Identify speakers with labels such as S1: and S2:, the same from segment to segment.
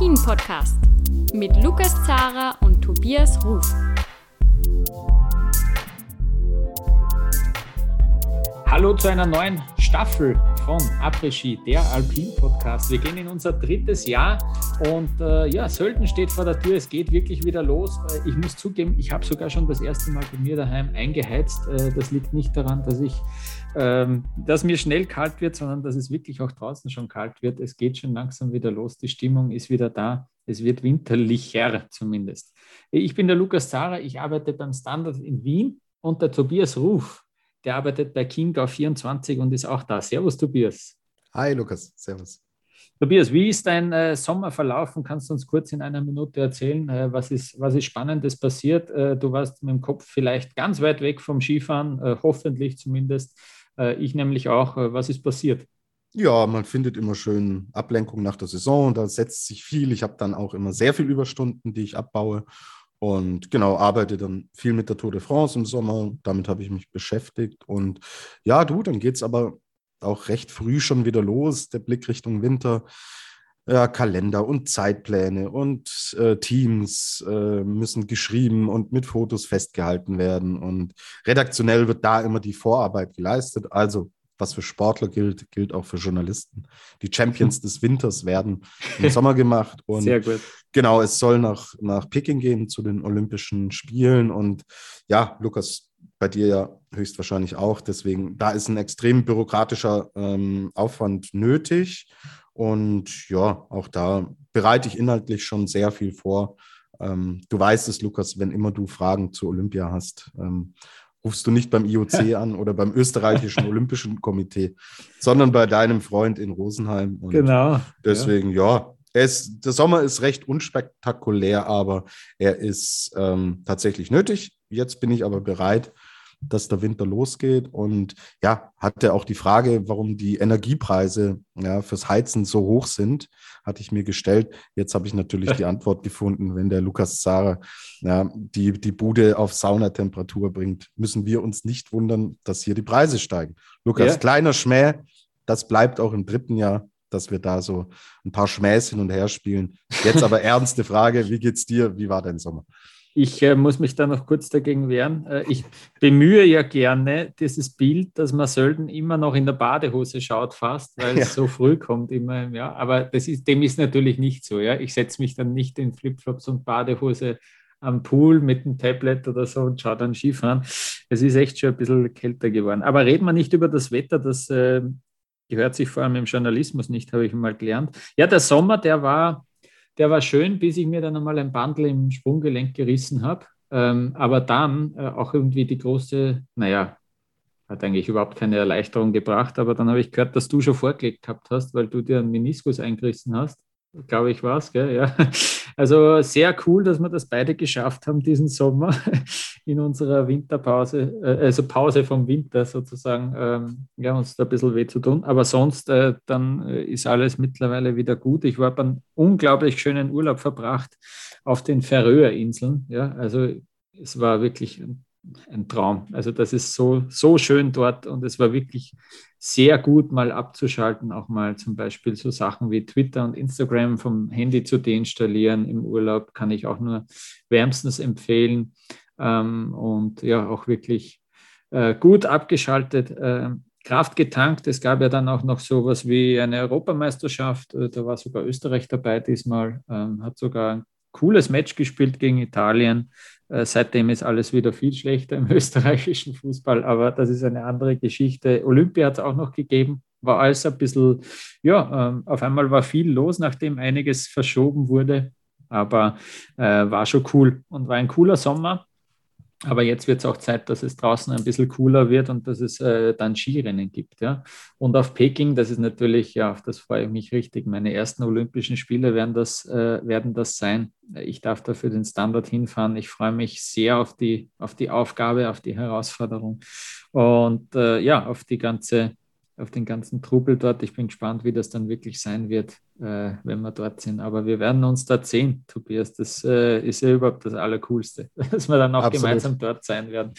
S1: Après-Ski, der Alpin-Podcast mit Lukas Zara und Tobias Ruf.
S2: Hallo zu einer neuen Staffel von Après-Ski, der Alpin-Podcast. Wir gehen in unser drittes Jahr und äh, ja, Sölden steht vor der Tür. Es geht wirklich wieder los. Äh, ich muss zugeben, ich habe sogar schon das erste Mal bei mir daheim eingeheizt. Äh, das liegt nicht daran, dass ich ähm, dass mir schnell kalt wird, sondern dass es wirklich auch draußen schon kalt wird. Es geht schon langsam wieder los. Die Stimmung ist wieder da. Es wird winterlicher zumindest. Ich bin der Lukas Zara. Ich arbeite beim Standard in Wien und der Tobias Ruf, der arbeitet bei Chiemgau 24 und ist auch da. Servus, Tobias.
S3: Hi, Lukas. Servus.
S2: Tobias, wie ist dein äh, Sommer verlaufen? Kannst du uns kurz in einer Minute erzählen, äh, was, ist, was ist Spannendes passiert? Äh, du warst mit dem Kopf vielleicht ganz weit weg vom Skifahren, äh, hoffentlich zumindest. Äh, ich nämlich auch. Äh, was ist passiert?
S3: Ja, man findet immer schön Ablenkung nach der Saison. Da setzt sich viel. Ich habe dann auch immer sehr viel Überstunden, die ich abbaue. Und genau, arbeite dann viel mit der Tour de France im Sommer. Damit habe ich mich beschäftigt. Und ja, du, dann geht es aber auch recht früh schon wieder los, der Blick Richtung Winter. Ja, Kalender und Zeitpläne und äh, Teams äh, müssen geschrieben und mit Fotos festgehalten werden. Und redaktionell wird da immer die Vorarbeit geleistet. Also, was für Sportler gilt, gilt auch für Journalisten. Die Champions des Winters werden im Sommer gemacht. Und Sehr gut. Genau, es soll nach, nach Peking gehen zu den Olympischen Spielen. Und ja, Lukas, bei dir ja höchstwahrscheinlich auch. Deswegen, da ist ein extrem bürokratischer ähm, Aufwand nötig. Und ja, auch da bereite ich inhaltlich schon sehr viel vor. Ähm, du weißt es, Lukas, wenn immer du Fragen zu Olympia hast, ähm, rufst du nicht beim IOC an oder beim österreichischen Olympischen Komitee, sondern bei deinem Freund in Rosenheim.
S2: Und genau.
S3: Deswegen, ja, ja es, der Sommer ist recht unspektakulär, aber er ist ähm, tatsächlich nötig. Jetzt bin ich aber bereit, dass der Winter losgeht. Und ja, hatte auch die Frage, warum die Energiepreise ja, fürs Heizen so hoch sind, hatte ich mir gestellt. Jetzt habe ich natürlich die Antwort gefunden, wenn der Lukas Zara ja, die, die Bude auf Saunatemperatur bringt, müssen wir uns nicht wundern, dass hier die Preise steigen. Lukas, ja. kleiner Schmäh, das bleibt auch im dritten Jahr dass wir da so ein paar Schmähs hin und her spielen. Jetzt aber ernste Frage, wie geht's dir? Wie war dein Sommer?
S2: Ich äh, muss mich da noch kurz dagegen wehren. Äh, ich bemühe ja gerne dieses Bild, dass man Sölden immer noch in der Badehose schaut, fast, weil ja. es so früh kommt immer im Jahr. Aber ist, dem ist natürlich nicht so. Ja? Ich setze mich dann nicht in Flipflops und Badehose am Pool mit dem Tablet oder so und schaue dann Skifahren. Es ist echt schon ein bisschen kälter geworden. Aber reden wir nicht über das Wetter, das äh, gehört sich vor allem im Journalismus nicht, habe ich mal gelernt. Ja, der Sommer, der war der war schön, bis ich mir dann einmal ein Bandel im Sprunggelenk gerissen habe. Ähm, aber dann äh, auch irgendwie die große, naja, hat eigentlich überhaupt keine Erleichterung gebracht, aber dann habe ich gehört, dass du schon vorgelegt gehabt hast, weil du dir einen Meniskus eingerissen hast. Glaube ich, war es, gell? Ja. Also sehr cool, dass wir das beide geschafft haben diesen Sommer in unserer Winterpause, äh, also Pause vom Winter sozusagen, ähm, ja, uns da ein bisschen weh zu tun. Aber sonst, äh, dann äh, ist alles mittlerweile wieder gut. Ich habe einen unglaublich schönen Urlaub verbracht auf den Färöerinseln. Ja, also es war wirklich ein, ein Traum. Also das ist so, so schön dort und es war wirklich sehr gut mal abzuschalten, auch mal zum Beispiel so Sachen wie Twitter und Instagram vom Handy zu deinstallieren im Urlaub, kann ich auch nur wärmstens empfehlen ähm, und ja, auch wirklich äh, gut abgeschaltet. Äh, Kraft getankt. Es gab ja dann auch noch sowas wie eine Europameisterschaft. Äh, da war sogar Österreich dabei diesmal, ähm, hat sogar ein cooles Match gespielt gegen Italien. Äh, seitdem ist alles wieder viel schlechter im österreichischen Fußball, aber das ist eine andere Geschichte. Olympia hat es auch noch gegeben, war alles ein bisschen, ja, ähm, auf einmal war viel los, nachdem einiges verschoben wurde, aber äh, war schon cool und war ein cooler Sommer. Aber jetzt wird es auch Zeit, dass es draußen ein bisschen cooler wird und dass es äh, dann Skirennen gibt. Ja? Und auf Peking, das ist natürlich, ja, auf das freue ich mich richtig. Meine ersten Olympischen Spiele werden das, äh, werden das sein. Ich darf dafür den Standard hinfahren. Ich freue mich sehr auf die, auf die Aufgabe, auf die Herausforderung und äh, ja, auf die ganze auf den ganzen Trubel dort. Ich bin gespannt, wie das dann wirklich sein wird, äh, wenn wir dort sind. Aber wir werden uns dort sehen, Tobias. Das äh, ist ja überhaupt das Allercoolste, dass wir dann auch Absolut. gemeinsam dort sein werden.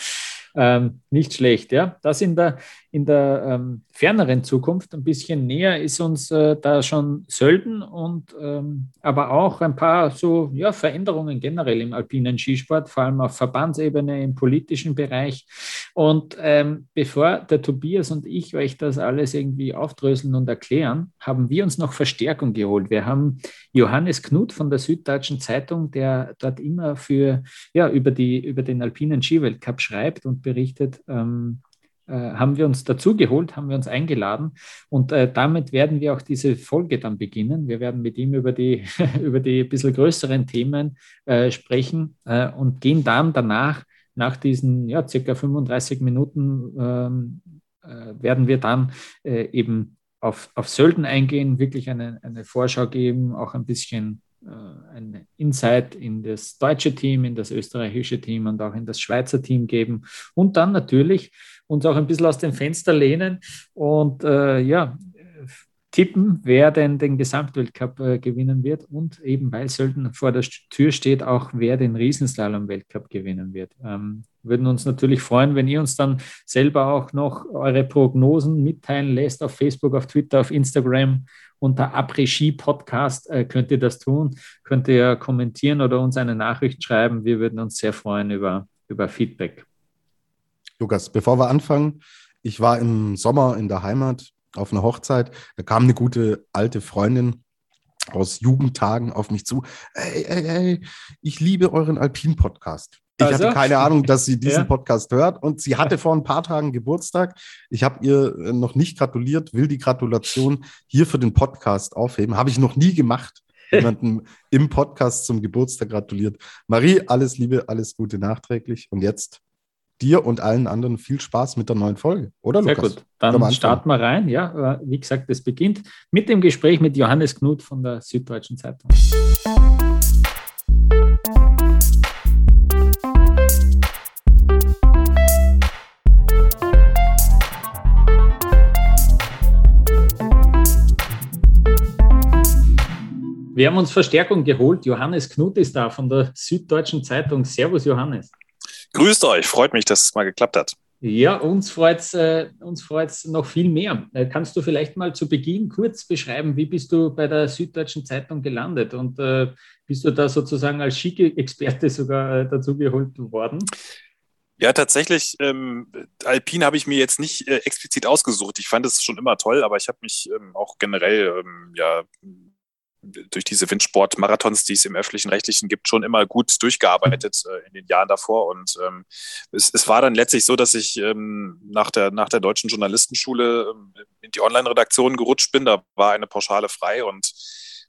S2: Ähm, nicht schlecht, ja. Das in der, in der ähm, ferneren Zukunft ein bisschen näher ist uns äh, da schon Sölden und ähm, aber auch ein paar so ja, Veränderungen generell im alpinen Skisport, vor allem auf Verbandsebene, im politischen Bereich. Und ähm, bevor der Tobias und ich euch das alles irgendwie aufdröseln und erklären, haben wir uns noch Verstärkung geholt. Wir haben Johannes Knut von der Süddeutschen Zeitung, der dort immer für ja, über, die, über den alpinen Skiweltcup schreibt und berichtet. Ähm, äh, haben wir uns dazu geholt, haben wir uns eingeladen und äh, damit werden wir auch diese Folge dann beginnen. Wir werden mit ihm über die, über die bisschen größeren Themen äh, sprechen äh, und gehen dann danach, nach diesen ja, circa 35 Minuten, ähm, äh, werden wir dann äh, eben auf, auf Sölden eingehen, wirklich eine, eine Vorschau geben, auch ein bisschen äh, ein Insight in das deutsche Team, in das österreichische Team und auch in das Schweizer Team geben und dann natürlich uns auch ein bisschen aus dem Fenster lehnen und äh, ja, tippen, wer denn den Gesamtweltcup äh, gewinnen wird und eben weil Sölden vor der Tür steht, auch wer den Riesenslalom-Weltcup gewinnen wird. Ähm, würden uns natürlich freuen, wenn ihr uns dann selber auch noch eure Prognosen mitteilen lässt auf Facebook, auf Twitter, auf Instagram unter Après-Ski Podcast äh, könnt ihr das tun, könnt ihr kommentieren oder uns eine Nachricht schreiben. Wir würden uns sehr freuen über, über Feedback.
S3: Lukas, bevor wir anfangen, ich war im Sommer in der Heimat auf einer Hochzeit. Da kam eine gute alte Freundin aus Jugendtagen auf mich zu. Ey, ey, ey, ich liebe euren Alpin-Podcast. Ich also? hatte keine Ahnung, dass sie diesen ja. Podcast hört und sie hatte vor ein paar Tagen Geburtstag. Ich habe ihr äh, noch nicht gratuliert, will die Gratulation hier für den Podcast aufheben. Habe ich noch nie gemacht. Jemanden im Podcast zum Geburtstag gratuliert. Marie, alles Liebe, alles Gute nachträglich. Und jetzt dir und allen anderen viel Spaß mit der neuen Folge, oder
S2: Sehr Lukas? gut, dann starten wir rein. Ja, äh, wie gesagt, es beginnt mit dem Gespräch mit Johannes Knut von der Süddeutschen Zeitung. Wir haben uns Verstärkung geholt. Johannes Knut ist da von der Süddeutschen Zeitung. Servus, Johannes.
S4: Grüßt euch, freut mich, dass es mal geklappt hat.
S2: Ja, uns freut es äh, noch viel mehr. Äh, kannst du vielleicht mal zu Beginn kurz beschreiben, wie bist du bei der Süddeutschen Zeitung gelandet und äh, bist du da sozusagen als Ski-Experte sogar äh, dazugeholt worden?
S4: Ja, tatsächlich, ähm, Alpin habe ich mir jetzt nicht äh, explizit ausgesucht. Ich fand es schon immer toll, aber ich habe mich ähm, auch generell ähm, ja durch diese Windsport-Marathons, die es im öffentlichen Rechtlichen gibt, schon immer gut durchgearbeitet äh, in den Jahren davor. Und ähm, es, es, war dann letztlich so, dass ich ähm, nach, der, nach der deutschen Journalistenschule ähm, in die Online-Redaktion gerutscht bin. Da war eine Pauschale frei und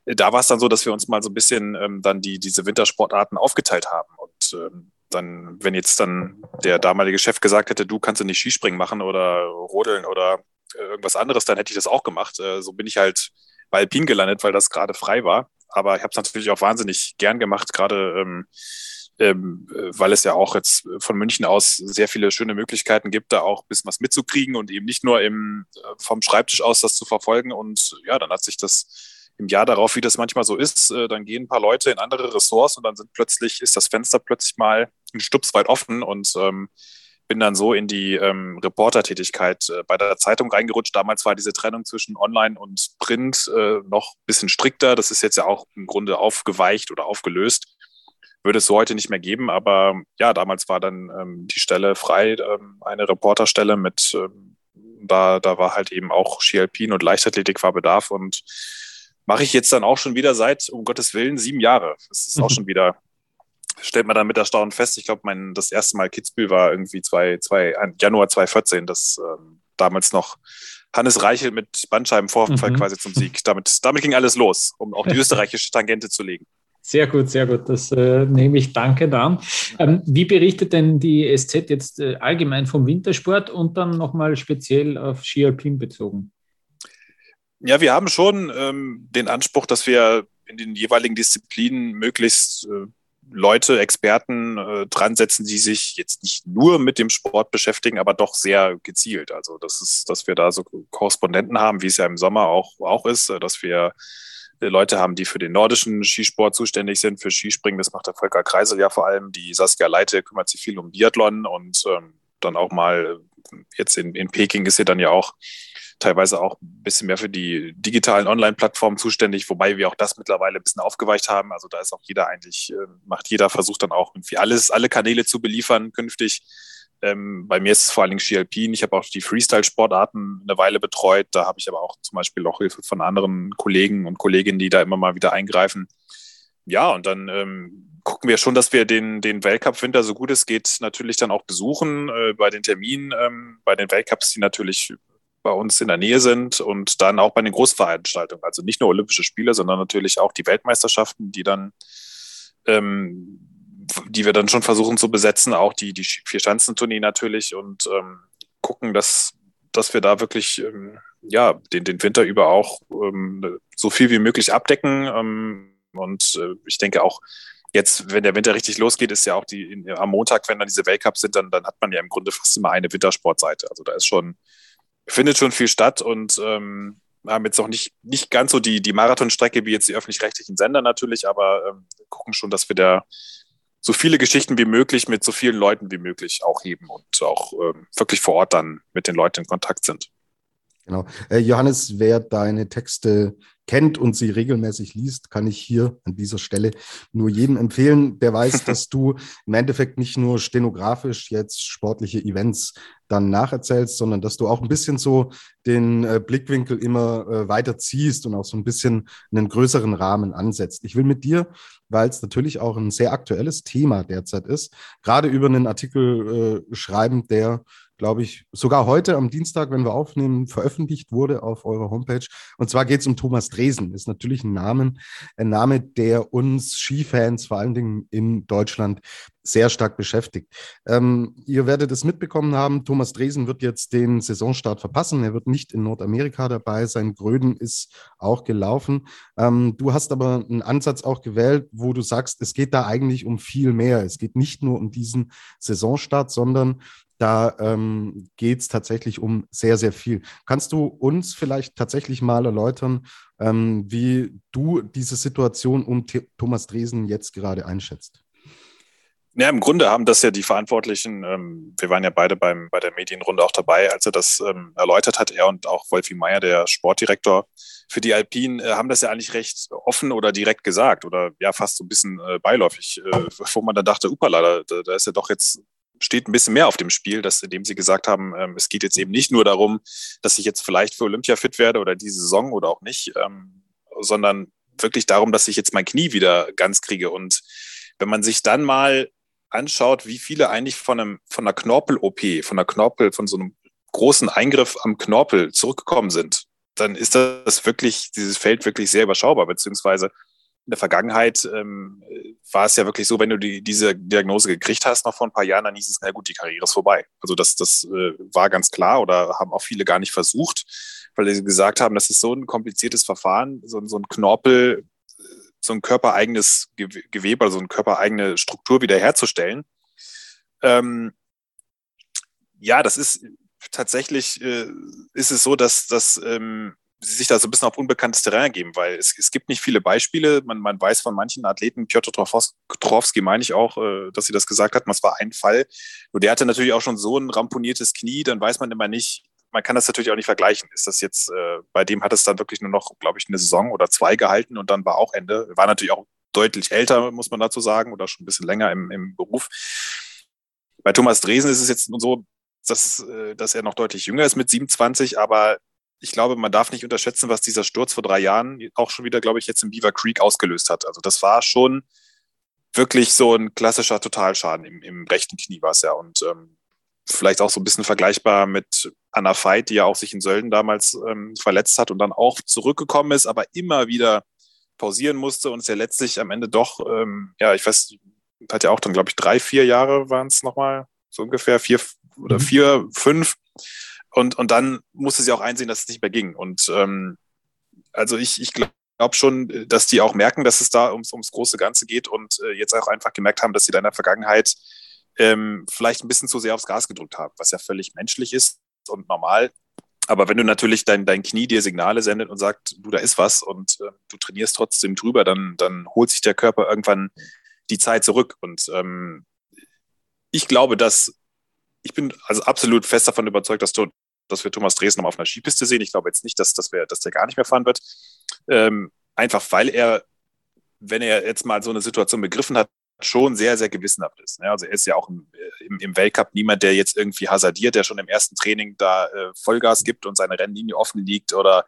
S4: äh, da war es dann so, dass wir uns mal so ein bisschen ähm, dann die, diese Wintersportarten aufgeteilt haben. Und ähm, dann, wenn jetzt dann der damalige Chef gesagt hätte, du kannst du nicht Skispringen machen oder rodeln oder äh, irgendwas anderes, dann hätte ich das auch gemacht. Äh, so bin ich halt bei Alpin gelandet, weil das gerade frei war. Aber ich habe es natürlich auch wahnsinnig gern gemacht, gerade ähm, ähm, weil es ja auch jetzt von München aus sehr viele schöne Möglichkeiten gibt, da auch ein bisschen was mitzukriegen und eben nicht nur im, äh, vom Schreibtisch aus das zu verfolgen. Und ja, dann hat sich das im Jahr darauf, wie das manchmal so ist, äh, dann gehen ein paar Leute in andere Ressorts und dann sind plötzlich, ist das Fenster plötzlich mal ein Stups weit offen und ähm, bin dann so in die ähm, Reportertätigkeit äh, bei der Zeitung reingerutscht. Damals war diese Trennung zwischen Online und Print äh, noch ein bisschen strikter. Das ist jetzt ja auch im Grunde aufgeweicht oder aufgelöst. Würde es so heute nicht mehr geben, aber ja, damals war dann ähm, die Stelle frei, ähm, eine Reporterstelle mit, ähm, da, da war halt eben auch Ski Alpin und Leichtathletik war Bedarf und mache ich jetzt dann auch schon wieder seit, um Gottes Willen, sieben Jahre. Das ist auch schon wieder stellt man dann mit Erstaunen fest, ich glaube, mein das erste Mal Kitzbühel war irgendwie zwei, zwei, Januar 2014, das ähm, damals noch Hannes Reichel mit Bandscheibenvorfall mhm. quasi zum Sieg. Damit, damit ging alles los, um auch die österreichische Tangente zu legen.
S2: Sehr gut, sehr gut. Das äh, nehme ich danke dann. Ähm, wie berichtet denn die SZ jetzt äh, allgemein vom Wintersport und dann nochmal speziell auf Ski Alpin bezogen?
S4: Ja, wir haben schon ähm, den Anspruch, dass wir in den jeweiligen Disziplinen möglichst äh, Leute, Experten äh, dran setzen, die sich jetzt nicht nur mit dem Sport beschäftigen, aber doch sehr gezielt. Also das ist, dass wir da so Korrespondenten haben, wie es ja im Sommer auch, auch ist, äh, dass wir äh, Leute haben, die für den nordischen Skisport zuständig sind, für Skispringen, das macht der Volker Kreisel ja vor allem. Die Saskia Leite kümmert sich viel um Biathlon und ähm, dann auch mal, jetzt in, in Peking ist sie dann ja auch teilweise auch ein bisschen mehr für die digitalen Online-Plattformen zuständig, wobei wir auch das mittlerweile ein bisschen aufgeweicht haben. Also da ist auch jeder eigentlich, äh, macht jeder versucht dann auch irgendwie alles, alle Kanäle zu beliefern künftig. Ähm, bei mir ist es vor allen Dingen Ski Alpin. Ich habe auch die Freestyle-Sportarten eine Weile betreut. Da habe ich aber auch zum Beispiel auch Hilfe von anderen Kollegen und Kolleginnen, die da immer mal wieder eingreifen. Ja, und dann ähm, gucken wir schon, dass wir den, den Weltcup-Winter so gut es geht natürlich dann auch besuchen äh, bei den Terminen, ähm, bei den Weltcups, die natürlich bei uns in der Nähe sind und dann auch bei den Großveranstaltungen. Also nicht nur Olympische Spiele, sondern natürlich auch die Weltmeisterschaften, die dann, ähm, die wir dann schon versuchen zu besetzen, auch die, die Vier-Schanzentournee natürlich und ähm, gucken, dass, dass wir da wirklich ähm, ja, den, den Winter über auch ähm, so viel wie möglich abdecken. Ähm, und äh, ich denke auch, jetzt, wenn der Winter richtig losgeht, ist ja auch die am Montag, wenn dann diese Weltcups sind, dann, dann hat man ja im Grunde fast immer eine Wintersportseite. Also da ist schon findet schon viel statt und ähm, haben jetzt noch nicht, nicht ganz so die, die Marathonstrecke wie jetzt die öffentlich-rechtlichen Sender natürlich, aber ähm, gucken schon, dass wir da so viele Geschichten wie möglich mit so vielen Leuten wie möglich auch heben und auch ähm, wirklich vor Ort dann mit den Leuten in Kontakt sind.
S3: Genau. Äh, Johannes, wer deine Texte kennt und sie regelmäßig liest, kann ich hier an dieser Stelle nur jedem empfehlen, der weiß, dass du im Endeffekt nicht nur stenografisch jetzt sportliche Events dann nacherzählst, sondern dass du auch ein bisschen so den äh, Blickwinkel immer äh, weiter ziehst und auch so ein bisschen einen größeren Rahmen ansetzt. Ich will mit dir, weil es natürlich auch ein sehr aktuelles Thema derzeit ist, gerade über einen Artikel schreiben, der glaube ich, sogar heute am Dienstag, wenn wir aufnehmen, veröffentlicht wurde auf eurer Homepage. Und zwar geht es um Thomas Dresen. Ist natürlich ein Name, ein Name, der uns Skifans vor allen Dingen in Deutschland sehr stark beschäftigt. Ähm, ihr werdet es mitbekommen haben, Thomas Dresen wird jetzt den Saisonstart verpassen. Er wird nicht in Nordamerika dabei sein. Gröden ist auch gelaufen. Ähm, du hast aber einen Ansatz auch gewählt, wo du sagst, es geht da eigentlich um viel mehr. Es geht nicht nur um diesen Saisonstart, sondern da ähm, geht es tatsächlich um sehr, sehr viel. Kannst du uns vielleicht tatsächlich mal erläutern, ähm, wie du diese Situation um T Thomas Dresen jetzt gerade einschätzt?
S4: Ja, im Grunde haben das ja die Verantwortlichen, ähm, wir waren ja beide beim, bei der Medienrunde auch dabei, als er das ähm, erläutert hat, er und auch Wolfi Meyer, der Sportdirektor für die Alpinen, äh, haben das ja eigentlich recht offen oder direkt gesagt oder ja fast so ein bisschen äh, beiläufig, äh, wo man dann dachte, upala, da, da ist ja doch jetzt steht ein bisschen mehr auf dem Spiel, dass, indem sie gesagt haben, ähm, es geht jetzt eben nicht nur darum, dass ich jetzt vielleicht für Olympia fit werde oder diese Saison oder auch nicht, ähm, sondern wirklich darum, dass ich jetzt mein Knie wieder ganz kriege. Und wenn man sich dann mal anschaut, wie viele eigentlich von einem, von einer Knorpel-OP, von einer Knorpel, von so einem großen Eingriff am Knorpel zurückgekommen sind, dann ist das wirklich, dieses Feld wirklich sehr überschaubar, beziehungsweise in der Vergangenheit ähm, war es ja wirklich so, wenn du die, diese Diagnose gekriegt hast, noch vor ein paar Jahren, dann hieß es, na gut, die Karriere ist vorbei. Also das, das äh, war ganz klar oder haben auch viele gar nicht versucht, weil sie gesagt haben, das ist so ein kompliziertes Verfahren, so, so ein Knorpel, so ein körpereigenes Gewebe, also eine körpereigene Struktur wiederherzustellen. Ähm, ja, das ist tatsächlich, äh, ist es so, dass, dass ähm, sie sich da so ein bisschen auf unbekanntes Terrain geben, weil es, es gibt nicht viele Beispiele. Man, man weiß von manchen Athleten, Piotr Trofowski meine ich auch, äh, dass sie das gesagt hat, das war ein Fall. Nur der hatte natürlich auch schon so ein ramponiertes Knie, dann weiß man immer nicht, man kann das natürlich auch nicht vergleichen. Ist das jetzt, äh, bei dem hat es dann wirklich nur noch, glaube ich, eine Saison oder zwei gehalten und dann war auch Ende. War natürlich auch deutlich älter, muss man dazu sagen, oder schon ein bisschen länger im, im Beruf. Bei Thomas Dresen ist es jetzt so, dass, äh, dass er noch deutlich jünger ist mit 27, aber ich glaube, man darf nicht unterschätzen, was dieser Sturz vor drei Jahren auch schon wieder, glaube ich, jetzt im Beaver Creek ausgelöst hat. Also das war schon wirklich so ein klassischer Totalschaden im, im rechten Knie war es ja. Und ähm, vielleicht auch so ein bisschen vergleichbar mit Anna Veit, die ja auch sich in Sölden damals ähm, verletzt hat und dann auch zurückgekommen ist, aber immer wieder pausieren musste und es ja letztlich am Ende doch, ähm, ja, ich weiß, hat ja auch dann, glaube ich, drei, vier Jahre waren es nochmal, so ungefähr, vier oder mhm. vier, fünf und, und dann musste sie auch einsehen, dass es nicht mehr ging. Und ähm, also ich, ich glaube schon, dass die auch merken, dass es da ums, ums große Ganze geht und äh, jetzt auch einfach gemerkt haben, dass sie da in der Vergangenheit ähm, vielleicht ein bisschen zu sehr aufs Gas gedrückt haben, was ja völlig menschlich ist und normal. Aber wenn du natürlich dein, dein Knie dir Signale sendet und sagt, du, da ist was und äh, du trainierst trotzdem drüber, dann, dann holt sich der Körper irgendwann die Zeit zurück. Und ähm, ich glaube, dass ich bin also absolut fest davon überzeugt, dass, dass wir Thomas Dresden noch auf einer Skipiste sehen. Ich glaube jetzt nicht, dass, dass, wir, dass der gar nicht mehr fahren wird. Ähm, einfach weil er, wenn er jetzt mal so eine Situation begriffen hat, schon sehr, sehr gewissenhaft ist. Ne? Also er ist ja auch im, im, im, Weltcup niemand, der jetzt irgendwie hasardiert, der schon im ersten Training da äh, Vollgas gibt und seine Rennlinie offen liegt oder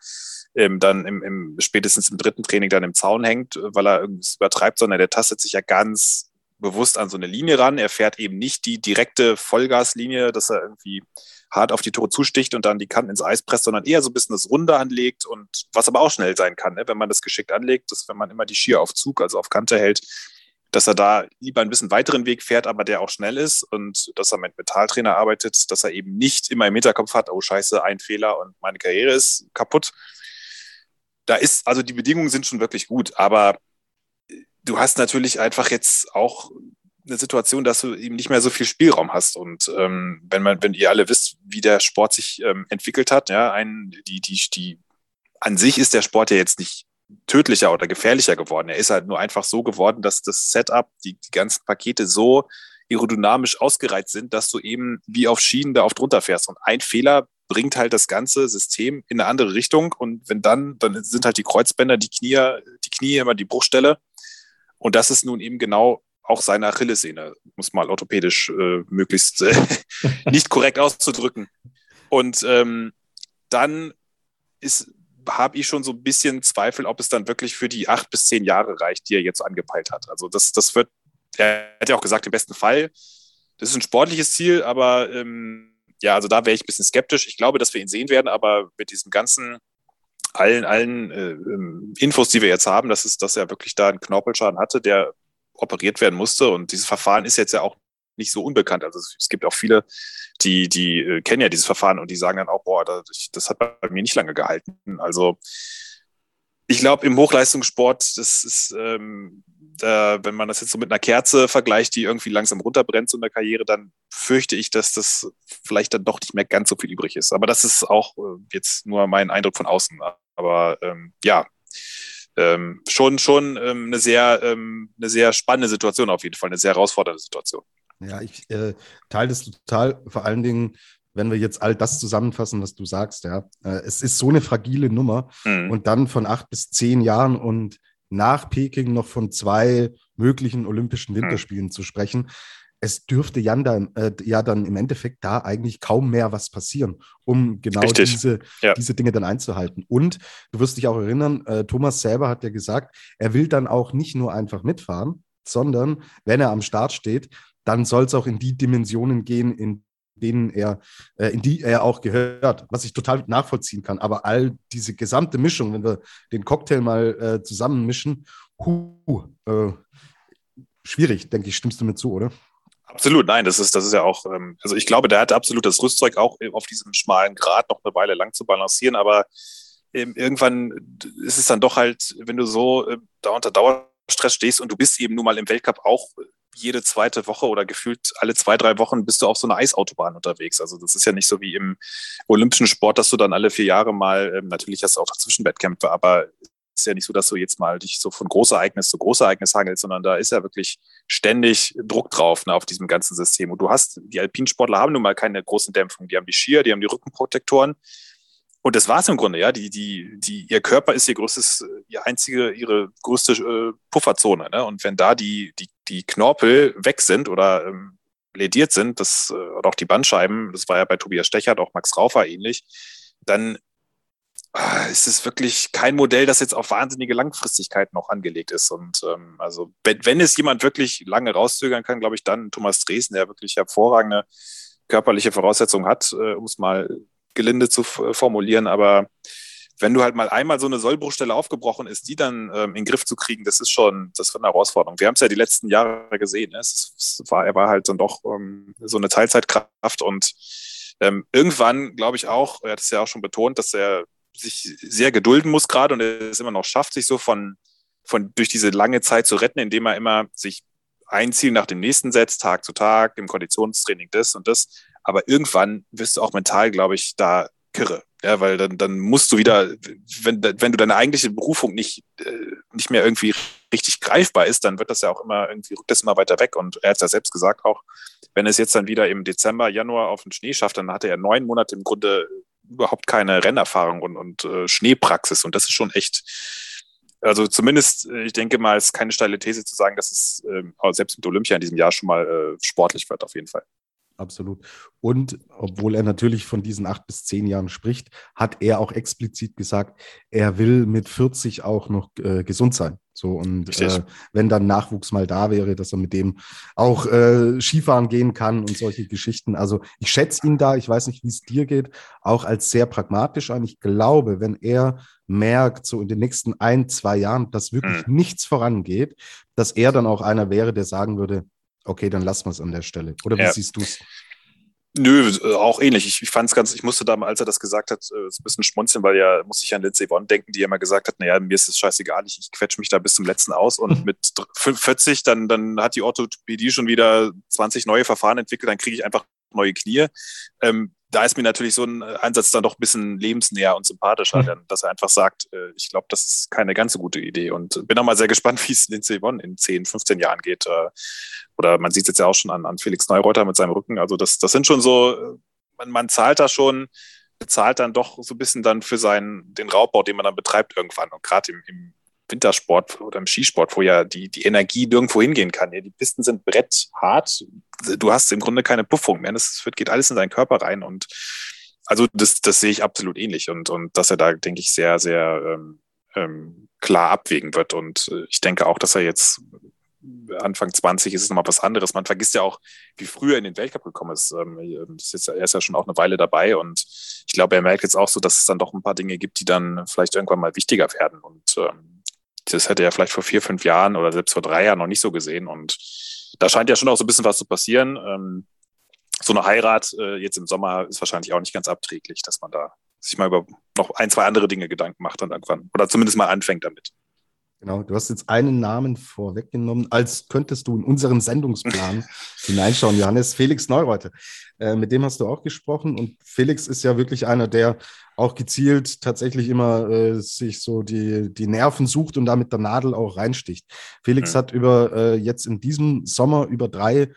S4: ähm, dann im, im, spätestens im dritten Training dann im Zaun hängt, weil er irgendwas übertreibt, sondern der tastet sich ja ganz bewusst an so eine Linie ran. Er fährt eben nicht die direkte Vollgaslinie, dass er irgendwie hart auf die Tore zusticht und dann die Kanten ins Eis presst, sondern eher so ein bisschen das Runde anlegt und was aber auch schnell sein kann, ne? wenn man das geschickt anlegt, dass wenn man immer die Skier auf Zug, also auf Kante hält, dass er da lieber ein bisschen weiteren Weg fährt, aber der auch schnell ist und dass er mit Metalltrainer arbeitet, dass er eben nicht immer im Hinterkopf hat, oh scheiße, ein Fehler und meine Karriere ist kaputt. Da ist, also die Bedingungen sind schon wirklich gut, aber du hast natürlich einfach jetzt auch eine Situation, dass du eben nicht mehr so viel Spielraum hast. Und ähm, wenn man, wenn ihr alle wisst, wie der Sport sich ähm, entwickelt hat, ja, ein, die, die, die, an sich ist der Sport ja jetzt nicht tödlicher oder gefährlicher geworden. Er ist halt nur einfach so geworden, dass das Setup, die, die ganzen Pakete so aerodynamisch ausgereizt sind, dass du eben wie auf Schienen da auf drunter fährst. Und ein Fehler bringt halt das ganze System in eine andere Richtung. Und wenn dann, dann sind halt die Kreuzbänder, die Knie, die Knie immer die Bruchstelle. Und das ist nun eben genau auch seine Achillessehne, muss mal orthopädisch äh, möglichst äh, nicht korrekt auszudrücken. Und ähm, dann ist habe ich schon so ein bisschen Zweifel, ob es dann wirklich für die acht bis zehn Jahre reicht, die er jetzt angepeilt hat. Also das, das wird, er hat ja auch gesagt, im besten Fall. Das ist ein sportliches Ziel, aber ähm, ja, also da wäre ich ein bisschen skeptisch. Ich glaube, dass wir ihn sehen werden, aber mit diesem ganzen, allen, allen äh, ähm, Infos, die wir jetzt haben, dass, es, dass er wirklich da einen Knorpelschaden hatte, der operiert werden musste. Und dieses Verfahren ist jetzt ja auch nicht so unbekannt. Also es, gibt auch viele, die, die äh, kennen ja dieses Verfahren und die sagen dann auch, boah, das, das hat bei mir nicht lange gehalten. Also ich glaube, im Hochleistungssport, das ist, ähm, da, wenn man das jetzt so mit einer Kerze vergleicht, die irgendwie langsam runterbrennt so in der Karriere, dann fürchte ich, dass das vielleicht dann doch nicht mehr ganz so viel übrig ist. Aber das ist auch äh, jetzt nur mein Eindruck von außen. Aber ähm, ja, ähm, schon, schon ähm, eine, sehr, ähm, eine sehr spannende Situation auf jeden Fall, eine sehr herausfordernde Situation.
S3: Ja, ich äh, teile das total. Vor allen Dingen, wenn wir jetzt all das zusammenfassen, was du sagst, ja. Äh, es ist so eine fragile Nummer mhm. und dann von acht bis zehn Jahren und nach Peking noch von zwei möglichen Olympischen mhm. Winterspielen mhm. zu sprechen. Es dürfte Jan da, äh, ja dann im Endeffekt da eigentlich kaum mehr was passieren, um genau diese, ja. diese Dinge dann einzuhalten. Und du wirst dich auch erinnern, äh, Thomas selber hat ja gesagt, er will dann auch nicht nur einfach mitfahren, sondern wenn er am Start steht, dann soll es auch in die Dimensionen gehen, in denen er, äh, in die er auch gehört, was ich total nachvollziehen kann. Aber all diese gesamte Mischung, wenn wir den Cocktail mal äh, zusammenmischen, hu, äh, schwierig, denke ich, stimmst du mir zu, oder?
S4: Absolut, nein, das ist, das ist ja auch, ähm, also ich glaube, der hat absolut das Rüstzeug auch auf diesem schmalen Grad noch eine Weile lang zu balancieren, aber ähm, irgendwann ist es dann doch halt, wenn du so äh, da unter Dauerstress stehst und du bist eben nun mal im Weltcup auch jede zweite Woche oder gefühlt alle zwei, drei Wochen bist du auf so einer Eisautobahn unterwegs. Also das ist ja nicht so wie im olympischen Sport, dass du dann alle vier Jahre mal, ähm, natürlich hast du auch Zwischenwettkämpfe, aber es ist ja nicht so, dass du jetzt mal dich so von Großereignis zu Großereignis hangelst, sondern da ist ja wirklich ständig Druck drauf ne, auf diesem ganzen System. Und du hast, die Alpinsportler haben nun mal keine großen Dämpfungen. Die haben die Skier, die haben die Rückenprotektoren. Und das war es im Grunde, ja. Die, die, die, ihr Körper ist ihr größtes, ihr einzige, ihre größte äh, Pufferzone. Ne? Und wenn da die, die, die Knorpel weg sind oder ähm, lediert sind, das, äh, oder auch die Bandscheiben, das war ja bei Tobias Stechert, auch Max Raufer ähnlich, dann ist es wirklich kein Modell, das jetzt auf wahnsinnige Langfristigkeit noch angelegt ist. Und ähm, also, wenn, wenn es jemand wirklich lange rauszögern kann, glaube ich, dann Thomas Dresden, der wirklich hervorragende körperliche Voraussetzungen hat, äh, um es mal gelinde zu formulieren, aber wenn du halt mal einmal so eine Sollbruchstelle aufgebrochen ist, die dann ähm, in den Griff zu kriegen, das ist schon, das wird eine Herausforderung. Wir haben es ja die letzten Jahre gesehen. Ne? Es, es, war, er war halt dann doch ähm, so eine Teilzeitkraft und ähm, irgendwann, glaube ich auch, er hat es ja auch schon betont, dass er sich sehr gedulden muss gerade und es immer noch schafft, sich so von, von durch diese lange Zeit zu retten, indem er immer sich ein Ziel nach dem nächsten setzt, Tag zu Tag, im Konditionstraining das und das. Aber irgendwann wirst du auch mental, glaube ich, da kirre. Ja, weil dann, dann musst du wieder, wenn, wenn du deine eigentliche Berufung nicht, äh, nicht mehr irgendwie richtig greifbar ist, dann wird das ja auch immer irgendwie, rückt das immer weiter weg. Und er hat es ja selbst gesagt auch, wenn es jetzt dann wieder im Dezember, Januar auf den Schnee schafft, dann hat er neun Monate im Grunde überhaupt keine Rennerfahrung und, und äh, Schneepraxis. Und das ist schon echt, also zumindest, äh, ich denke mal, es ist keine steile These zu sagen, dass es äh, selbst mit Olympia in diesem Jahr schon mal äh, sportlich wird, auf jeden Fall.
S3: Absolut. Und obwohl er natürlich von diesen acht bis zehn Jahren spricht, hat er auch explizit gesagt, er will mit 40 auch noch äh, gesund sein. So und äh, wenn dann Nachwuchs mal da wäre, dass er mit dem auch äh, Skifahren gehen kann und solche Geschichten. Also ich schätze ihn da, ich weiß nicht, wie es dir geht, auch als sehr pragmatisch an. Ich glaube, wenn er merkt, so in den nächsten ein, zwei Jahren, dass wirklich mhm. nichts vorangeht, dass er dann auch einer wäre, der sagen würde, okay, dann lassen wir es an der Stelle. Oder wie ja. siehst du es?
S4: Nö, äh, auch ähnlich. Ich, ich fand es ganz, ich musste da, als er das gesagt hat, äh, ein bisschen schmunzeln, weil ja, muss ich an Lindsay Vonn denken, die immer gesagt hat, naja, mir ist es scheißegal, ich, ich quetsche mich da bis zum letzten aus und mit 40, dann, dann hat die Orthopädie schon wieder 20 neue Verfahren entwickelt, dann kriege ich einfach neue Knie. Ähm, da ist mir natürlich so ein Einsatz dann doch ein bisschen lebensnäher und sympathischer, mhm. dass er einfach sagt, äh, ich glaube, das ist keine ganz so gute Idee. Und bin auch mal sehr gespannt, wie es Lindsay Vonn in 10, 15 Jahren geht. Äh, oder man sieht es jetzt ja auch schon an, an Felix Neureuter mit seinem Rücken. Also das, das sind schon so, äh, man, man zahlt da schon, bezahlt dann doch so ein bisschen dann für seinen, den Raubbau, den man dann betreibt irgendwann. Und gerade im, im Wintersport oder im Skisport, wo ja die, die Energie nirgendwo hingehen kann. Ja, die Pisten sind bretthart. Du hast im Grunde keine Puffung mehr. Das wird, geht alles in deinen Körper rein. Und also das, das sehe ich absolut ähnlich. Und, und dass er da, denke ich, sehr, sehr ähm, ähm, klar abwägen wird. Und äh, ich denke auch, dass er jetzt Anfang 20 ist es nochmal was anderes. Man vergisst ja auch, wie früher in den Weltcup gekommen ist. Ähm, er ist ja schon auch eine Weile dabei und ich glaube, er merkt jetzt auch so, dass es dann doch ein paar Dinge gibt, die dann vielleicht irgendwann mal wichtiger werden. Und ähm, das hätte er vielleicht vor vier, fünf Jahren oder selbst vor drei Jahren noch nicht so gesehen. Und da scheint ja schon auch so ein bisschen was zu passieren. Ähm, so eine Heirat äh, jetzt im Sommer ist wahrscheinlich auch nicht ganz abträglich, dass man da sich mal über noch ein, zwei andere Dinge Gedanken macht dann irgendwann. Oder zumindest mal anfängt damit.
S3: Genau, du hast jetzt einen Namen vorweggenommen, als könntest du in unseren Sendungsplan hineinschauen, Johannes. Felix Neureuter, äh, mit dem hast du auch gesprochen und Felix ist ja wirklich einer, der auch gezielt tatsächlich immer äh, sich so die, die Nerven sucht und da mit der Nadel auch reinsticht. Felix mhm. hat über äh, jetzt in diesem Sommer über drei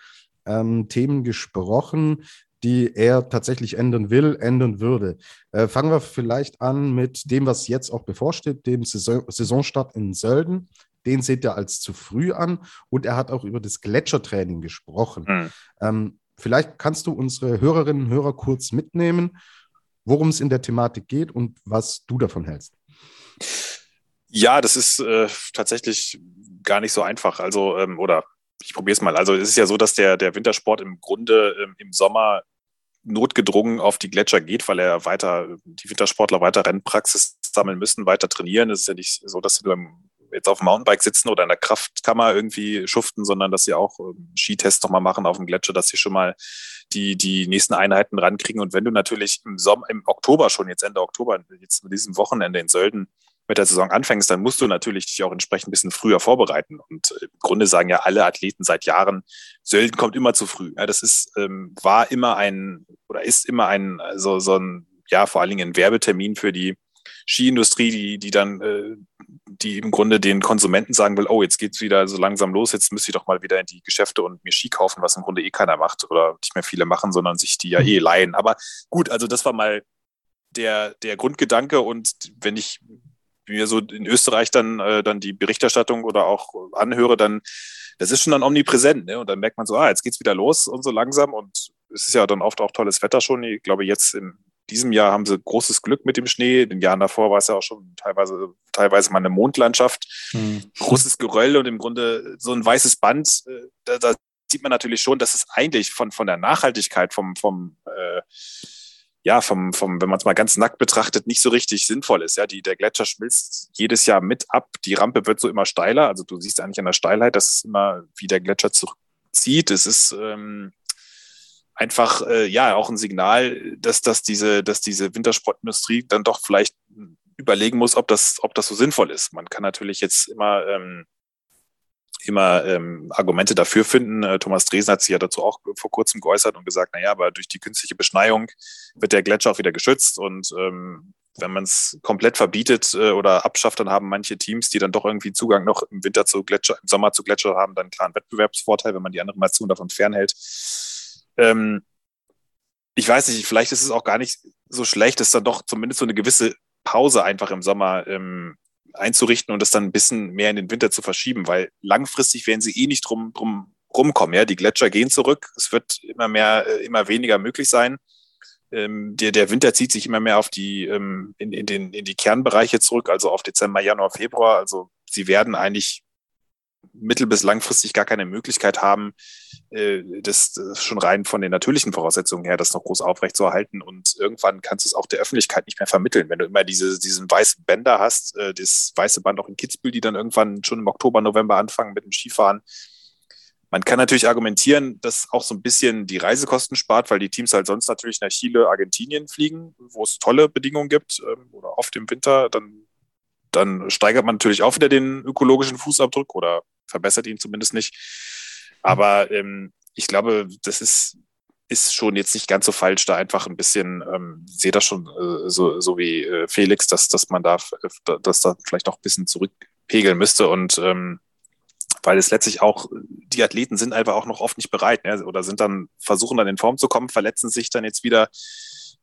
S3: ähm, Themen gesprochen, die er tatsächlich ändern will, ändern würde. Äh, fangen wir vielleicht an mit dem, was jetzt auch bevorsteht, dem Saison Saisonstart in Sölden. Den seht ihr als zu früh an und er hat auch über das Gletschertraining gesprochen. Mhm. Ähm, vielleicht kannst du unsere Hörerinnen und Hörer kurz mitnehmen, worum es in der Thematik geht und was du davon hältst.
S4: Ja, das ist äh, tatsächlich gar nicht so einfach. Also, ähm, oder ich probiere es mal. Also es ist ja so, dass der, der Wintersport im Grunde ähm, im Sommer notgedrungen auf die Gletscher geht, weil er weiter, die Wintersportler weiter Rennpraxis sammeln müssen, weiter trainieren. Es ist ja nicht so, dass sie nur jetzt auf dem Mountainbike sitzen oder in der Kraftkammer irgendwie schuften, sondern dass sie auch ähm, Skitests nochmal machen auf dem Gletscher, dass sie schon mal die, die nächsten Einheiten rankriegen. Und wenn du natürlich im Sommer, im Oktober schon, jetzt Ende Oktober, jetzt mit diesem Wochenende in Sölden, mit der Saison anfängst, dann musst du natürlich dich auch entsprechend ein bisschen früher vorbereiten. Und äh, im Grunde sagen ja alle Athleten seit Jahren, Sölden kommt immer zu früh. Ja, das ist, ähm, war immer ein oder ist immer ein, also so ein, ja, vor allen Dingen ein Werbetermin für die Skiindustrie, die, die dann, äh, die im Grunde den Konsumenten sagen will, oh, jetzt geht's wieder so langsam los, jetzt müsste ich doch mal wieder in die Geschäfte und mir Ski kaufen, was im Grunde eh keiner macht oder nicht mehr viele machen, sondern sich die ja eh leihen. Aber gut, also das war mal der, der Grundgedanke und wenn ich mir so in Österreich dann, äh, dann die Berichterstattung oder auch anhöre, dann, das ist schon dann omnipräsent. Ne? Und dann merkt man so, ah, jetzt geht's wieder los und so langsam. Und es ist ja dann oft auch tolles Wetter schon. Ich glaube, jetzt in diesem Jahr haben sie großes Glück mit dem Schnee. In den Jahren davor war es ja auch schon teilweise, teilweise mal eine Mondlandschaft. Hm. Großes Geröll und im Grunde so ein weißes Band. Äh, da, da sieht man natürlich schon, dass es eigentlich von, von der Nachhaltigkeit, vom, vom äh, ja, vom, vom, wenn man es mal ganz nackt betrachtet, nicht so richtig sinnvoll ist. Ja, die, der Gletscher schmilzt jedes Jahr mit ab. Die Rampe wird so immer steiler. Also du siehst eigentlich an der Steilheit, dass immer, wie der Gletscher zurückzieht. Es ist ähm, einfach, äh, ja, auch ein Signal, dass, dass diese, dass diese Wintersportindustrie dann doch vielleicht überlegen muss, ob das, ob das so sinnvoll ist. Man kann natürlich jetzt immer, ähm, immer ähm, Argumente dafür finden. Äh, Thomas Dresen hat sich ja dazu auch vor kurzem geäußert und gesagt, naja, aber durch die künstliche Beschneiung wird der Gletscher auch wieder geschützt und ähm, wenn man es komplett verbietet äh, oder abschafft, dann haben manche Teams, die dann doch irgendwie Zugang noch im Winter zu Gletscher, im Sommer zu Gletscher haben, dann einen klaren Wettbewerbsvorteil, wenn man die anderen Nationen davon fernhält. Ähm, ich weiß nicht, vielleicht ist es auch gar nicht so schlecht, ist dann doch zumindest so eine gewisse Pause einfach im Sommer ähm, einzurichten und das dann ein bisschen mehr in den Winter zu verschieben, weil langfristig werden sie eh nicht drum, drum rumkommen. Ja, die Gletscher gehen zurück. Es wird immer mehr, äh, immer weniger möglich sein. Ähm, der, der Winter zieht sich immer mehr auf die, ähm, in, in, den, in die Kernbereiche zurück, also auf Dezember, Januar, Februar. Also sie werden eigentlich mittel- bis langfristig gar keine Möglichkeit haben, äh, das, schon rein von den natürlichen Voraussetzungen her, das noch groß aufrechtzuerhalten. Und irgendwann kannst du es auch der Öffentlichkeit nicht mehr vermitteln. Wenn du immer diese, diesen weißen Bänder hast, äh, das weiße Band auch in Kitzbühel, die dann irgendwann schon im Oktober, November anfangen mit dem Skifahren, man kann natürlich argumentieren, dass auch so ein bisschen die Reisekosten spart, weil die Teams halt sonst natürlich nach Chile, Argentinien fliegen, wo es tolle Bedingungen gibt ähm, oder oft im Winter. Dann, dann steigert man natürlich auch wieder den ökologischen Fußabdruck oder verbessert ihn zumindest nicht. Aber ähm, ich glaube, das ist, ist schon jetzt nicht ganz so falsch, da einfach ein bisschen, ähm, sehe das schon äh, so, so wie äh, Felix, dass, dass man da, dass da vielleicht auch ein bisschen zurückpegeln müsste und ähm, weil es letztlich auch, die Athleten sind einfach auch noch oft nicht bereit ne? oder sind dann, versuchen dann in Form zu kommen, verletzen sich dann jetzt wieder.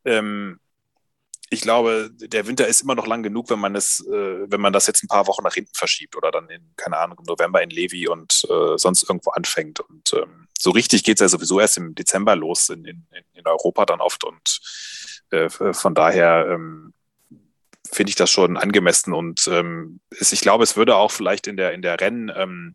S4: Ähm, ich glaube, der Winter ist immer noch lang genug, wenn man es, äh, wenn man das jetzt ein paar Wochen nach hinten verschiebt oder dann in, keine Ahnung, im November in Levi und äh, sonst irgendwo anfängt. Und ähm, so richtig geht es ja sowieso erst im Dezember los in, in, in Europa dann oft. Und äh, von daher ähm, finde ich das schon angemessen. Und ähm, es, ich glaube, es würde auch vielleicht in der, in der Rennen, ähm,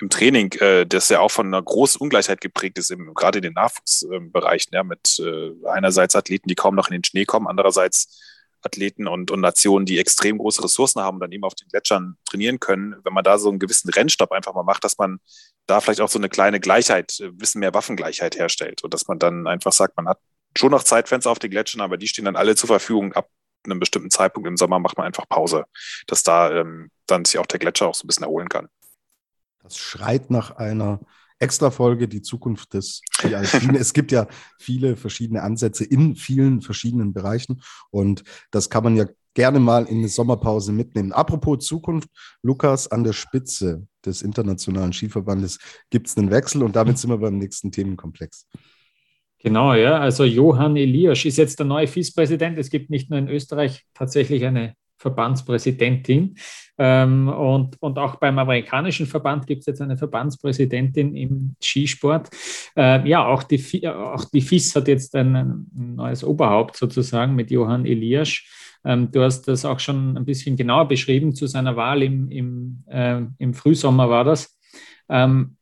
S4: im Training, äh, das ja auch von einer großen Ungleichheit geprägt ist, im, gerade in den Nachwuchsbereichen, ja, mit äh, einerseits Athleten, die kaum noch in den Schnee kommen, andererseits Athleten und, und Nationen, die extrem große Ressourcen haben und dann eben auf den Gletschern trainieren können, wenn man da so einen gewissen Rennstab einfach mal macht, dass man da vielleicht auch so eine kleine Gleichheit, ein bisschen mehr Waffengleichheit herstellt und dass man dann einfach sagt, man hat schon noch Zeitfenster auf den Gletschern, aber die stehen dann alle zur Verfügung. Ab einem bestimmten Zeitpunkt im Sommer macht man einfach Pause, dass da ähm, dann sich auch der Gletscher auch so ein bisschen erholen kann.
S3: Das schreit nach einer Extra-Folge, die Zukunft des Alpine. es gibt ja viele verschiedene Ansätze in vielen verschiedenen Bereichen und das kann man ja gerne mal in eine Sommerpause mitnehmen. Apropos Zukunft, Lukas, an der Spitze des Internationalen Skiverbandes gibt es einen Wechsel und damit sind wir beim nächsten Themenkomplex.
S2: Genau, ja. Also Johann Eliasch ist jetzt der neue Vizepräsident. Es gibt nicht nur in Österreich tatsächlich eine Verbandspräsidentin. Ähm, und, und auch beim amerikanischen Verband gibt es jetzt eine Verbandspräsidentin im Skisport. Äh, ja, auch die, auch die FIS hat jetzt ein, neues Oberhaupt sozusagen mit Johann Eliasch. Ähm, du hast das auch schon ein bisschen genauer beschrieben zu seiner Wahl im, im, äh, im Frühsommer war das. Ähm,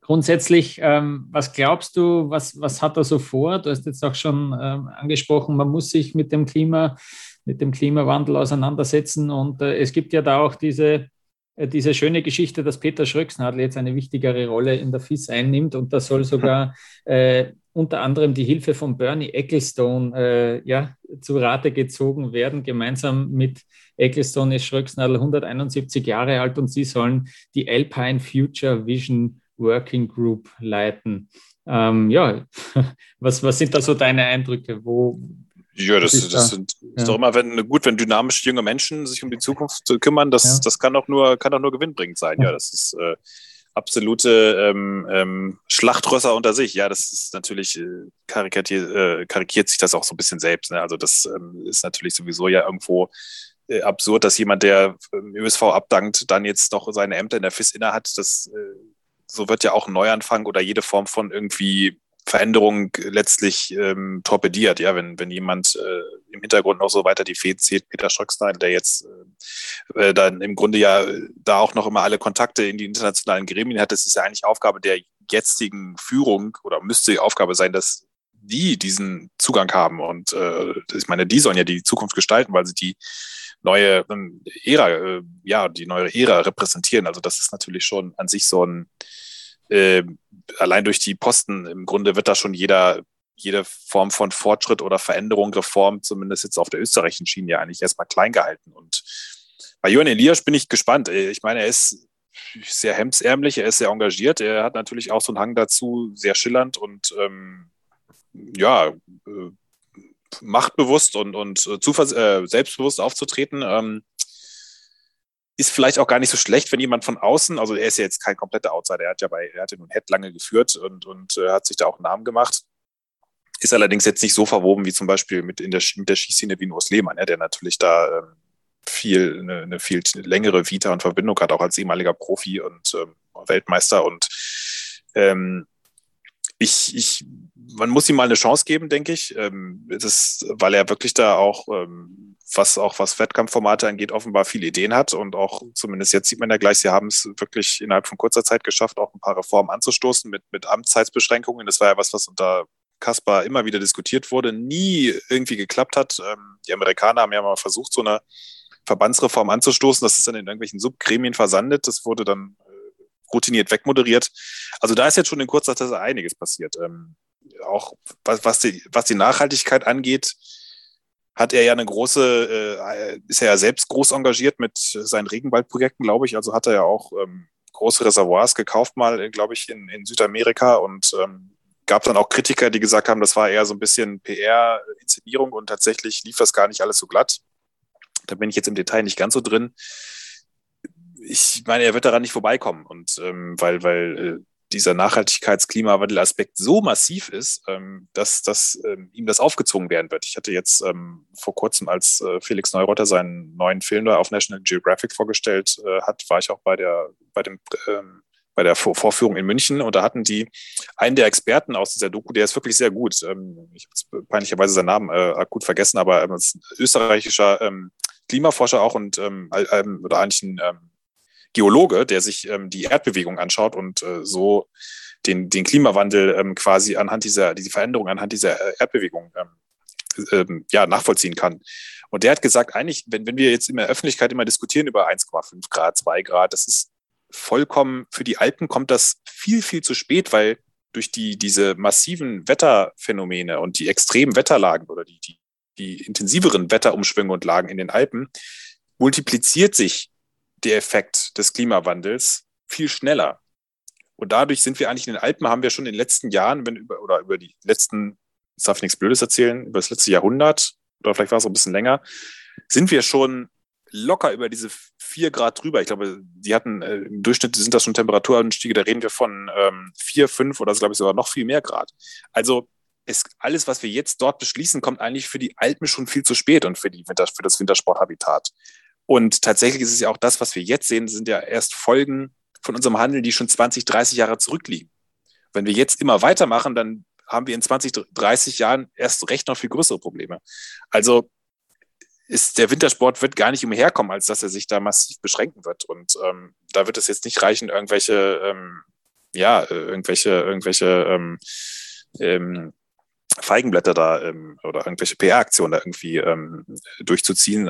S2: grundsätzlich, ähm, was glaubst du, was, was hat er so vor? Du hast jetzt auch schon ähm, angesprochen, man muss sich mit dem Klima mit dem Klimawandel auseinandersetzen. Und äh, es gibt ja da auch diese, äh, diese schöne Geschichte, dass Peter Schröcksnadel jetzt eine wichtigere Rolle in der FIS einnimmt. Und da soll sogar äh, unter anderem die Hilfe von Bernie Ecclestone äh, ja, zu Rate gezogen werden. Gemeinsam mit Ecclestone ist Schröcksnadel 171 Jahre alt und sie sollen die Alpine Future Vision Working Group leiten. Ähm, ja, was, was sind da so deine Eindrücke? Wo,
S4: ja, das, das, das sind, ja. ist doch immer wenn, gut, wenn dynamische junge Menschen sich um die Zukunft kümmern. Das, ja. das kann doch nur, kann doch nur gewinnbringend sein. Ja, das ist äh, absolute ähm, ähm, Schlachtrösser unter sich. Ja, das ist natürlich äh, karikiert, äh, karikiert sich das auch so ein bisschen selbst. Ne? Also das ähm, ist natürlich sowieso ja irgendwo äh, absurd, dass jemand, der im ÖSV abdankt, dann jetzt doch seine Ämter in der FIS innehat. Das äh, so wird ja auch ein Neuanfang oder jede Form von irgendwie Veränderung letztlich ähm, torpediert. Ja, wenn, wenn jemand äh, im Hintergrund noch so weiter die Fee zählt, Peter Schockstein, der jetzt äh, äh, dann im Grunde ja da auch noch immer alle Kontakte in die internationalen Gremien hat, das ist ja eigentlich Aufgabe der jetzigen Führung oder müsste die Aufgabe sein, dass die diesen Zugang haben. Und äh, ich meine, die sollen ja die Zukunft gestalten, weil sie die neue ähm, Ära, äh, ja, die neue Ära repräsentieren. Also das ist natürlich schon an sich so ein äh, allein durch die Posten im Grunde wird da schon jeder, jede Form von Fortschritt oder Veränderung, Reform, zumindest jetzt auf der österreichischen Schiene, ja eigentlich erstmal klein gehalten. Und bei Johann Elias bin ich gespannt. Äh, ich meine, er ist sehr hemsärmlich, er ist sehr engagiert, er hat natürlich auch so einen Hang dazu, sehr schillernd und ähm, ja, äh, machtbewusst und, und äh, selbstbewusst aufzutreten. Ähm, ist vielleicht auch gar nicht so schlecht, wenn jemand von außen, also er ist ja jetzt kein kompletter Outsider, er hat ja bei, er hat ja nun Head lange geführt und, und äh, hat sich da auch einen Namen gemacht. Ist allerdings jetzt nicht so verwoben wie zum Beispiel mit, in der, mit der Skiszene wie Urs Lehmann, ja, der natürlich da ähm, viel, eine, eine, viel längere Vita und Verbindung hat, auch als ehemaliger Profi und ähm, Weltmeister. Und ähm, ich, ich, man muss ihm mal eine Chance geben, denke ich. Ähm, das, weil er wirklich da auch, ähm, was auch was Wettkampfformate angeht, offenbar viele Ideen hat und auch zumindest jetzt sieht man ja gleich, sie haben es wirklich innerhalb von kurzer Zeit geschafft, auch ein paar Reformen anzustoßen mit, mit Amtszeitsbeschränkungen. Das war ja was, was unter Kaspar immer wieder diskutiert wurde, nie irgendwie geklappt hat. Ähm, die Amerikaner haben ja mal versucht, so eine Verbandsreform anzustoßen. Das ist dann in irgendwelchen Subgremien versandet. Das wurde dann routiniert wegmoderiert. Also da ist jetzt schon in kurzer Zeit einiges passiert. Ähm, auch was, was, die, was die Nachhaltigkeit angeht, hat er ja eine große, äh, ist er ja selbst groß engagiert mit seinen Regenwaldprojekten, glaube ich. Also hat er ja auch ähm, große Reservoirs gekauft, mal, glaube ich, in, in Südamerika und ähm, gab dann auch Kritiker, die gesagt haben, das war eher so ein bisschen PR-Inszenierung und tatsächlich lief das gar nicht alles so glatt. Da bin ich jetzt im Detail nicht ganz so drin. Ich meine, er wird daran nicht vorbeikommen. Und ähm, weil, weil äh, dieser Nachhaltigkeits-Klimawandel-Aspekt so massiv ist, ähm, dass, dass ähm, ihm das aufgezwungen werden wird. Ich hatte jetzt ähm, vor kurzem, als äh, Felix Neureuther seinen neuen Film da auf National Geographic vorgestellt äh, hat, war ich auch bei der, bei dem ähm, bei der Vorführung in München und da hatten die einen der Experten aus dieser Doku, der ist wirklich sehr gut. Ähm, ich habe peinlicherweise seinen Namen äh, akut vergessen, aber ähm, österreichischer ähm, Klimaforscher auch und ähm, ähm, oder eigentlich ein ähm, Geologe, der sich ähm, die Erdbewegung anschaut und äh, so den, den Klimawandel ähm, quasi anhand dieser, die Veränderung anhand dieser äh, Erdbewegung ähm, ähm, ja, nachvollziehen kann. Und der hat gesagt, eigentlich, wenn, wenn wir jetzt in der Öffentlichkeit immer diskutieren über 1,5 Grad, 2 Grad, das ist vollkommen, für die Alpen kommt das viel, viel zu spät, weil durch die, diese massiven Wetterphänomene und die extremen Wetterlagen oder die, die, die intensiveren Wetterumschwünge und Lagen in den Alpen multipliziert sich der Effekt des Klimawandels viel schneller. Und dadurch sind wir eigentlich in den Alpen, haben wir schon in den letzten Jahren, wenn über, oder über die letzten, jetzt darf ich nichts Blödes erzählen, über das letzte Jahrhundert, oder vielleicht war es auch ein bisschen länger, sind wir schon locker über diese vier Grad drüber. Ich glaube, die hatten äh, im Durchschnitt sind das schon Temperaturanstiege, da reden wir von ähm, vier, fünf oder glaube ich sogar noch viel mehr Grad. Also ist alles, was wir jetzt dort beschließen, kommt eigentlich für die Alpen schon viel zu spät und für, die Winter, für das Wintersporthabitat. Und tatsächlich ist es ja auch das, was wir jetzt sehen, sind ja erst Folgen von unserem Handel, die schon 20, 30 Jahre zurückliegen. Wenn wir jetzt immer weitermachen, dann haben wir in 20, 30 Jahren erst recht noch viel größere Probleme. Also ist der Wintersport wird gar nicht umherkommen, als dass er sich da massiv beschränken wird. Und ähm, da wird es jetzt nicht reichen, irgendwelche, ähm, ja, irgendwelche, irgendwelche ähm, ähm, Feigenblätter da ähm, oder irgendwelche PR-Aktionen da irgendwie ähm, durchzuziehen.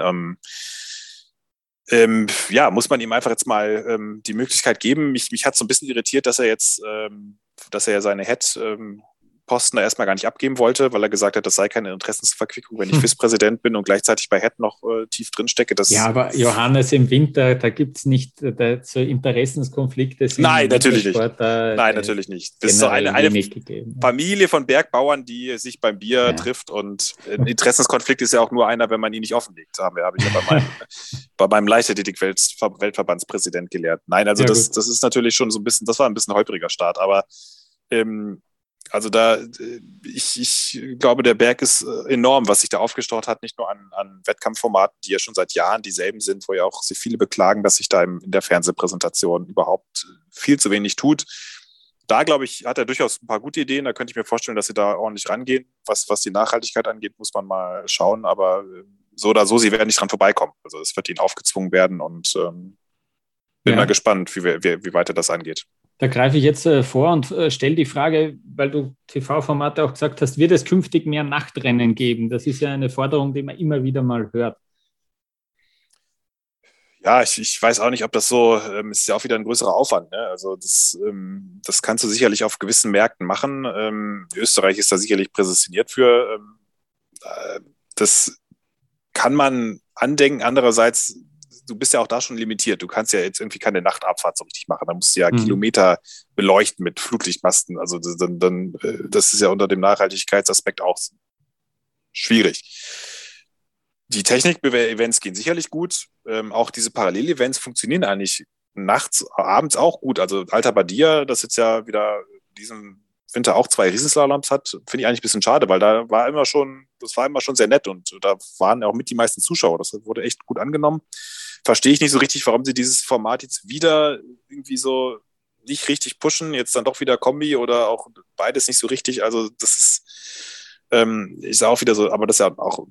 S4: Ähm, ja, muss man ihm einfach jetzt mal ähm, die Möglichkeit geben. Mich, mich hat so ein bisschen irritiert, dass er jetzt, ähm, dass er seine Head ähm, Posten da erstmal gar nicht abgeben wollte, weil er gesagt hat, das sei keine Interessensverquickung, wenn ich. FIS-Präsident bin und gleichzeitig bei HED noch äh, tief drin stecke.
S2: ja, aber Johannes, im Winter, da gibt es nicht äh, so Interessenskonflikte.
S4: Nein, natürlich nicht. Da, Nein, natürlich nicht. Das ist so eine, eine Familie von Bergbauern, die sich beim Bier ja. trifft und ein Interessenskonflikt ist ja auch nur einer, wenn man ihn nicht offenlegt. Haben wir, habe ich ja bei meinem, bei meinem Leichtathletik-Weltverbandspräsident gelehrt. Nein, also ja, das, das ist natürlich schon so ein bisschen, das war ein bisschen holpriger Start, aber ähm, also da, äh, ich, ich glaube, der Berg ist äh, enorm, was sich da aufgestaut hat, nicht nur an, an Wettkampfformaten, die ja schon seit Jahren dieselben sind, wo ja auch sich viele beklagen, dass sich da im, in der Fernsehpräsentation überhaupt viel zu wenig tut. Da, glaube ich, hat er durchaus ein paar gute Ideen. Da könnte ich mir vorstellen, dass sie da ordentlich rangehen. Was, was die Nachhaltigkeit angeht, muss man mal schauen. Aber äh, so oder so, sie werden nicht dran vorbeikommen. Also es wird ihnen aufgezwungen werden und ähm, bin ja. mal gespannt, wie, wie, wie weiter das angeht.
S2: Da greife ich jetzt äh, vor und äh, stelle die Frage, weil du TV-Formate auch gesagt hast, wird es künftig mehr Nachtrennen geben? Das ist ja eine Forderung, die man immer wieder mal hört.
S4: Ja, ich, ich weiß auch nicht, ob das so, ähm, ist ja auch wieder ein größerer Aufwand. Ne? Also das, ähm, das kannst du sicherlich auf gewissen Märkten machen. Ähm, Österreich ist da sicherlich präsentiert für. Ähm, äh, das kann man andenken. Andererseits du bist ja auch da schon limitiert. Du kannst ja jetzt irgendwie keine Nachtabfahrt so richtig machen. Da musst du ja mhm. Kilometer beleuchten mit Flutlichtmasten. Also dann, dann, äh, das ist ja unter dem Nachhaltigkeitsaspekt auch schwierig. Die Technik-Events gehen sicherlich gut. Ähm, auch diese Parallel-Events funktionieren eigentlich nachts, abends auch gut. Also Alter Badia, das jetzt ja wieder diesen Winter auch zwei Riesenslaloms hat, finde ich eigentlich ein bisschen schade, weil da war immer schon, das war immer schon sehr nett und da waren auch mit die meisten Zuschauer. Das wurde echt gut angenommen. Verstehe ich nicht so richtig, warum sie dieses Format jetzt wieder irgendwie so nicht richtig pushen, jetzt dann doch wieder Kombi oder auch beides nicht so richtig. Also das ist, ähm, ist auch wieder so, aber das ist ja auch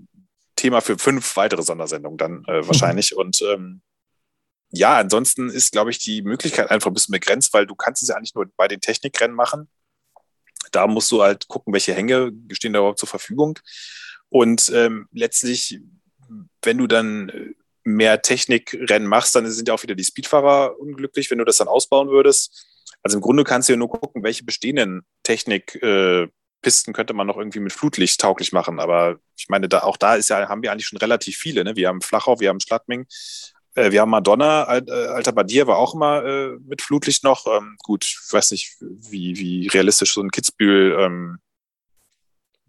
S4: Thema für fünf weitere Sondersendungen dann äh, wahrscheinlich. Und ähm, ja, ansonsten ist, glaube ich, die Möglichkeit einfach ein bisschen begrenzt, weil du kannst es ja eigentlich nur bei den Technikrennen machen. Da musst du halt gucken, welche Hänge stehen da überhaupt zur Verfügung. Und ähm, letztlich, wenn du dann mehr Technikrennen machst, dann sind ja auch wieder die Speedfahrer unglücklich, wenn du das dann ausbauen würdest. Also im Grunde kannst du ja nur gucken, welche bestehenden Technikpisten äh, könnte man noch irgendwie mit Flutlicht tauglich machen. Aber ich meine, da, auch da ist ja, haben wir eigentlich schon relativ viele. Ne? Wir haben Flachau, wir haben Schladming, äh, wir haben Madonna, äh, Alter Badier war auch immer äh, mit Flutlicht noch. Ähm, gut, ich weiß nicht, wie, wie realistisch so ein Kitzbühel ähm,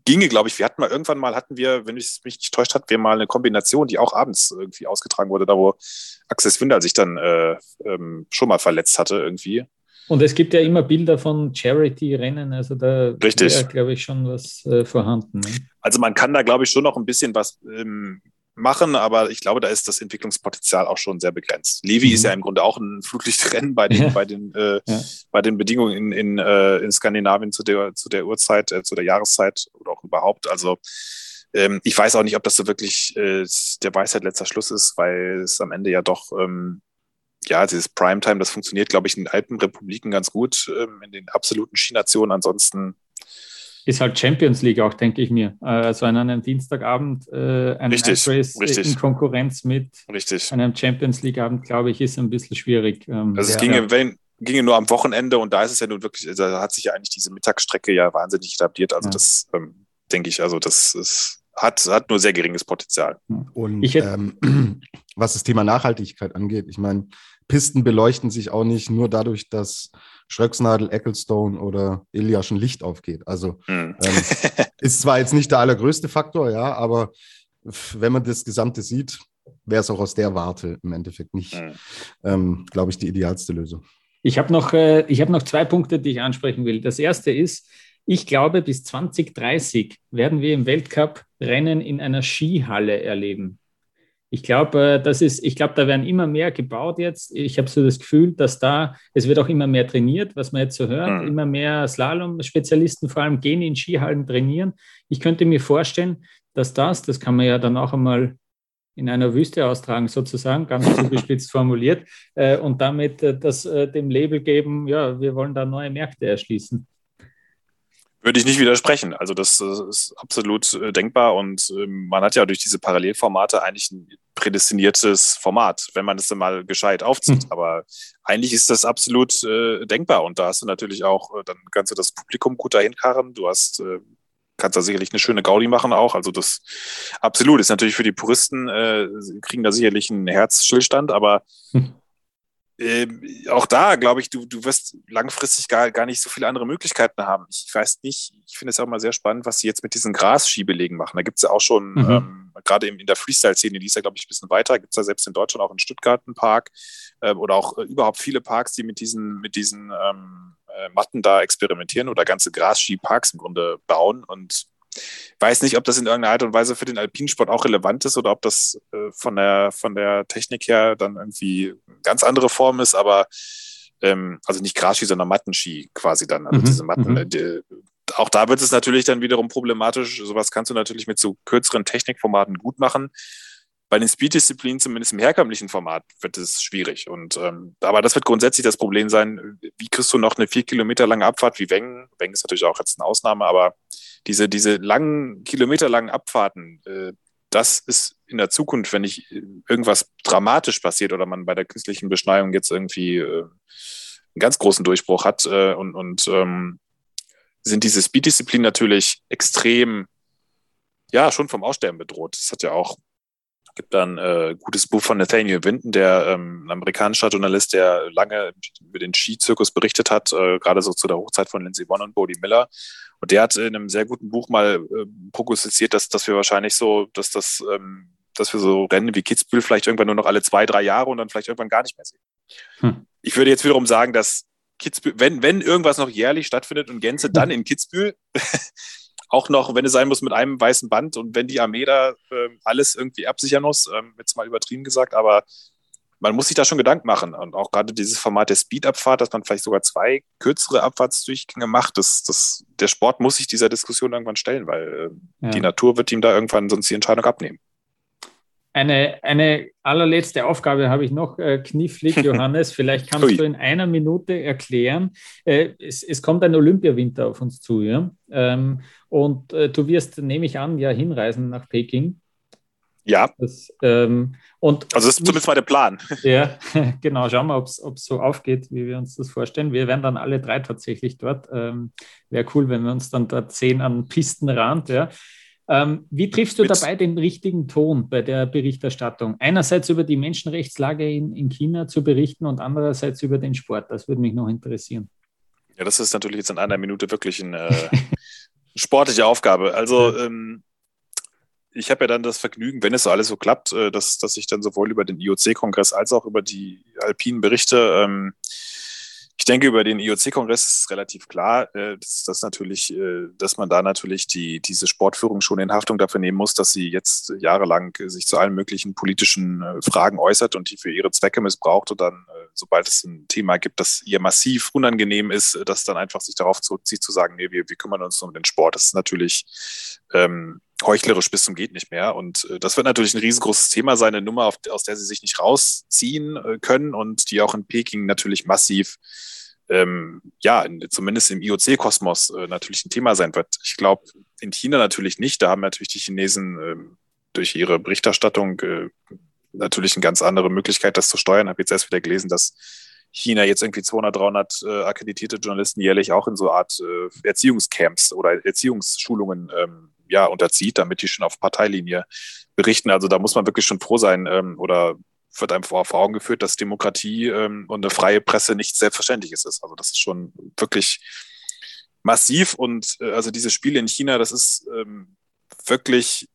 S4: ginge, glaube ich. Wir hatten mal irgendwann mal, hatten wir, wenn ich mich nicht täuscht, hatten wir mal eine Kombination, die auch abends irgendwie ausgetragen wurde, da wo Axel Swindal sich dann äh, ähm, schon mal verletzt hatte irgendwie.
S2: Und es gibt ja immer Bilder von Charity-Rennen, also da ist, glaube ich, schon was äh, vorhanden. Ne?
S4: Also man kann da, glaube ich, schon noch ein bisschen was ähm, machen, aber ich glaube, da ist das Entwicklungspotenzial auch schon sehr begrenzt. Levi mhm. ist ja im Grunde auch ein Flutlichtrennen bei den, ja. bei den, äh, ja. bei den Bedingungen in, in, äh, in Skandinavien zu der, zu der Uhrzeit, äh, zu der Jahreszeit oder auch überhaupt. Also ähm, ich weiß auch nicht, ob das so wirklich äh, der Weisheit letzter Schluss ist, weil es am Ende ja doch ähm, ja, dieses Primetime, das funktioniert, glaube ich, in den Alpenrepubliken ganz gut, ähm, in den absoluten Skinationen. Ansonsten
S2: ist halt Champions League auch, denke ich mir. Also an einem Dienstagabend äh, ein
S4: richtig,
S2: Race
S4: richtig.
S2: in Konkurrenz mit
S4: richtig.
S2: einem Champions League Abend, glaube ich, ist ein bisschen schwierig.
S4: Ähm, also es ginge, ja. wenn, ginge nur am Wochenende und da ist es ja nun wirklich, also da hat sich ja eigentlich diese Mittagsstrecke ja wahnsinnig etabliert. Also ja. das ähm, denke ich, also das ist, hat, hat nur sehr geringes Potenzial.
S3: Und ich ähm, was das Thema Nachhaltigkeit angeht, ich meine, Pisten beleuchten sich auch nicht nur dadurch, dass Schröcksnadel, Ecclestone oder Ilya schon Licht aufgeht. Also mhm. ähm, ist zwar jetzt nicht der allergrößte Faktor, ja, aber wenn man das Gesamte sieht, wäre es auch aus der Warte im Endeffekt nicht, mhm. ähm, glaube ich, die idealste Lösung.
S2: Ich habe noch, äh, hab noch zwei Punkte, die ich ansprechen will. Das erste ist, ich glaube, bis 2030 werden wir im Weltcup Rennen in einer Skihalle erleben. Ich glaube, äh, das ist, ich glaube, da werden immer mehr gebaut jetzt. Ich habe so das Gefühl, dass da, es wird auch immer mehr trainiert, was man jetzt so hört. Mhm. Immer mehr Slalom-Spezialisten vor allem gehen in Skihallen trainieren. Ich könnte mir vorstellen, dass das, das kann man ja dann auch einmal in einer Wüste austragen, sozusagen, ganz zugespitzt formuliert, äh, und damit äh, das dem Label geben, ja, wir wollen da neue Märkte erschließen.
S4: Würde ich nicht widersprechen. Also das, ist absolut äh, denkbar und ähm, man hat ja durch diese Parallelformate eigentlich ein prädestiniertes Format, wenn man es dann mal gescheit aufzieht. Mhm. Aber eigentlich ist das absolut äh, denkbar und da hast du natürlich auch, äh, dann kannst du das Publikum gut dahin karren. Du hast äh, kannst da sicherlich eine schöne Gaudi machen auch. Also das absolut ist natürlich für die Puristen, äh, kriegen da sicherlich einen Herzstillstand, aber hm äh, auch da glaube ich, du, du wirst langfristig gar, gar nicht so viele andere Möglichkeiten haben. Ich weiß nicht, ich finde es auch mal sehr spannend, was sie jetzt mit diesen Grasschiebelegen machen. Da gibt es ja auch schon, mhm. ähm, gerade in der Freestyle-Szene, die ist ja, glaube ich, ein bisschen weiter, gibt es ja selbst in Deutschland auch in Stuttgart einen Park äh, oder auch äh, überhaupt viele Parks, die mit diesen, mit diesen ähm, äh, Matten da experimentieren oder ganze Grasski-Parks im Grunde bauen und weiß nicht, ob das in irgendeiner Art und Weise für den Alpinsport auch relevant ist oder ob das äh, von, der, von der Technik her dann irgendwie eine ganz andere Form ist, aber ähm, also nicht Grasski, sondern Mattenski quasi dann. Also mhm. diese Matten, mhm. die, auch da wird es natürlich dann wiederum problematisch. Sowas kannst du natürlich mit so kürzeren Technikformaten gut machen. Bei den Speed-Disziplinen, zumindest im herkömmlichen Format, wird es schwierig. Und, ähm, aber das wird grundsätzlich das Problem sein, wie kriegst du noch eine vier Kilometer lange Abfahrt wie Wengen? Wengen ist natürlich auch jetzt eine Ausnahme, aber diese, diese langen, kilometerlangen Abfahrten, äh, das ist in der Zukunft, wenn nicht irgendwas dramatisch passiert oder man bei der künstlichen Beschneiung jetzt irgendwie äh, einen ganz großen Durchbruch hat äh, und, und ähm, sind diese Speed-Disziplinen natürlich extrem, ja, schon vom Aussterben bedroht. Das hat ja auch gibt dann ein äh, gutes Buch von Nathaniel Winton, der ähm, ein amerikanischer Journalist, der lange über den Skizirkus berichtet hat, äh, gerade so zu der Hochzeit von Lindsey Vonn und Bodie Miller. Und der hat in einem sehr guten Buch mal äh, prognostiziert, dass, dass wir wahrscheinlich so, dass das, ähm, dass wir so Rennen wie Kitzbühel vielleicht irgendwann nur noch alle zwei, drei Jahre und dann vielleicht irgendwann gar nicht mehr sehen. Hm. Ich würde jetzt wiederum sagen, dass Kitzbühel, wenn, wenn irgendwas noch jährlich stattfindet und Gänze, dann in Kitzbühel. auch noch, wenn es sein muss, mit einem weißen Band und wenn die Armee da äh, alles irgendwie absichern muss, ähm, jetzt mal übertrieben gesagt, aber man muss sich da schon Gedanken machen. Und auch gerade dieses Format der Speed-Abfahrt, dass man vielleicht sogar zwei kürzere Abfahrtsdurchgänge macht, das, das, der Sport muss sich dieser Diskussion irgendwann stellen, weil äh, ja. die Natur wird ihm da irgendwann sonst die Entscheidung abnehmen.
S2: Eine, eine allerletzte Aufgabe habe ich noch, äh, knifflig, Johannes. Vielleicht kannst Ui. du in einer Minute erklären. Äh, es, es, kommt ein Olympiawinter auf uns zu, ja? Ähm, und äh, du wirst, nehme ich an, ja hinreisen nach Peking.
S4: Ja.
S2: Das, ähm, und
S4: also das ist zumindest mal der Plan.
S2: Ja, genau. Schauen wir, ob es so aufgeht, wie wir uns das vorstellen. Wir wären dann alle drei tatsächlich dort. Ähm, Wäre cool, wenn wir uns dann dort sehen am Pistenrand. Ja. Ähm, wie triffst du dabei den richtigen Ton bei der Berichterstattung? Einerseits über die Menschenrechtslage in, in China zu berichten und andererseits über den Sport. Das würde mich noch interessieren.
S4: Ja, das ist natürlich jetzt in einer Minute wirklich eine äh, sportliche Aufgabe. Also ähm, ich habe ja dann das Vergnügen, wenn es so alles so klappt, äh, dass, dass ich dann sowohl über den IOC-Kongress als auch über die Alpinen berichte. Ähm, ich denke, über den IOC-Kongress ist es relativ klar, äh, dass, dass, natürlich, äh, dass man da natürlich die, diese Sportführung schon in Haftung dafür nehmen muss, dass sie jetzt jahrelang sich zu allen möglichen politischen äh, Fragen äußert und die für ihre Zwecke missbraucht und dann, sobald es ein Thema gibt, das ihr massiv unangenehm ist, dass dann einfach sich darauf zurückzieht, zu sagen, nee, wir, wir kümmern uns um den Sport. Das ist natürlich ähm, heuchlerisch bis zum geht nicht mehr. Und äh, das wird natürlich ein riesengroßes Thema sein, eine Nummer, auf, aus der sie sich nicht rausziehen äh, können und die auch in Peking natürlich massiv, ähm, ja, in, zumindest im IOC-Kosmos äh, natürlich ein Thema sein wird. Ich glaube, in China natürlich nicht. Da haben natürlich die Chinesen ähm, durch ihre Berichterstattung äh, natürlich eine ganz andere Möglichkeit, das zu steuern. Ich habe jetzt erst wieder gelesen, dass China jetzt irgendwie 200, 300 äh, akkreditierte Journalisten jährlich auch in so Art äh, Erziehungscamps oder Erziehungsschulungen ähm, ja, unterzieht, damit die schon auf Parteilinie berichten. Also da muss man wirklich schon froh sein ähm, oder wird einem vor, vor Augen geführt, dass Demokratie ähm, und eine freie Presse nichts Selbstverständliches ist. Also das ist schon wirklich massiv und äh, also diese Spiele in China, das ist ähm, wirklich,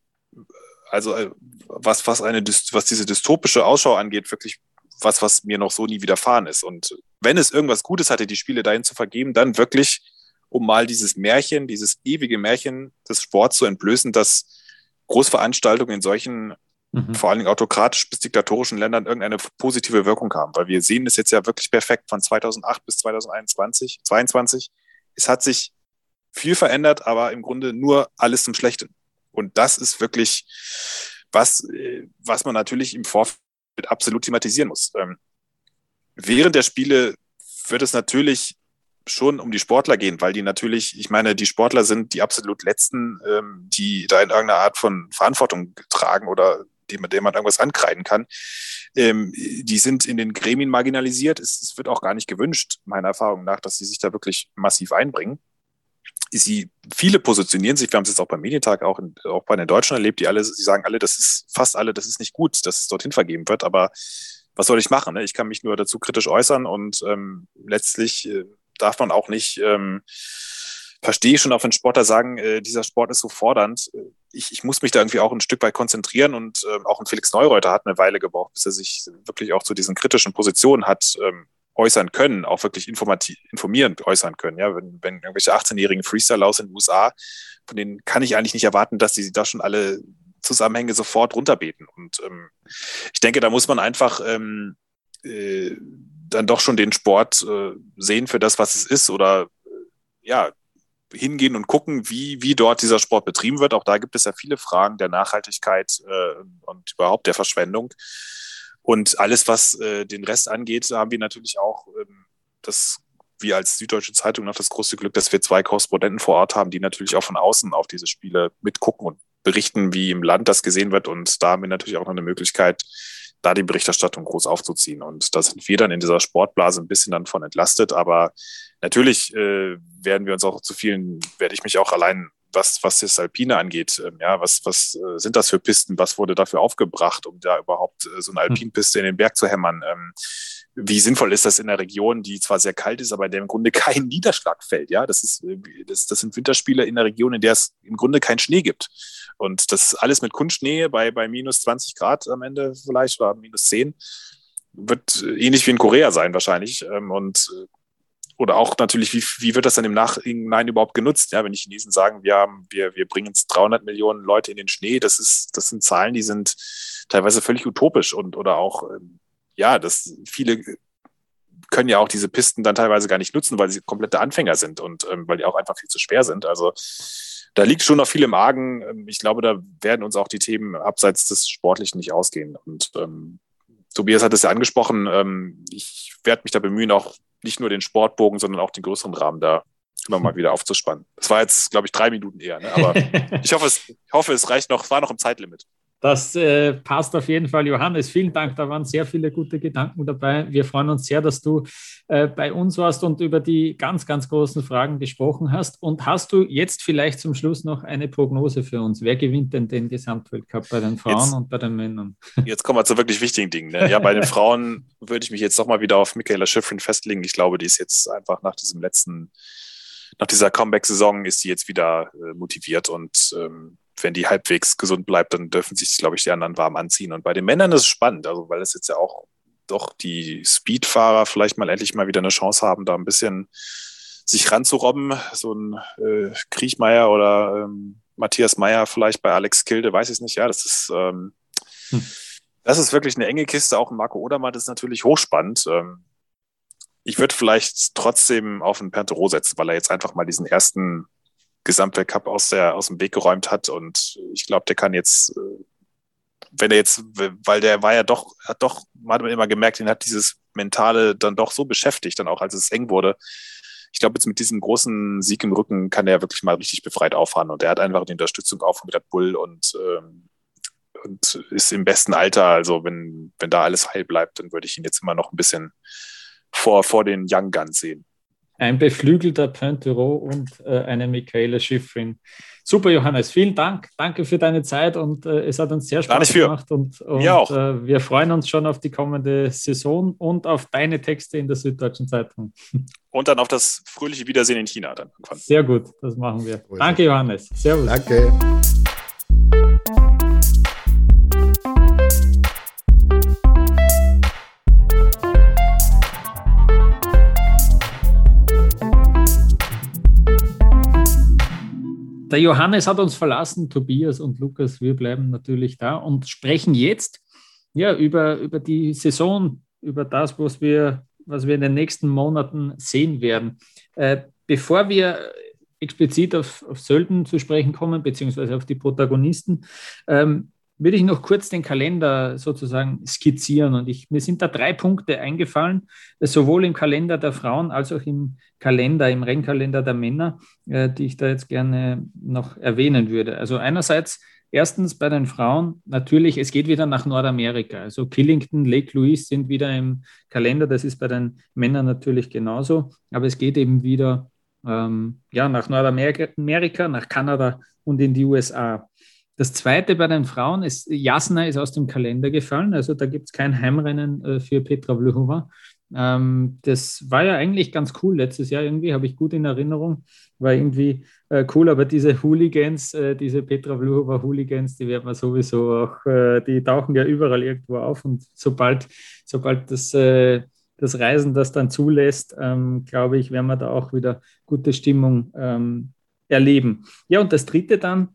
S4: also äh, was, was, eine, was diese dystopische Ausschau angeht, wirklich was, was mir noch so nie widerfahren ist. Und wenn es irgendwas Gutes hatte, die Spiele dahin zu vergeben, dann wirklich um mal dieses Märchen, dieses ewige Märchen des Sports zu entblößen, dass Großveranstaltungen in solchen mhm. vor allen Dingen autokratisch bis diktatorischen Ländern irgendeine positive Wirkung haben. Weil wir sehen es jetzt ja wirklich perfekt von 2008 bis 2021, 2022. Es hat sich viel verändert, aber im Grunde nur alles zum Schlechten. Und das ist wirklich was, äh, was man natürlich im Vorfeld absolut thematisieren muss. Ähm, während der Spiele wird es natürlich schon um die Sportler gehen, weil die natürlich, ich meine, die Sportler sind die absolut letzten, ähm, die da in irgendeiner Art von Verantwortung tragen oder dem, dem man irgendwas ankreiden kann. Ähm, die sind in den Gremien marginalisiert. Es, es, wird auch gar nicht gewünscht, meiner Erfahrung nach, dass sie sich da wirklich massiv einbringen. Sie, viele positionieren sich, wir haben es jetzt auch beim Medientag, auch, in, auch bei den Deutschen erlebt, die alle, sie sagen alle, das ist fast alle, das ist nicht gut, dass es dorthin vergeben wird, aber was soll ich machen? Ne? Ich kann mich nur dazu kritisch äußern und ähm, letztlich äh, darf man auch nicht, ähm, verstehe schon auch wenn Sportler sagen, äh, dieser Sport ist so fordernd. Ich, ich muss mich da irgendwie auch ein Stück weit konzentrieren und äh, auch ein Felix Neureuter hat eine Weile gebraucht, bis er sich wirklich auch zu diesen kritischen Positionen hat ähm, äußern können, auch wirklich informativ, informierend äußern können. Ja, wenn, wenn irgendwelche 18-jährigen Freestyle aus den USA, von denen kann ich eigentlich nicht erwarten, dass sie da schon alle Zusammenhänge sofort runterbeten. Und ähm, ich denke, da muss man einfach ähm, äh, dann doch schon den Sport äh, sehen für das, was es ist oder äh, ja, hingehen und gucken, wie, wie dort dieser Sport betrieben wird. Auch da gibt es ja viele Fragen der Nachhaltigkeit äh, und überhaupt der Verschwendung. Und alles, was äh, den Rest angeht, haben wir natürlich auch ähm, das, wir als Süddeutsche Zeitung noch das große Glück, dass wir zwei Korrespondenten vor Ort haben, die natürlich auch von außen auf diese Spiele mitgucken und berichten, wie im Land das gesehen wird. Und da haben wir natürlich auch noch eine Möglichkeit, da die Berichterstattung groß aufzuziehen. Und da sind wir dann in dieser Sportblase ein bisschen dann von entlastet. Aber natürlich äh, werden wir uns auch zu vielen, werde ich mich auch allein was, was das Alpine angeht. Ähm, ja, was, was äh, sind das für Pisten? Was wurde dafür aufgebracht, um da überhaupt äh, so eine hm. Alpinpiste in den Berg zu hämmern? Ähm, wie sinnvoll ist das in einer Region, die zwar sehr kalt ist, aber in der im Grunde kein Niederschlag fällt? Ja, das ist, äh, das, das sind Winterspiele in einer Region, in der es im Grunde keinen Schnee gibt. Und das alles mit Kunstschnee bei, bei minus 20 Grad am Ende vielleicht oder minus 10 wird ähnlich wie in Korea sein wahrscheinlich. Ähm, und oder auch natürlich, wie, wie wird das dann im Nachhinein überhaupt genutzt? Ja, wenn die Chinesen sagen, wir haben, wir, wir bringen jetzt 300 Millionen Leute in den Schnee, das ist, das sind Zahlen, die sind teilweise völlig utopisch und, oder auch, ähm, ja, das viele können ja auch diese Pisten dann teilweise gar nicht nutzen, weil sie komplette Anfänger sind und ähm, weil die auch einfach viel zu schwer sind. Also da liegt schon noch viel im Argen. Ähm, ich glaube, da werden uns auch die Themen abseits des Sportlichen nicht ausgehen. Und ähm, Tobias hat es ja angesprochen. Ähm, ich werde mich da bemühen, auch nicht nur den Sportbogen, sondern auch den größeren Rahmen da immer mal wieder aufzuspannen. Das war jetzt, glaube ich, drei Minuten eher, ne? aber ich hoffe, es, ich hoffe, es reicht noch, war noch im Zeitlimit.
S2: Das äh, passt auf jeden Fall, Johannes. Vielen Dank. Da waren sehr viele gute Gedanken dabei. Wir freuen uns sehr, dass du äh, bei uns warst und über die ganz, ganz großen Fragen gesprochen hast. Und hast du jetzt vielleicht zum Schluss noch eine Prognose für uns? Wer gewinnt denn den Gesamtweltcup bei den Frauen jetzt, und bei den Männern?
S4: Jetzt kommen wir zu wirklich wichtigen Dingen. Ne? Ja, bei den Frauen würde ich mich jetzt nochmal wieder auf Michaela Schiffrin festlegen. Ich glaube, die ist jetzt einfach nach diesem letzten, nach dieser Comeback-Saison ist sie jetzt wieder äh, motiviert und ähm, wenn die halbwegs gesund bleibt, dann dürfen sich, glaube ich, die anderen warm anziehen. Und bei den Männern ist es spannend, also weil es jetzt ja auch doch die Speedfahrer vielleicht mal endlich mal wieder eine Chance haben, da ein bisschen sich ranzurobben. So ein äh, Kriechmeier oder ähm, Matthias Meyer vielleicht bei Alex Kilde, weiß ich nicht. Ja, das ist, ähm, hm. das ist wirklich eine enge Kiste. Auch Marco Odermatt ist natürlich hochspannend. Ähm, ich würde vielleicht trotzdem auf einen Pantero setzen, weil er jetzt einfach mal diesen ersten Gesamtweltcup aus, der, aus dem Weg geräumt hat. Und ich glaube, der kann jetzt, äh, wenn er jetzt, weil der war ja doch, hat doch, man hat immer gemerkt, ihn hat dieses Mentale dann doch so beschäftigt, dann auch als es eng wurde. Ich glaube, jetzt mit diesem großen Sieg im Rücken kann er wirklich mal richtig befreit auffahren. Und er hat einfach die Unterstützung auch von Red Bull und, ähm, und ist im besten Alter. Also wenn, wenn da alles heil bleibt, dann würde ich ihn jetzt immer noch ein bisschen vor, vor den Young Guns sehen
S2: ein beflügelter Pointero und äh, eine Michaela Schiffrin. Super, Johannes, vielen Dank. Danke für deine Zeit und äh, es hat uns sehr Spaß gemacht und, und äh, wir freuen uns schon auf die kommende Saison und auf deine Texte in der Süddeutschen Zeitung.
S4: Und dann auf das fröhliche Wiedersehen in China dann.
S2: Sehr gut, das machen wir. Danke, Johannes. Servus.
S3: Danke.
S2: Der Johannes hat uns verlassen, Tobias und Lukas, wir bleiben natürlich da und sprechen jetzt ja, über, über die Saison, über das, was wir, was wir in den nächsten Monaten sehen werden. Äh, bevor wir explizit auf, auf Sölden zu sprechen kommen, beziehungsweise auf die Protagonisten, ähm, würde ich noch kurz den Kalender sozusagen skizzieren. Und ich, mir sind da drei Punkte eingefallen, sowohl im Kalender der Frauen als auch im Kalender, im Rennkalender der Männer, äh, die ich da jetzt gerne noch erwähnen würde. Also einerseits Erstens bei den Frauen natürlich, es geht wieder nach Nordamerika. Also Killington, Lake Louise sind wieder im Kalender. Das ist bei den Männern natürlich genauso. Aber es geht eben wieder ähm, ja, nach Nordamerika, nach Kanada und in die USA. Das zweite bei den Frauen ist, Jasna ist aus dem Kalender gefallen, also da gibt es kein Heimrennen äh, für Petra Vlhova. Ähm, das war ja eigentlich ganz cool letztes Jahr irgendwie, habe ich gut in Erinnerung, war irgendwie äh, cool, aber diese Hooligans, äh, diese Petra Vlhova Hooligans, die werden wir sowieso auch, äh, die tauchen ja überall irgendwo auf und sobald, sobald das, äh, das Reisen das dann zulässt, ähm, glaube ich, werden wir da auch wieder gute Stimmung ähm, erleben. Ja, und das dritte dann,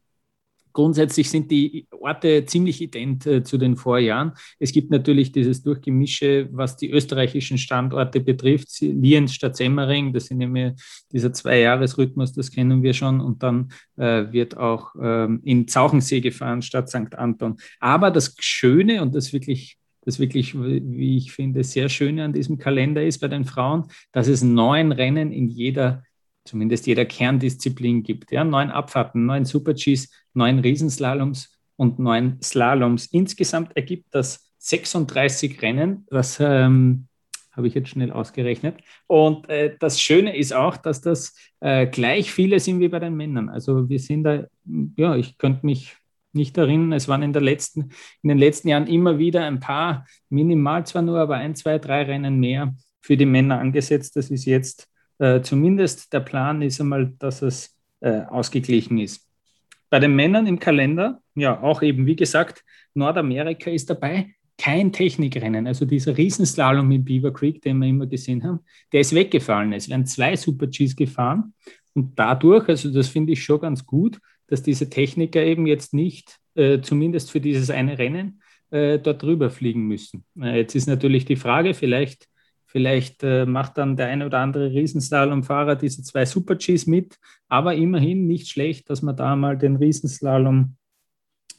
S2: Grundsätzlich sind die Orte ziemlich ident äh, zu den Vorjahren. Es gibt natürlich dieses Durchgemische, was die österreichischen Standorte betrifft. Lienz statt Semmering, das sind immer dieser Zwei-Jahres-Rhythmus, das kennen wir schon. Und dann äh, wird auch ähm, in Zauchensee gefahren statt St. Anton. Aber das Schöne und das wirklich das wirklich, wie ich finde, sehr Schöne an diesem Kalender ist bei den Frauen, dass es neun Rennen in jeder zumindest jeder Kerndisziplin gibt. Ja, neun Abfahrten, neun Super-Gs, neun Riesenslaloms und neun Slaloms. Insgesamt ergibt das 36 Rennen, was ähm, habe ich jetzt schnell ausgerechnet. Und äh, das Schöne ist auch, dass das äh, gleich viele sind wie bei den Männern. Also wir sind da, ja, ich könnte mich nicht erinnern, es waren in, der letzten, in den letzten Jahren immer wieder ein paar, minimal zwar nur, aber ein, zwei, drei Rennen mehr für die Männer angesetzt. Das ist jetzt äh, zumindest der Plan, ist einmal, dass es äh, ausgeglichen ist. Bei den Männern im Kalender, ja, auch eben, wie gesagt, Nordamerika ist dabei kein Technikrennen. Also dieser Riesenslalom in Beaver Creek, den wir immer gesehen haben, der ist weggefallen. Es werden zwei Super Gs gefahren und dadurch, also das finde ich schon ganz gut, dass diese Techniker eben jetzt nicht, äh, zumindest für dieses eine Rennen, äh, dort drüber fliegen müssen. Äh, jetzt ist natürlich die Frage, vielleicht, vielleicht äh, macht dann der eine oder andere Riesenslalom-Fahrer diese zwei Super Gs mit, aber immerhin nicht schlecht, dass man da mal den Riesenslalom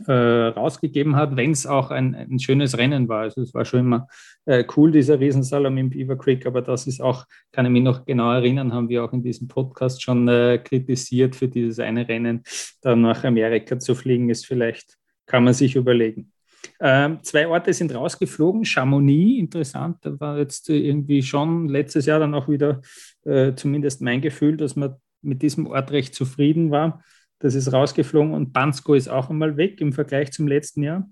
S2: äh, rausgegeben hat, wenn es auch ein, ein, schönes Rennen war. Also es war schon immer äh, cool, dieser Riesensalom im Beaver Creek, aber das ist auch, kann ich mich noch genau erinnern, haben wir auch in diesem Podcast schon äh, kritisiert für dieses eine Rennen, dann nach Amerika zu fliegen, ist vielleicht, kann man sich überlegen. Ähm, zwei Orte sind rausgeflogen. Chamonix, interessant, da war jetzt irgendwie schon letztes Jahr dann auch wieder äh, zumindest mein Gefühl, dass man mit diesem Ort recht zufrieden war. Das ist rausgeflogen und Bansko ist auch einmal weg im Vergleich zum letzten Jahr.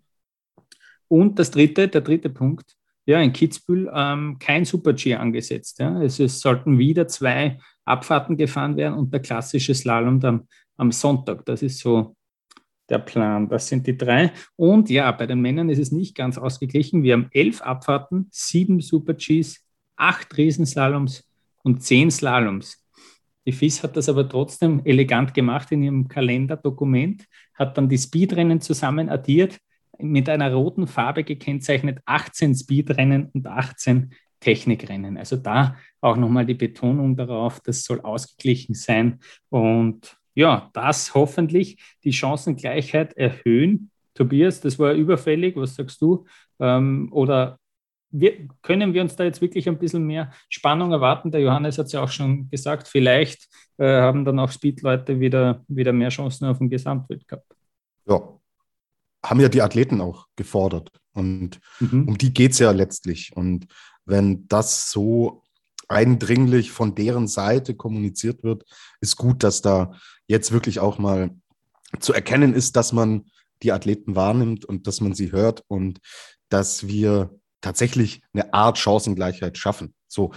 S2: Und das dritte, der dritte Punkt, ja, in Kitzbühel ähm, kein Super-G angesetzt. Ja. Es, es, sollten wieder zwei Abfahrten gefahren werden und der klassische Slalom dann am Sonntag. Das ist so der Plan. Das sind die drei. Und ja, bei den Männern ist es nicht ganz ausgeglichen. Wir haben elf Abfahrten, sieben Super-Gs, acht Riesenslaloms und zehn Slaloms. Die FIS hat das aber trotzdem elegant gemacht in ihrem Kalenderdokument, hat dann die Speedrennen zusammen addiert, mit einer roten Farbe gekennzeichnet, 18 Speedrennen und 18 Technikrennen. Also da auch nochmal die Betonung darauf, das soll ausgeglichen sein und ja, das hoffentlich die Chancengleichheit erhöhen. Tobias, das war überfällig, was sagst du? Ähm, oder wir, können wir uns da jetzt wirklich ein bisschen mehr Spannung erwarten? Der Johannes hat es ja auch schon gesagt, vielleicht äh, haben dann auch Speed-Leute wieder, wieder mehr Chancen auf den Gesamtweltcup.
S3: Ja, haben ja die Athleten auch gefordert. Und mhm. um die geht es ja letztlich. Und wenn das so eindringlich von deren Seite kommuniziert wird, ist gut, dass da jetzt wirklich auch mal zu erkennen ist, dass man die Athleten wahrnimmt und dass man sie hört und dass wir tatsächlich eine Art Chancengleichheit schaffen. So,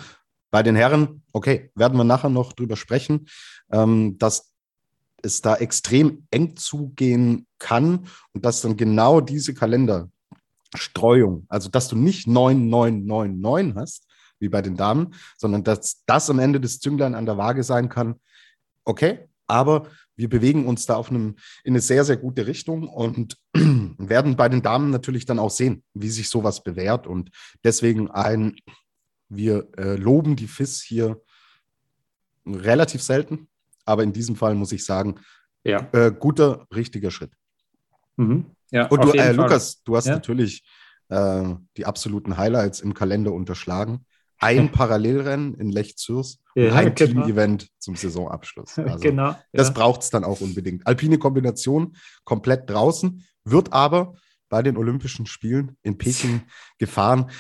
S3: bei den Herren, okay, werden wir nachher noch drüber sprechen, ähm, dass es da extrem eng zugehen kann und dass dann genau diese Kalenderstreuung, also dass du nicht 9, 9, 9, 9 hast, wie bei den Damen, sondern dass das am Ende des Zünglein an der Waage sein kann, okay, aber wir bewegen uns da auf einem, in eine sehr, sehr gute Richtung und werden bei den Damen natürlich dann auch sehen, wie sich sowas bewährt. Und deswegen ein, wir äh, loben die FIS hier relativ selten, aber in diesem Fall muss ich sagen, ja. äh, guter, richtiger Schritt.
S2: Mhm. Ja,
S3: und du, äh, Lukas, du hast ja? natürlich äh, die absoluten Highlights im Kalender unterschlagen ein Parallelrennen in Lech Zürs ja, und ein genau. Team-Event zum Saisonabschluss. Also genau. Das ja. braucht es dann auch unbedingt. Alpine Kombination komplett draußen, wird aber bei den Olympischen Spielen in Peking gefahren.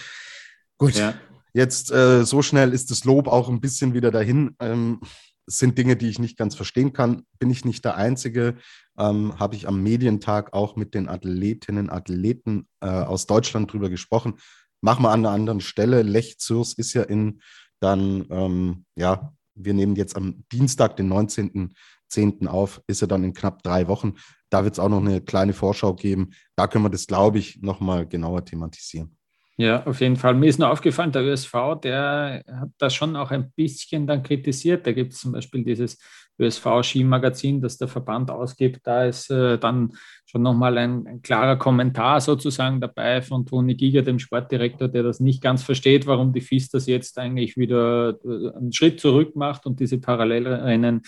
S3: Gut, ja. jetzt äh, so schnell ist das Lob auch ein bisschen wieder dahin. Ähm, es sind Dinge, die ich nicht ganz verstehen kann. Bin ich nicht der Einzige? Ähm, Habe ich am Medientag auch mit den Athletinnen, Athleten äh, aus Deutschland drüber gesprochen machen wir an einer anderen Stelle. Lech Zürs ist ja in dann, ähm, ja, wir nehmen jetzt am Dienstag, den 19.10. auf, ist er dann in knapp drei Wochen. Da wird es auch noch eine kleine Vorschau geben. Da können wir das, glaube ich, nochmal genauer thematisieren.
S2: Ja, auf jeden Fall. Mir ist nur aufgefallen, der ÖSV, der hat das schon auch ein bisschen dann kritisiert. Da gibt es zum Beispiel dieses ÖSV-Skimagazin, das der Verband ausgibt. Da ist äh, dann schon nochmal ein, ein klarer Kommentar sozusagen dabei von Toni Giger, dem Sportdirektor, der das nicht ganz versteht, warum die FIS das jetzt eigentlich wieder äh, einen Schritt zurück macht und diese Parallelrennen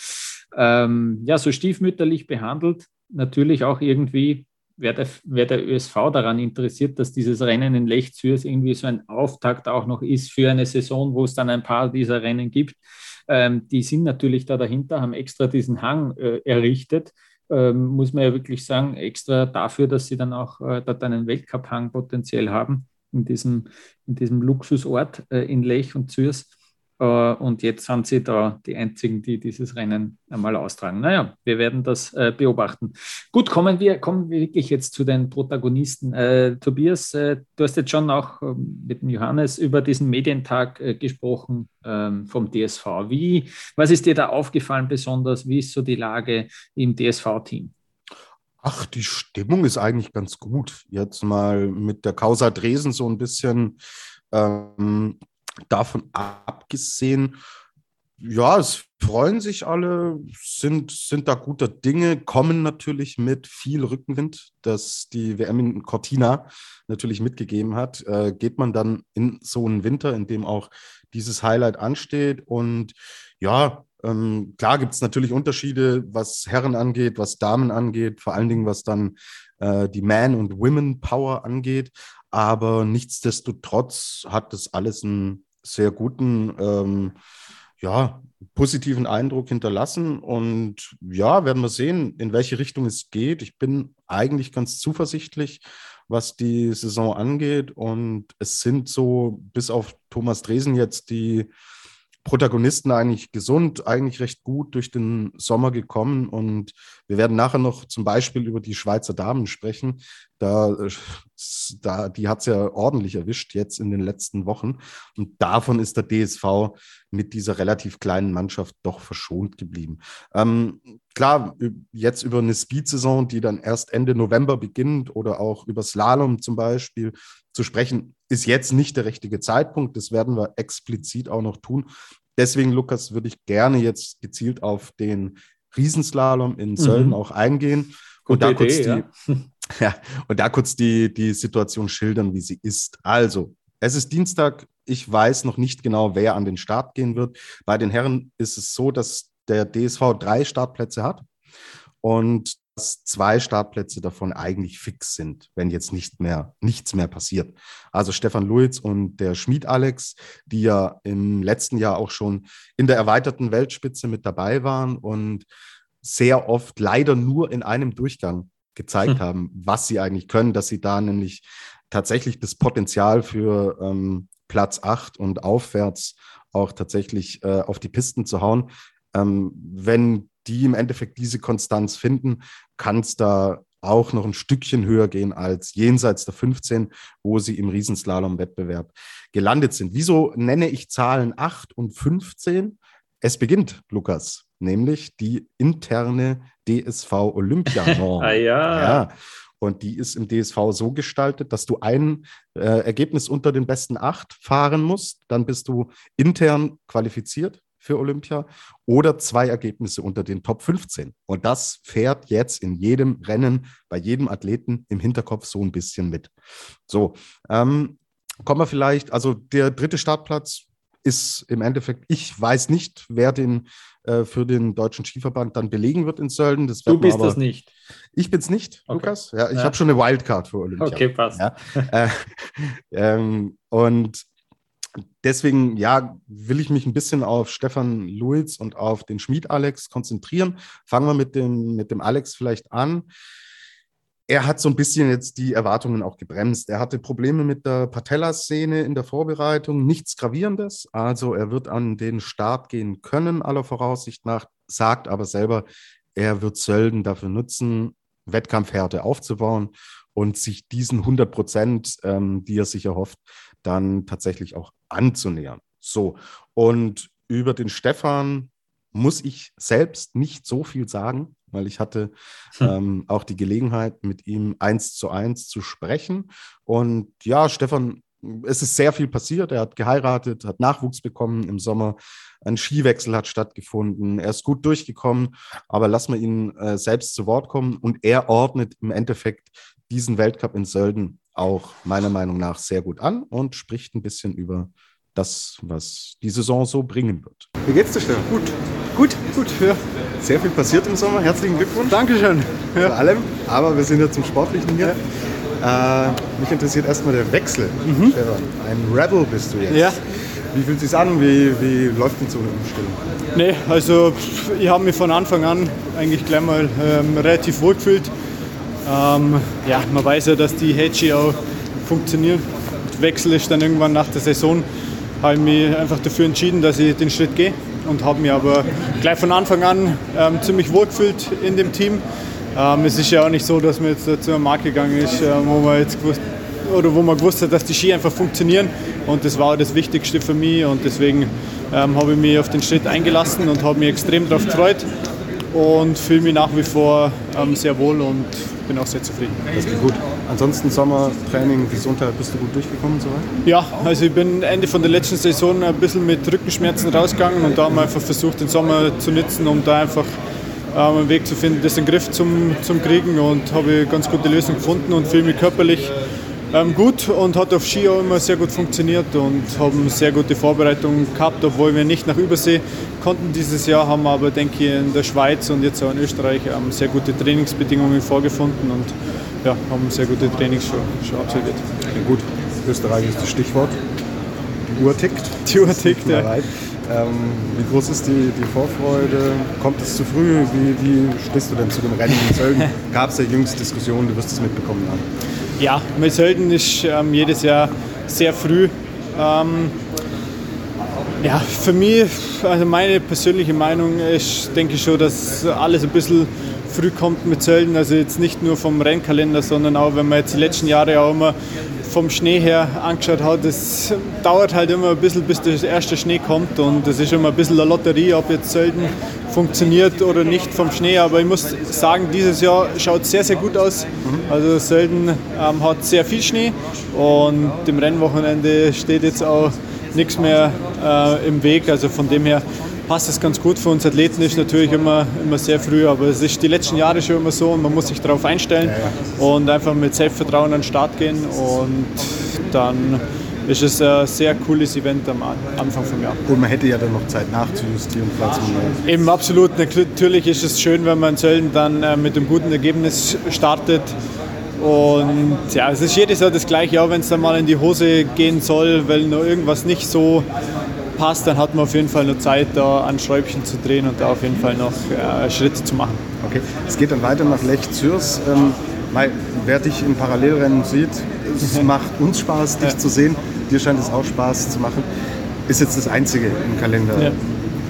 S2: ähm, ja so stiefmütterlich behandelt. Natürlich auch irgendwie wäre der, wär der ÖSV daran interessiert, dass dieses Rennen in Lech Zürs irgendwie so ein Auftakt auch noch ist für eine Saison, wo es dann ein paar dieser Rennen gibt. Ähm, die sind natürlich da dahinter, haben extra diesen Hang äh, errichtet. Ähm, muss man ja wirklich sagen, extra dafür, dass sie dann auch äh, dort einen Weltcup-Hang potenziell haben. in diesem, in diesem Luxusort äh, in Lech und Zürs. Äh, und jetzt sind sie da die einzigen, die dieses Rennen einmal austragen. Naja, wir werden das äh, beobachten. Gut, kommen wir, kommen wir wirklich jetzt zu den Protagonisten. Äh, Tobias, äh, du hast jetzt schon auch ähm, mit dem Johannes über diesen Medientag äh, gesprochen ähm, vom DSV. Wie, was ist dir da aufgefallen besonders? Wie ist so die Lage im DSV-Team?
S3: Ach, die Stimmung ist eigentlich ganz gut. Jetzt mal mit der Causa Dresden so ein bisschen ähm, davon abgesehen, ja, es freuen sich alle, sind, sind da guter Dinge, kommen natürlich mit viel Rückenwind, das die WM in Cortina natürlich mitgegeben hat. Äh, geht man dann in so einen Winter, in dem auch dieses Highlight ansteht. Und ja, ähm, klar gibt es natürlich Unterschiede, was Herren angeht, was Damen angeht, vor allen Dingen was dann äh, die Man- und Women-Power angeht. Aber nichtsdestotrotz hat das alles einen sehr guten, ähm, ja, positiven Eindruck hinterlassen. Und ja, werden wir sehen, in welche Richtung es geht. Ich bin eigentlich ganz zuversichtlich, was die Saison angeht. Und es sind so, bis auf Thomas Dresen jetzt, die Protagonisten eigentlich gesund, eigentlich recht gut durch den Sommer gekommen. Und wir werden nachher noch zum Beispiel über die Schweizer Damen sprechen. Da, äh, da, die hat es ja ordentlich erwischt jetzt in den letzten Wochen. Und davon ist der DSV mit dieser relativ kleinen Mannschaft doch verschont geblieben. Ähm, klar, jetzt über eine Speed-Saison, die dann erst Ende November beginnt oder auch über Slalom zum Beispiel zu sprechen, ist jetzt nicht der richtige Zeitpunkt. Das werden wir explizit auch noch tun. Deswegen, Lukas, würde ich gerne jetzt gezielt auf den Riesenslalom in Sölden mhm. auch eingehen. Und da, Idee, die, ja. ja, und da kurz die, die Situation schildern, wie sie ist. Also, es ist Dienstag. Ich weiß noch nicht genau, wer an den Start gehen wird. Bei den Herren ist es so, dass der DSV drei Startplätze hat. Und dass zwei Startplätze davon eigentlich fix sind, wenn jetzt nicht mehr, nichts mehr passiert. Also Stefan Luiz und der Schmied Alex, die ja im letzten Jahr auch schon in der erweiterten Weltspitze mit dabei waren und sehr oft leider nur in einem Durchgang gezeigt hm. haben, was sie eigentlich können, dass sie da nämlich tatsächlich das Potenzial für ähm, Platz 8 und aufwärts auch tatsächlich äh, auf die Pisten zu hauen. Ähm, wenn die im Endeffekt diese Konstanz finden, kann es da auch noch ein Stückchen höher gehen als jenseits der 15, wo sie im Riesenslalom-Wettbewerb gelandet sind. Wieso nenne ich Zahlen 8 und 15? Es beginnt, Lukas, nämlich die interne DSV Olympianorm.
S2: ah, ja.
S3: ja. Und die ist im DSV so gestaltet, dass du ein äh, Ergebnis unter den besten acht fahren musst. Dann bist du intern qualifiziert für Olympia oder zwei Ergebnisse unter den Top 15. Und das fährt jetzt in jedem Rennen bei jedem Athleten im Hinterkopf so ein bisschen mit. So, ähm, kommen wir vielleicht, also der dritte Startplatz ist im Endeffekt, ich weiß nicht, wer den äh, für den Deutschen Skiverband dann belegen wird in Sölden. Das
S2: du bist aber, das nicht.
S3: Ich bin es nicht, okay. Lukas. Ja, ich ja. habe schon eine Wildcard für Olympia.
S2: Okay, passt.
S3: Ja. äh, ähm, und deswegen, ja, will ich mich ein bisschen auf Stefan Luiz und auf den Schmied Alex konzentrieren. Fangen wir mit dem, mit dem Alex vielleicht an. Er hat so ein bisschen jetzt die Erwartungen auch gebremst. Er hatte Probleme mit der Patella-Szene in der Vorbereitung, nichts Gravierendes. Also er wird an den Start gehen können, aller Voraussicht nach, sagt aber selber, er wird Sölden dafür nutzen, Wettkampfhärte aufzubauen und sich diesen 100 Prozent, ähm, die er sich erhofft, dann tatsächlich auch anzunähern. So, und über den Stefan muss ich selbst nicht so viel sagen, weil ich hatte hm. ähm, auch die Gelegenheit, mit ihm eins zu eins zu sprechen. Und ja, Stefan, es ist sehr viel passiert. Er hat geheiratet, hat Nachwuchs bekommen im Sommer. Ein Skiwechsel hat stattgefunden. Er ist gut durchgekommen, aber lassen wir ihn äh, selbst zu Wort kommen. Und er ordnet im Endeffekt diesen Weltcup in Sölden auch meiner Meinung nach sehr gut an und spricht ein bisschen über das, was die Saison so bringen wird.
S5: Wie geht's dir, Stefan?
S3: Gut, gut, gut. Ja. Sehr viel passiert im Sommer. Herzlichen Glückwunsch.
S5: Dankeschön.
S3: Ja. Vor allem. Aber wir sind ja zum Sportlichen hier. Ja. Äh, mich interessiert erstmal der Wechsel, mhm. Stefan. Ein Rebel bist du jetzt. Ja. Wie fühlt es sich an? Wie, wie läuft denn so eine Umstellung?
S5: Nee, also ich habe mich von Anfang an eigentlich gleich mal ähm, relativ wohl gefühlt. Ähm, ja, man weiß ja, dass die Hedge auch funktionieren. Wechsel ist dann irgendwann nach der Saison, habe ich mich einfach dafür entschieden, dass ich den Schritt gehe und habe mich aber gleich von Anfang an ähm, ziemlich wohl gefühlt in dem Team. Ähm, es ist ja auch nicht so, dass man jetzt zu einer Marke gegangen ist, äh, wo man jetzt gewusst, oder wo man gewusst hat, dass die Ski einfach funktionieren und das war das Wichtigste für mich und deswegen ähm, habe ich mich auf den Schritt eingelassen und habe mich extrem darauf gefreut und fühle mich nach wie vor ähm, sehr wohl und bin auch sehr zufrieden.
S3: Das geht gut. Ansonsten Sommertraining, Gesundheit, bist du gut durchgekommen soweit?
S5: Ja, also ich bin Ende von der letzten Saison ein bisschen mit Rückenschmerzen rausgegangen und da haben wir einfach versucht, den Sommer zu nutzen, um da einfach ähm, einen Weg zu finden, das in den Griff zum, zum kriegen und habe eine ganz gute Lösung gefunden und fühle mich körperlich ähm, gut und hat auf Ski auch immer sehr gut funktioniert und haben sehr gute Vorbereitungen gehabt, obwohl wir nicht nach Übersee konnten dieses Jahr, haben aber, denke ich, in der Schweiz und jetzt auch in Österreich ähm, sehr gute Trainingsbedingungen vorgefunden und ja, haben sehr gute Trainings schon, schon absolviert.
S3: Ja, gut, Österreich ist das Stichwort. Die Uhr tickt.
S5: Die Uhr tickt, ja.
S3: Ähm, wie groß ist die, die Vorfreude? Kommt es zu früh? Wie, wie stehst du denn zu dem Rennen in Sölden? Gab es ja jüngst Diskussionen, du wirst es mitbekommen haben.
S5: Ja, mit Sölden ist ähm, jedes Jahr sehr früh. Ähm, ja, für mich, also meine persönliche Meinung ist, denke ich schon, dass alles ein bisschen früh kommt mit Sölden. Also jetzt nicht nur vom Rennkalender, sondern auch, wenn man jetzt die letzten Jahre auch immer vom Schnee her angeschaut hat, es dauert halt immer ein bisschen, bis der erste Schnee kommt und es ist immer ein bisschen eine Lotterie, ob jetzt Sölden funktioniert oder nicht vom Schnee. Aber ich muss sagen, dieses Jahr schaut sehr, sehr gut aus. Also Sölden ähm, hat sehr viel Schnee und dem Rennwochenende steht jetzt auch nichts mehr äh, im Weg. Also von dem her passt es ganz gut für uns Athleten. Ist natürlich immer, immer sehr früh, aber es ist die letzten Jahre schon immer so und man muss sich darauf einstellen und einfach mit Selbstvertrauen an den Start gehen und dann ist es ein sehr cooles Event am Anfang vom Jahr.
S3: Und man hätte ja dann noch Zeit nachzujustieren, falls
S5: man. Eben absolut. Natürlich ist es schön, wenn man in Zöllen dann äh, mit einem guten Ergebnis startet. Und ja, es ist jedes Jahr das Gleiche, auch wenn es dann mal in die Hose gehen soll, weil nur irgendwas nicht so passt, dann hat man auf jeden Fall noch Zeit, da an Schräubchen zu drehen und da auf jeden Fall noch äh, Schritte zu machen.
S3: Okay, es geht dann weiter nach Lech Zürs. Ähm, wer dich in Parallelrennen sieht, es macht uns Spaß, dich ja. zu sehen. Dir scheint es auch Spaß zu machen. Ist jetzt das Einzige im Kalender. Ja.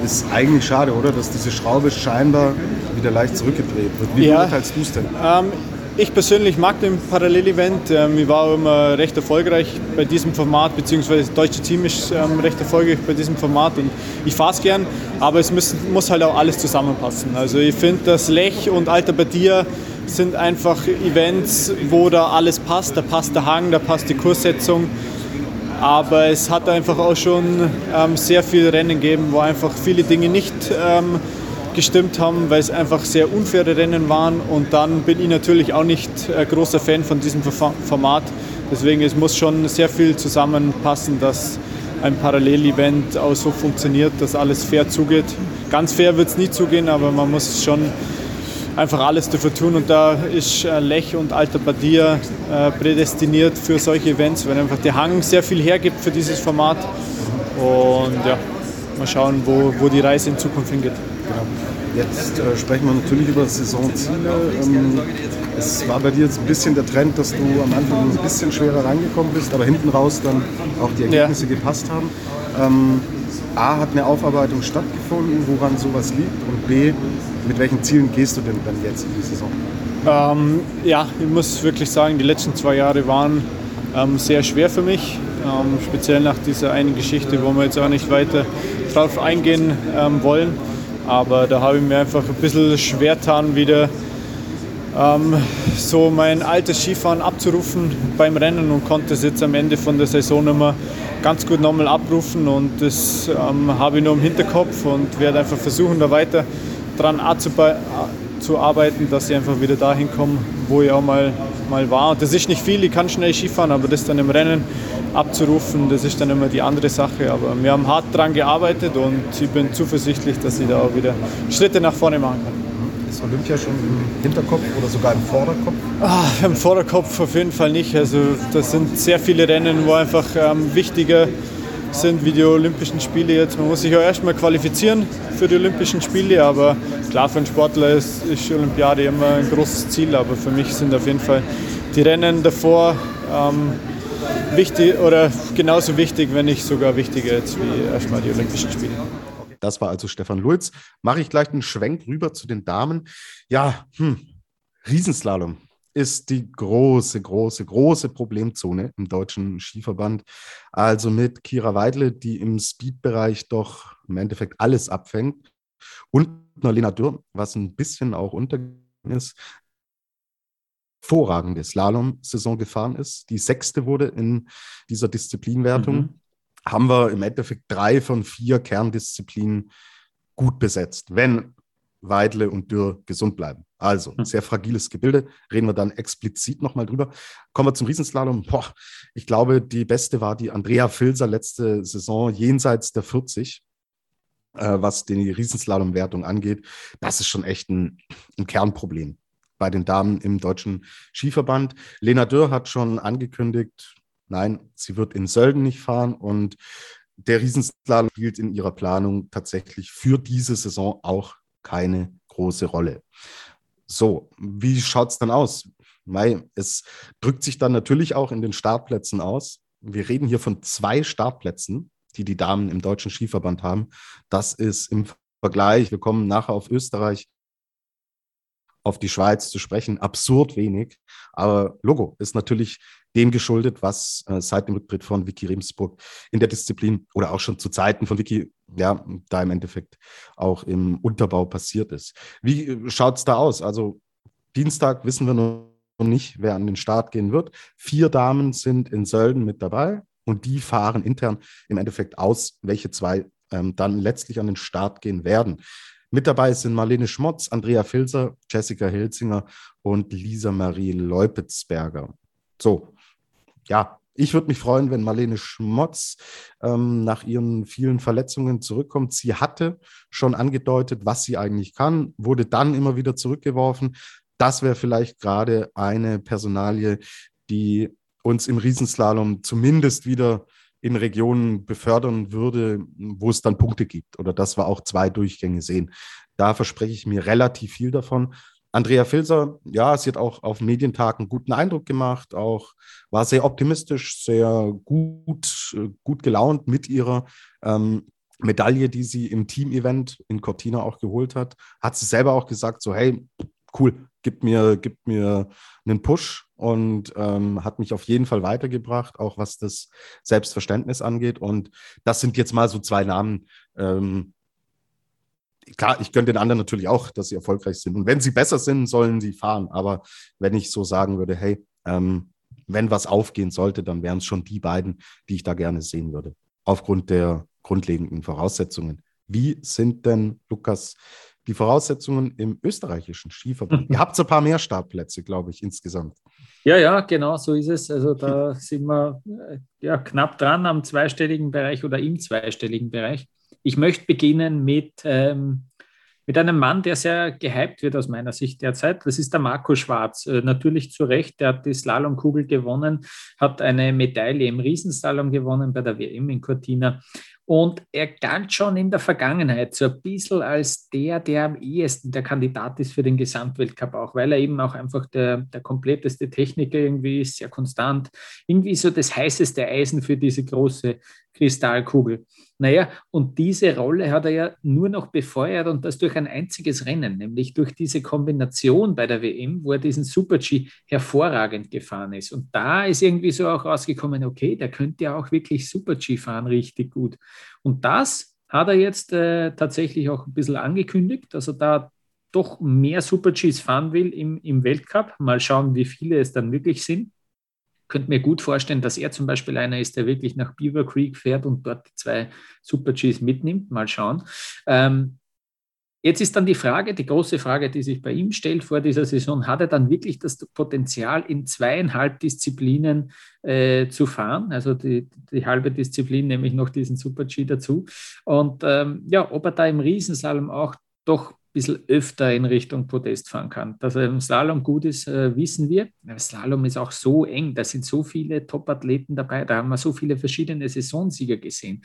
S3: Ist eigentlich schade, oder? Dass diese Schraube scheinbar wieder leicht zurückgedreht wird. Wie ja. beurteilst du es denn?
S5: Ähm, ich persönlich mag den Parallelevent. Ähm, ich war immer recht erfolgreich bei diesem Format, beziehungsweise das deutsche Team ist ähm, recht erfolgreich bei diesem Format und ich fahre es gern, aber es muss, muss, halt auch alles zusammenpassen. Also ich finde, dass Lech und Alter Badia sind einfach Events, wo da alles passt. Da passt der Hang, da passt die Kurssetzung. Aber es hat einfach auch schon ähm, sehr viele Rennen gegeben, wo einfach viele Dinge nicht ähm, gestimmt haben, weil es einfach sehr unfaire Rennen waren. Und dann bin ich natürlich auch nicht äh, großer Fan von diesem Format. Deswegen es muss schon sehr viel zusammenpassen, dass ein Parallelevent auch so funktioniert, dass alles fair zugeht. Ganz fair wird es nie zugehen, aber man muss schon einfach alles dafür tun. Und da ist äh, Lech und Alter Badia äh, prädestiniert für solche Events, weil einfach der Hang sehr viel hergibt für dieses Format. Und ja, mal schauen, wo, wo die Reise in Zukunft hingeht.
S3: Genau. Jetzt äh, sprechen wir natürlich über Saisonziele. Ähm, es war bei dir jetzt ein bisschen der Trend, dass du am Anfang ein bisschen schwerer reingekommen bist, aber hinten raus dann auch die Ergebnisse ja. gepasst haben. Ähm, A, hat eine Aufarbeitung stattgefunden, woran sowas liegt? Und B, mit welchen Zielen gehst du denn dann jetzt in die Saison?
S5: Ähm, ja, ich muss wirklich sagen, die letzten zwei Jahre waren ähm, sehr schwer für mich. Ähm, speziell nach dieser einen Geschichte, wo wir jetzt auch nicht weiter drauf eingehen ähm, wollen. Aber da habe ich mir einfach ein bisschen schwer getan, wieder ähm, so mein altes Skifahren abzurufen beim Rennen und konnte es jetzt am Ende von der Saison immer ganz gut nochmal abrufen. Und das ähm, habe ich nur im Hinterkopf und werde einfach versuchen, da weiter dran zu arbeiten, dass ich einfach wieder dahin komme, wo ich auch mal, mal war. Das ist nicht viel, ich kann schnell Skifahren, aber das dann im Rennen abzurufen, das ist dann immer die andere Sache. Aber wir haben hart daran gearbeitet und ich bin zuversichtlich, dass ich da auch wieder Schritte nach vorne machen kann.
S3: Ist Olympia schon im Hinterkopf oder sogar im Vorderkopf?
S5: Ah, Im Vorderkopf auf jeden Fall nicht. Also das sind sehr viele Rennen, wo einfach ähm, wichtiger sind wie die Olympischen Spiele jetzt. Man muss sich auch erstmal qualifizieren für die Olympischen Spiele, aber klar, für einen Sportler ist, ist die Olympiade immer ein großes Ziel, aber für mich sind auf jeden Fall die Rennen davor ähm, wichtig oder genauso wichtig, wenn nicht sogar wichtiger jetzt wie erstmal die Olympischen Spiele.
S3: Das war also Stefan Lulz. Mache ich gleich einen Schwenk rüber zu den Damen. Ja, hm, Riesenslalom ist die große, große, große Problemzone im deutschen Skiverband. Also mit Kira Weidle, die im Speedbereich doch im Endeffekt alles abfängt. Und einer Lena Dürr, was ein bisschen auch untergegangen ist, hervorragende Slalom-Saison gefahren ist. Die sechste wurde in dieser Disziplinwertung. Mhm. Haben wir im Endeffekt drei von vier Kerndisziplinen gut besetzt, wenn Weidle und Dürr gesund bleiben. Also, mhm. sehr fragiles Gebilde. Reden wir dann explizit nochmal drüber. Kommen wir zum Riesenslalom. Boah, ich glaube, die beste war die Andrea Filser letzte Saison jenseits der 40 äh, was die Riesenslalom-Wertung angeht. Das ist schon echt ein, ein Kernproblem bei den Damen im deutschen Skiverband. Lena Dürr hat schon angekündigt, nein, sie wird in Sölden nicht fahren und der Riesenslalom spielt in ihrer Planung tatsächlich für diese Saison auch keine große Rolle. So, wie schaut es dann aus? Mai, es drückt sich dann natürlich auch in den Startplätzen aus. Wir reden hier von zwei Startplätzen, die die Damen im deutschen Skiverband haben. Das ist im Vergleich, wir kommen nachher auf Österreich, auf die Schweiz zu sprechen, absurd wenig. Aber Logo ist natürlich dem geschuldet, was äh, seit dem Rücktritt von Vicky Remsburg in der Disziplin oder auch schon zu Zeiten von Vicky, ja, da im Endeffekt auch im Unterbau passiert ist. Wie äh, schaut es da aus? Also Dienstag wissen wir noch nicht, wer an den Start gehen wird. Vier Damen sind in Sölden mit dabei und die fahren intern im Endeffekt aus, welche zwei ähm, dann letztlich an den Start gehen werden. Mit dabei sind Marlene Schmotz, Andrea Filzer, Jessica Hilzinger und Lisa Marie Leupitzberger. So, ja, ich würde mich freuen, wenn Marlene Schmotz ähm, nach ihren vielen Verletzungen zurückkommt. Sie hatte schon angedeutet, was sie eigentlich kann, wurde dann immer wieder zurückgeworfen. Das wäre vielleicht gerade eine Personalie, die uns im Riesenslalom zumindest wieder in Regionen befördern würde, wo es dann Punkte gibt oder dass wir auch zwei Durchgänge sehen. Da verspreche ich mir relativ viel davon. Andrea Filser, ja, sie hat auch auf Medientag einen guten Eindruck gemacht, auch war sehr optimistisch, sehr gut, gut gelaunt mit ihrer ähm, Medaille, die sie im Team-Event in Cortina auch geholt hat. Hat sie selber auch gesagt, so, hey, cool, gib mir, gib mir einen Push und ähm, hat mich auf jeden Fall weitergebracht, auch was das Selbstverständnis angeht. Und das sind jetzt mal so zwei Namen. Ähm, klar, ich gönne den anderen natürlich auch, dass sie erfolgreich sind. Und wenn sie besser sind, sollen sie fahren. Aber wenn ich so sagen würde, hey, ähm, wenn was aufgehen sollte, dann wären es schon die beiden, die ich da gerne sehen würde. Aufgrund der grundlegenden Voraussetzungen. Wie sind denn, Lukas, die Voraussetzungen im österreichischen Skiverband. Ihr habt so ein paar mehr Startplätze, glaube ich, insgesamt.
S2: Ja, ja, genau, so ist es. Also da sind wir äh, ja, knapp dran am zweistelligen Bereich oder im zweistelligen Bereich. Ich möchte beginnen mit, ähm, mit einem Mann, der sehr gehypt wird aus meiner Sicht derzeit. Das ist der Marco Schwarz. Äh, natürlich zu Recht, der hat die Slalomkugel gewonnen, hat eine Medaille im Riesenslalom gewonnen bei der WM in Cortina und er galt schon in der Vergangenheit so ein bisschen als der, der am ehesten der Kandidat ist für den Gesamtweltcup auch, weil er eben auch einfach der, der kompletteste Techniker irgendwie ist, sehr konstant, irgendwie so das heißeste Eisen für diese große Kristallkugel. Naja, und diese Rolle hat er ja nur noch befeuert und das durch ein einziges Rennen, nämlich durch diese Kombination bei der WM, wo er diesen Super-G hervorragend gefahren ist. Und da ist irgendwie so auch rausgekommen, okay, der könnte ja auch wirklich Super-G fahren, richtig gut. Und das hat er jetzt äh, tatsächlich auch ein bisschen angekündigt, dass er da doch mehr Super-Gs fahren will im, im Weltcup. Mal schauen, wie viele es dann wirklich sind könnte mir gut vorstellen, dass er zum Beispiel einer ist, der wirklich nach Beaver Creek fährt und dort die zwei Super Gs mitnimmt. Mal schauen. Ähm, Jetzt ist dann die Frage, die große Frage, die sich bei ihm stellt vor dieser Saison, hat er dann wirklich das Potenzial, in zweieinhalb Disziplinen äh, zu fahren? Also die, die, halbe Disziplin, nämlich noch diesen Super-G dazu. Und ähm, ja, ob er da im Riesensalm auch doch bisschen öfter in Richtung Podest fahren kann. Dass er im Slalom gut ist, äh, wissen wir. Der Slalom ist auch so eng, da sind so viele Top-Athleten dabei, da haben wir so viele verschiedene Saisonsieger gesehen.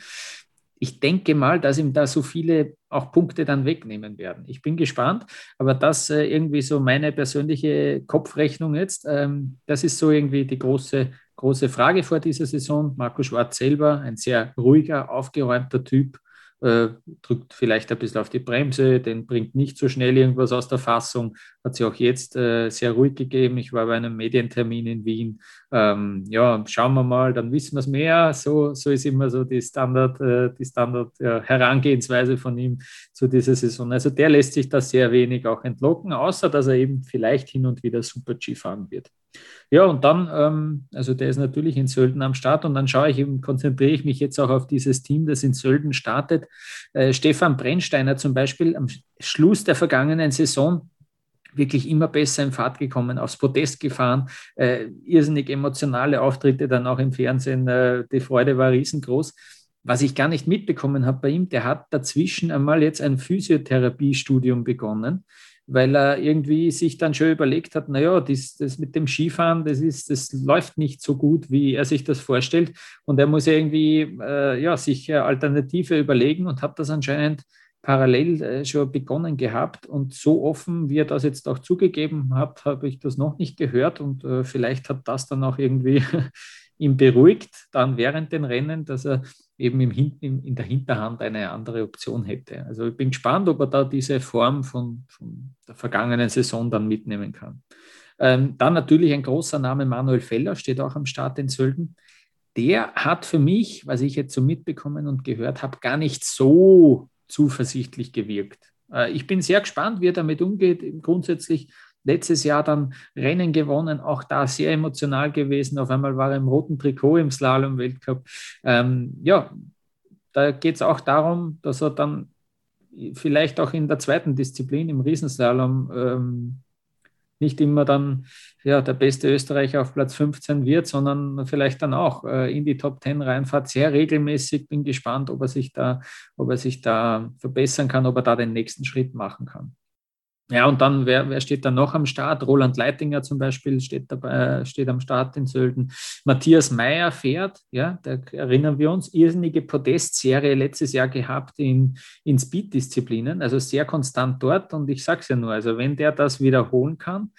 S2: ich denke mal, dass ihm da so viele auch Punkte dann wegnehmen werden. Ich bin gespannt, aber das äh, irgendwie so meine persönliche Kopfrechnung jetzt. Ähm, das ist so irgendwie die große, große Frage vor dieser Saison. Marco Schwarz selber, ein sehr ruhiger, aufgeräumter Typ, äh, drückt vielleicht ein bisschen auf die Bremse, den bringt nicht so schnell irgendwas aus der Fassung, hat sie auch jetzt äh, sehr ruhig gegeben. Ich war bei einem Medientermin in Wien. Ähm, ja, schauen wir mal, dann wissen wir es mehr. So, so ist immer so die Standard, äh, die Standard ja, Herangehensweise von ihm zu dieser Saison. Also der lässt sich da sehr wenig auch entlocken, außer dass er eben vielleicht hin und wieder Super G fahren wird. Ja, und dann, ähm, also der ist natürlich in Sölden am Start und dann schaue ich eben, konzentriere ich mich jetzt auch auf dieses Team, das in Sölden startet. Äh, Stefan Brennsteiner zum Beispiel am Schluss der vergangenen Saison wirklich immer besser in Fahrt gekommen, aufs Podest gefahren, äh, irrsinnig emotionale Auftritte dann auch im Fernsehen, äh, die Freude war riesengroß. Was ich gar nicht mitbekommen habe bei ihm, der hat dazwischen einmal jetzt ein Physiotherapiestudium begonnen weil er irgendwie sich dann schon überlegt hat, naja, das, das mit dem Skifahren, das, ist, das läuft nicht so gut, wie er sich das vorstellt. Und er muss irgendwie äh, ja, sich Alternative überlegen und hat das anscheinend parallel äh, schon begonnen gehabt. Und so offen, wie er das jetzt auch zugegeben hat, habe ich das noch nicht gehört. Und äh, vielleicht hat das dann auch irgendwie ihn beruhigt, dann während den Rennen, dass er eben im, im, in der Hinterhand eine andere Option hätte. Also ich bin gespannt, ob er da diese Form von, von der vergangenen Saison dann mitnehmen kann. Ähm, dann natürlich ein großer Name, Manuel Feller, steht auch am Start in Sölden. Der hat für mich, was ich jetzt so mitbekommen und gehört habe, gar nicht so zuversichtlich gewirkt. Äh, ich bin sehr gespannt, wie er damit umgeht. Grundsätzlich letztes Jahr dann Rennen gewonnen, auch da sehr emotional gewesen. Auf einmal war er im roten Trikot im Slalom-Weltcup. Ähm, ja, da geht es auch darum, dass er dann vielleicht auch in der zweiten Disziplin, im Riesenslalom, ähm, nicht immer dann ja, der beste Österreicher auf Platz 15 wird, sondern vielleicht dann auch äh, in die Top 10 reinfahrt, sehr regelmäßig. Bin gespannt, ob er sich da, ob er sich da verbessern kann, ob er da den nächsten Schritt machen kann. Ja, und dann, wer, wer steht da noch am Start? Roland Leitinger zum Beispiel steht, dabei, steht am Start in Sölden. Matthias Meyer fährt, ja, da erinnern wir uns, irrsinnige Podestserie letztes Jahr gehabt in, in Speed-Disziplinen, also sehr konstant dort. Und ich sage es ja nur, also wenn der das wiederholen kann,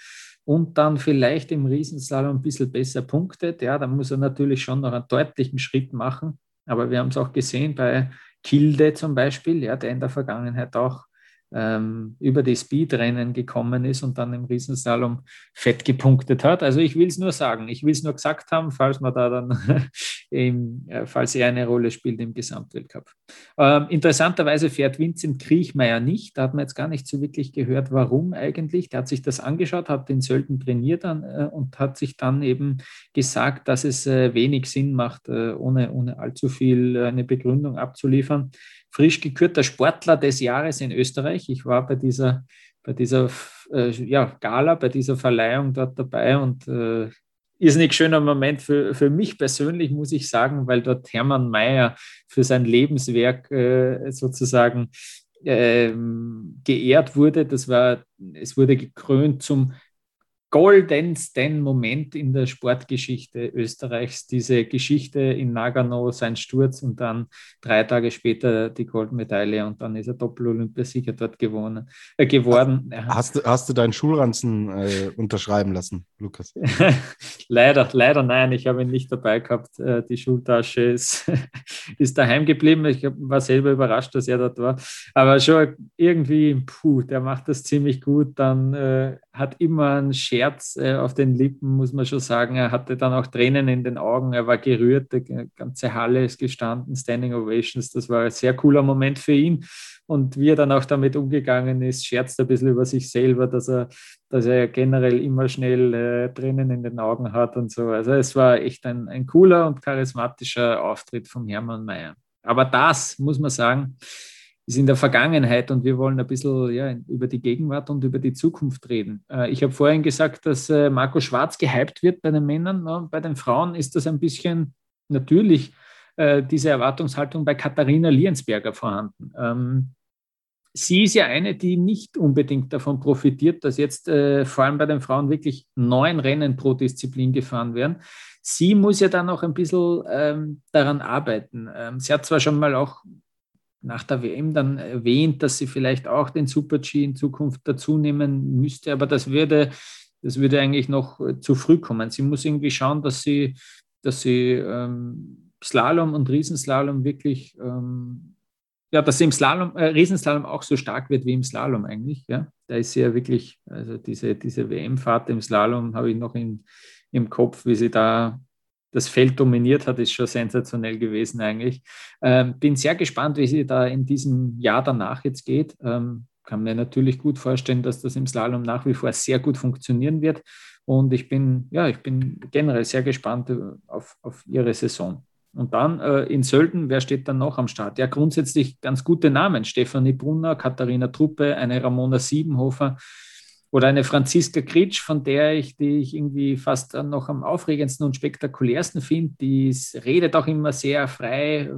S2: und dann vielleicht im Riesenslalom ein bisschen besser punktet, ja, dann muss er natürlich schon noch einen deutlichen Schritt machen. Aber wir haben es auch gesehen bei Kilde zum Beispiel, ja, der in der Vergangenheit auch ähm, über die Speedrennen gekommen ist und dann im Riesenslalom fett gepunktet hat. Also ich will es nur sagen, ich will es nur gesagt haben, falls man da dann, im, äh, falls er eine Rolle spielt im Gesamtweltcup. Ähm, interessanterweise fährt Vincent Kriechmeier nicht, da hat man jetzt gar nicht so wirklich gehört, warum eigentlich. Der hat sich das angeschaut, hat den Sölden trainiert an, äh, und hat sich dann eben gesagt, dass es äh, wenig Sinn macht, äh, ohne, ohne allzu viel äh, eine Begründung abzuliefern frisch gekürter Sportler des Jahres in Österreich. Ich war bei dieser, bei dieser äh, ja, Gala, bei dieser Verleihung dort dabei und äh, ist nicht schöner Moment für, für mich persönlich, muss ich sagen, weil dort Hermann Mayer für sein Lebenswerk äh, sozusagen ähm, geehrt wurde. Das war, es wurde gekrönt zum goldensten Moment in der Sportgeschichte Österreichs, diese Geschichte in Nagano, sein Sturz und dann drei Tage später die Goldmedaille und dann ist er Doppel-Olympiasieger dort gewonnen, äh, geworden.
S3: Hast, du, hast du deinen Schulranzen äh, unterschreiben lassen, Lukas?
S2: leider, leider nein, ich habe ihn nicht dabei gehabt. Äh, die Schultasche ist, ist daheim geblieben. Ich war selber überrascht, dass er dort war. Aber schon irgendwie, puh, der macht das ziemlich gut. Dann äh, hat immer einen Scherz äh, auf den Lippen, muss man schon sagen. Er hatte dann auch Tränen in den Augen, er war gerührt, die ganze Halle ist gestanden, Standing Ovations, das war ein sehr cooler Moment für ihn. Und wie er dann auch damit umgegangen ist, scherzt ein bisschen über sich selber, dass er, dass er generell immer schnell äh, Tränen in den Augen hat und so. Also es war echt ein, ein cooler und charismatischer Auftritt von Hermann Mayer. Aber das, muss man sagen, ist in der Vergangenheit und wir wollen ein bisschen ja, über die Gegenwart und über die Zukunft reden. Äh, ich habe vorhin gesagt, dass äh, Marco Schwarz gehypt wird bei den Männern. Bei den Frauen ist das ein bisschen natürlich äh, diese Erwartungshaltung bei Katharina Liensberger vorhanden. Ähm, sie ist ja eine, die nicht unbedingt davon profitiert, dass jetzt vor allem bei den Frauen wirklich neun Rennen pro Disziplin gefahren werden. Sie muss ja dann auch ein bisschen ähm, daran arbeiten. Ähm, sie hat zwar schon mal auch nach der WM dann erwähnt, dass sie vielleicht auch den Super-G in Zukunft dazu nehmen müsste, aber das würde, das würde eigentlich noch zu früh kommen. Sie muss irgendwie schauen, dass sie, dass sie ähm, Slalom und Riesenslalom wirklich, ähm, ja, dass sie im Slalom, äh, Riesenslalom auch so stark wird wie im Slalom eigentlich. Ja? Da ist sie ja wirklich, also diese, diese WM-Fahrt im Slalom habe ich noch in, im Kopf, wie sie da das Feld dominiert hat, ist schon sensationell gewesen eigentlich. Ähm, bin sehr gespannt, wie sie da in diesem Jahr danach jetzt geht. Ähm, kann mir natürlich gut vorstellen, dass das im Slalom nach wie vor sehr gut funktionieren wird. Und ich bin, ja, ich bin generell sehr gespannt äh, auf, auf ihre Saison. Und dann äh, in Sölden, wer steht dann noch am Start? Ja, grundsätzlich ganz gute Namen. Stefanie Brunner, Katharina Truppe, eine Ramona Siebenhofer oder eine Franziska Kritsch, von der ich, die ich irgendwie fast noch am aufregendsten und spektakulärsten finde. Die redet auch immer sehr frei,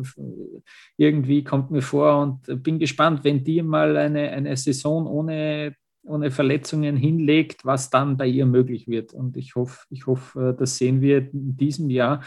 S2: irgendwie kommt mir vor und bin gespannt, wenn die mal eine, eine Saison ohne, ohne Verletzungen hinlegt, was dann bei ihr möglich wird. Und ich hoffe, ich hoffe, das sehen wir in diesem Jahr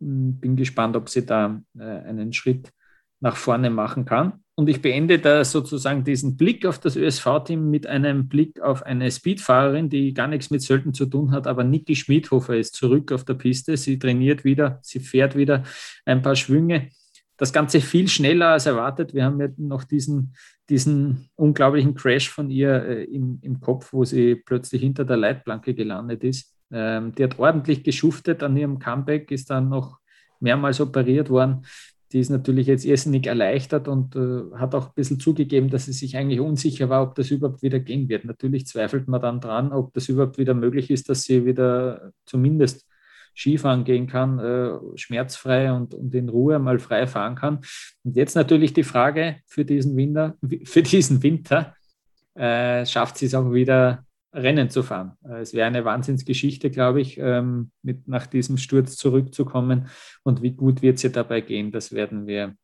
S2: hm, bin gespannt, ob sie da äh, einen Schritt nach vorne machen kann. Und ich beende da sozusagen diesen Blick auf das ÖSV-Team mit einem Blick auf eine Speedfahrerin, die gar nichts mit Sölden zu tun hat, aber Niki Schmidhofer ist zurück auf der Piste. Sie trainiert wieder, sie fährt wieder ein paar Schwünge. Das Ganze viel schneller als erwartet. Wir haben ja noch diesen, diesen unglaublichen Crash von ihr äh, im, im Kopf, wo sie plötzlich hinter der Leitplanke gelandet ist. Ähm, die hat ordentlich geschuftet an ihrem Comeback, ist dann noch mehrmals operiert worden. Die ist natürlich jetzt irrsinnig erleichtert und äh, hat auch ein bisschen zugegeben, dass sie sich eigentlich unsicher war, ob das überhaupt wieder gehen wird. Natürlich zweifelt man dann dran, ob das überhaupt wieder möglich ist, dass sie wieder zumindest Skifahren gehen kann, äh, schmerzfrei und, und in Ruhe mal frei fahren kann. Und jetzt natürlich die Frage für diesen Winter, für diesen Winter äh, schafft sie es auch wieder Rennen zu fahren. Äh, es wäre eine Wahnsinnsgeschichte, glaube ich, ähm, mit nach diesem Sturz zurückzukommen. Und wie gut wird es ihr dabei gehen, das werden wir,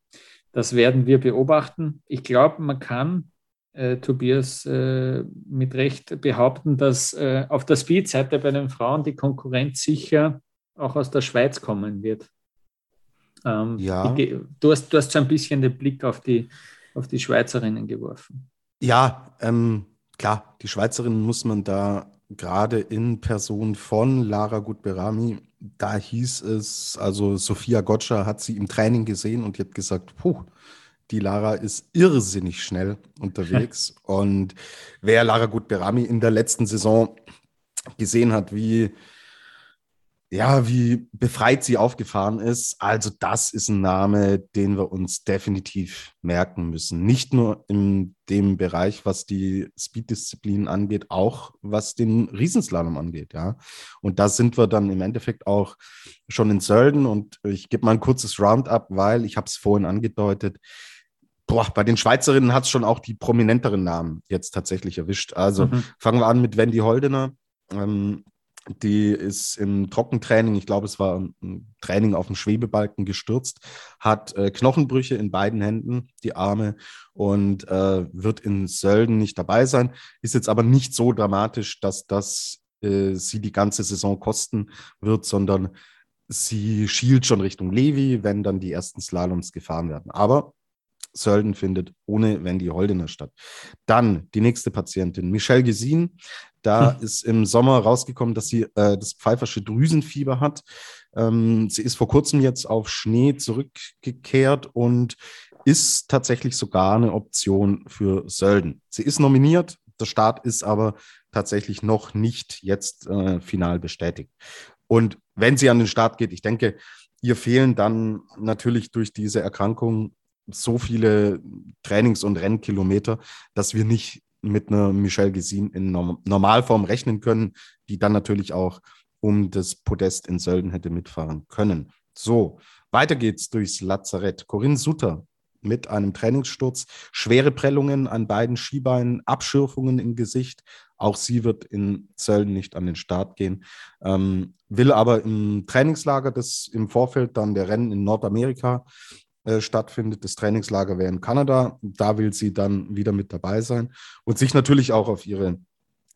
S2: das werden wir beobachten. Ich glaube, man kann, äh, Tobias, äh, mit Recht behaupten, dass äh, auf der Speed-Seite bei den Frauen die Konkurrenz sicher auch aus der Schweiz kommen wird. Ähm, ja. Ich, du, hast, du hast so ein bisschen den Blick auf die, auf die Schweizerinnen geworfen.
S3: Ja, ähm, klar, die Schweizerin muss man da gerade in Person von Lara Gutberami, da hieß es, also Sophia Gotcha hat sie im Training gesehen und die hat gesagt, puh, die Lara ist irrsinnig schnell unterwegs. und wer Lara Gutberami in der letzten Saison gesehen hat, wie ja, wie befreit sie aufgefahren ist. Also das ist ein Name, den wir uns definitiv merken müssen. Nicht nur in dem Bereich, was die Speed-Disziplinen angeht, auch was den Riesenslalom angeht, ja. Und da sind wir dann im Endeffekt auch schon in Sölden und ich gebe mal ein kurzes Roundup, weil ich habe es vorhin angedeutet, Boah, bei den Schweizerinnen hat es schon auch die prominenteren Namen jetzt tatsächlich erwischt. Also mhm. fangen wir an mit Wendy Holdener. Ähm, die ist im Trockentraining, ich glaube, es war ein Training auf dem Schwebebalken gestürzt, hat äh, Knochenbrüche in beiden Händen, die Arme, und äh, wird in Sölden nicht dabei sein. Ist jetzt aber nicht so dramatisch, dass das äh, sie die ganze Saison kosten wird, sondern sie schielt schon Richtung Levi, wenn dann die ersten Slaloms gefahren werden. Aber Sölden findet ohne Wendy Holdener statt. Dann die nächste Patientin, Michelle Gesin. Da hm. ist im Sommer rausgekommen, dass sie äh, das pfeifersche Drüsenfieber hat. Ähm, sie ist vor kurzem jetzt auf Schnee zurückgekehrt und ist tatsächlich sogar eine Option für Sölden. Sie ist nominiert, der Start ist aber tatsächlich noch nicht jetzt äh, final bestätigt. Und wenn sie an den Start geht, ich denke, ihr fehlen dann natürlich durch diese Erkrankung so viele Trainings- und Rennkilometer, dass wir nicht mit einer Michelle Gesin in Normalform rechnen können, die dann natürlich auch um das Podest in Sölden hätte mitfahren können. So, weiter geht's durchs Lazarett. Corinne Sutter mit einem Trainingssturz, schwere Prellungen an beiden Skibeinen, Abschürfungen im Gesicht. Auch sie wird in Sölden nicht an den Start gehen, ähm, will aber im Trainingslager, das im Vorfeld dann der Rennen in Nordamerika äh, stattfindet. Das Trainingslager wäre in Kanada. Da will sie dann wieder mit dabei sein und sich natürlich auch auf ihre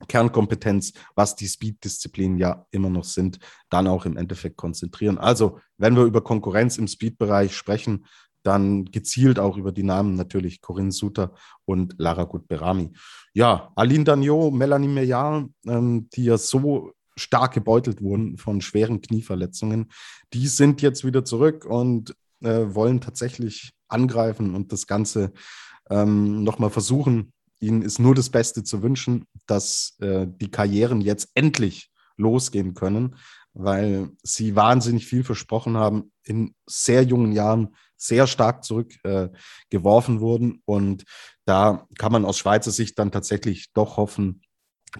S3: Kernkompetenz, was die Speed-Disziplinen ja immer noch sind, dann auch im Endeffekt konzentrieren. Also, wenn wir über Konkurrenz im Speed-Bereich sprechen, dann gezielt auch über die Namen natürlich Corinne Suter und Lara Gutberami. Ja, Aline Dagnot, Melanie Meillard, ähm, die ja so stark gebeutelt wurden von schweren Knieverletzungen, die sind jetzt wieder zurück und äh, wollen tatsächlich angreifen und das Ganze ähm, nochmal versuchen. Ihnen ist nur das Beste zu wünschen, dass äh, die Karrieren jetzt endlich losgehen können, weil sie wahnsinnig viel versprochen haben, in sehr jungen Jahren sehr stark zurückgeworfen äh, wurden. Und da kann man aus Schweizer Sicht dann tatsächlich doch hoffen,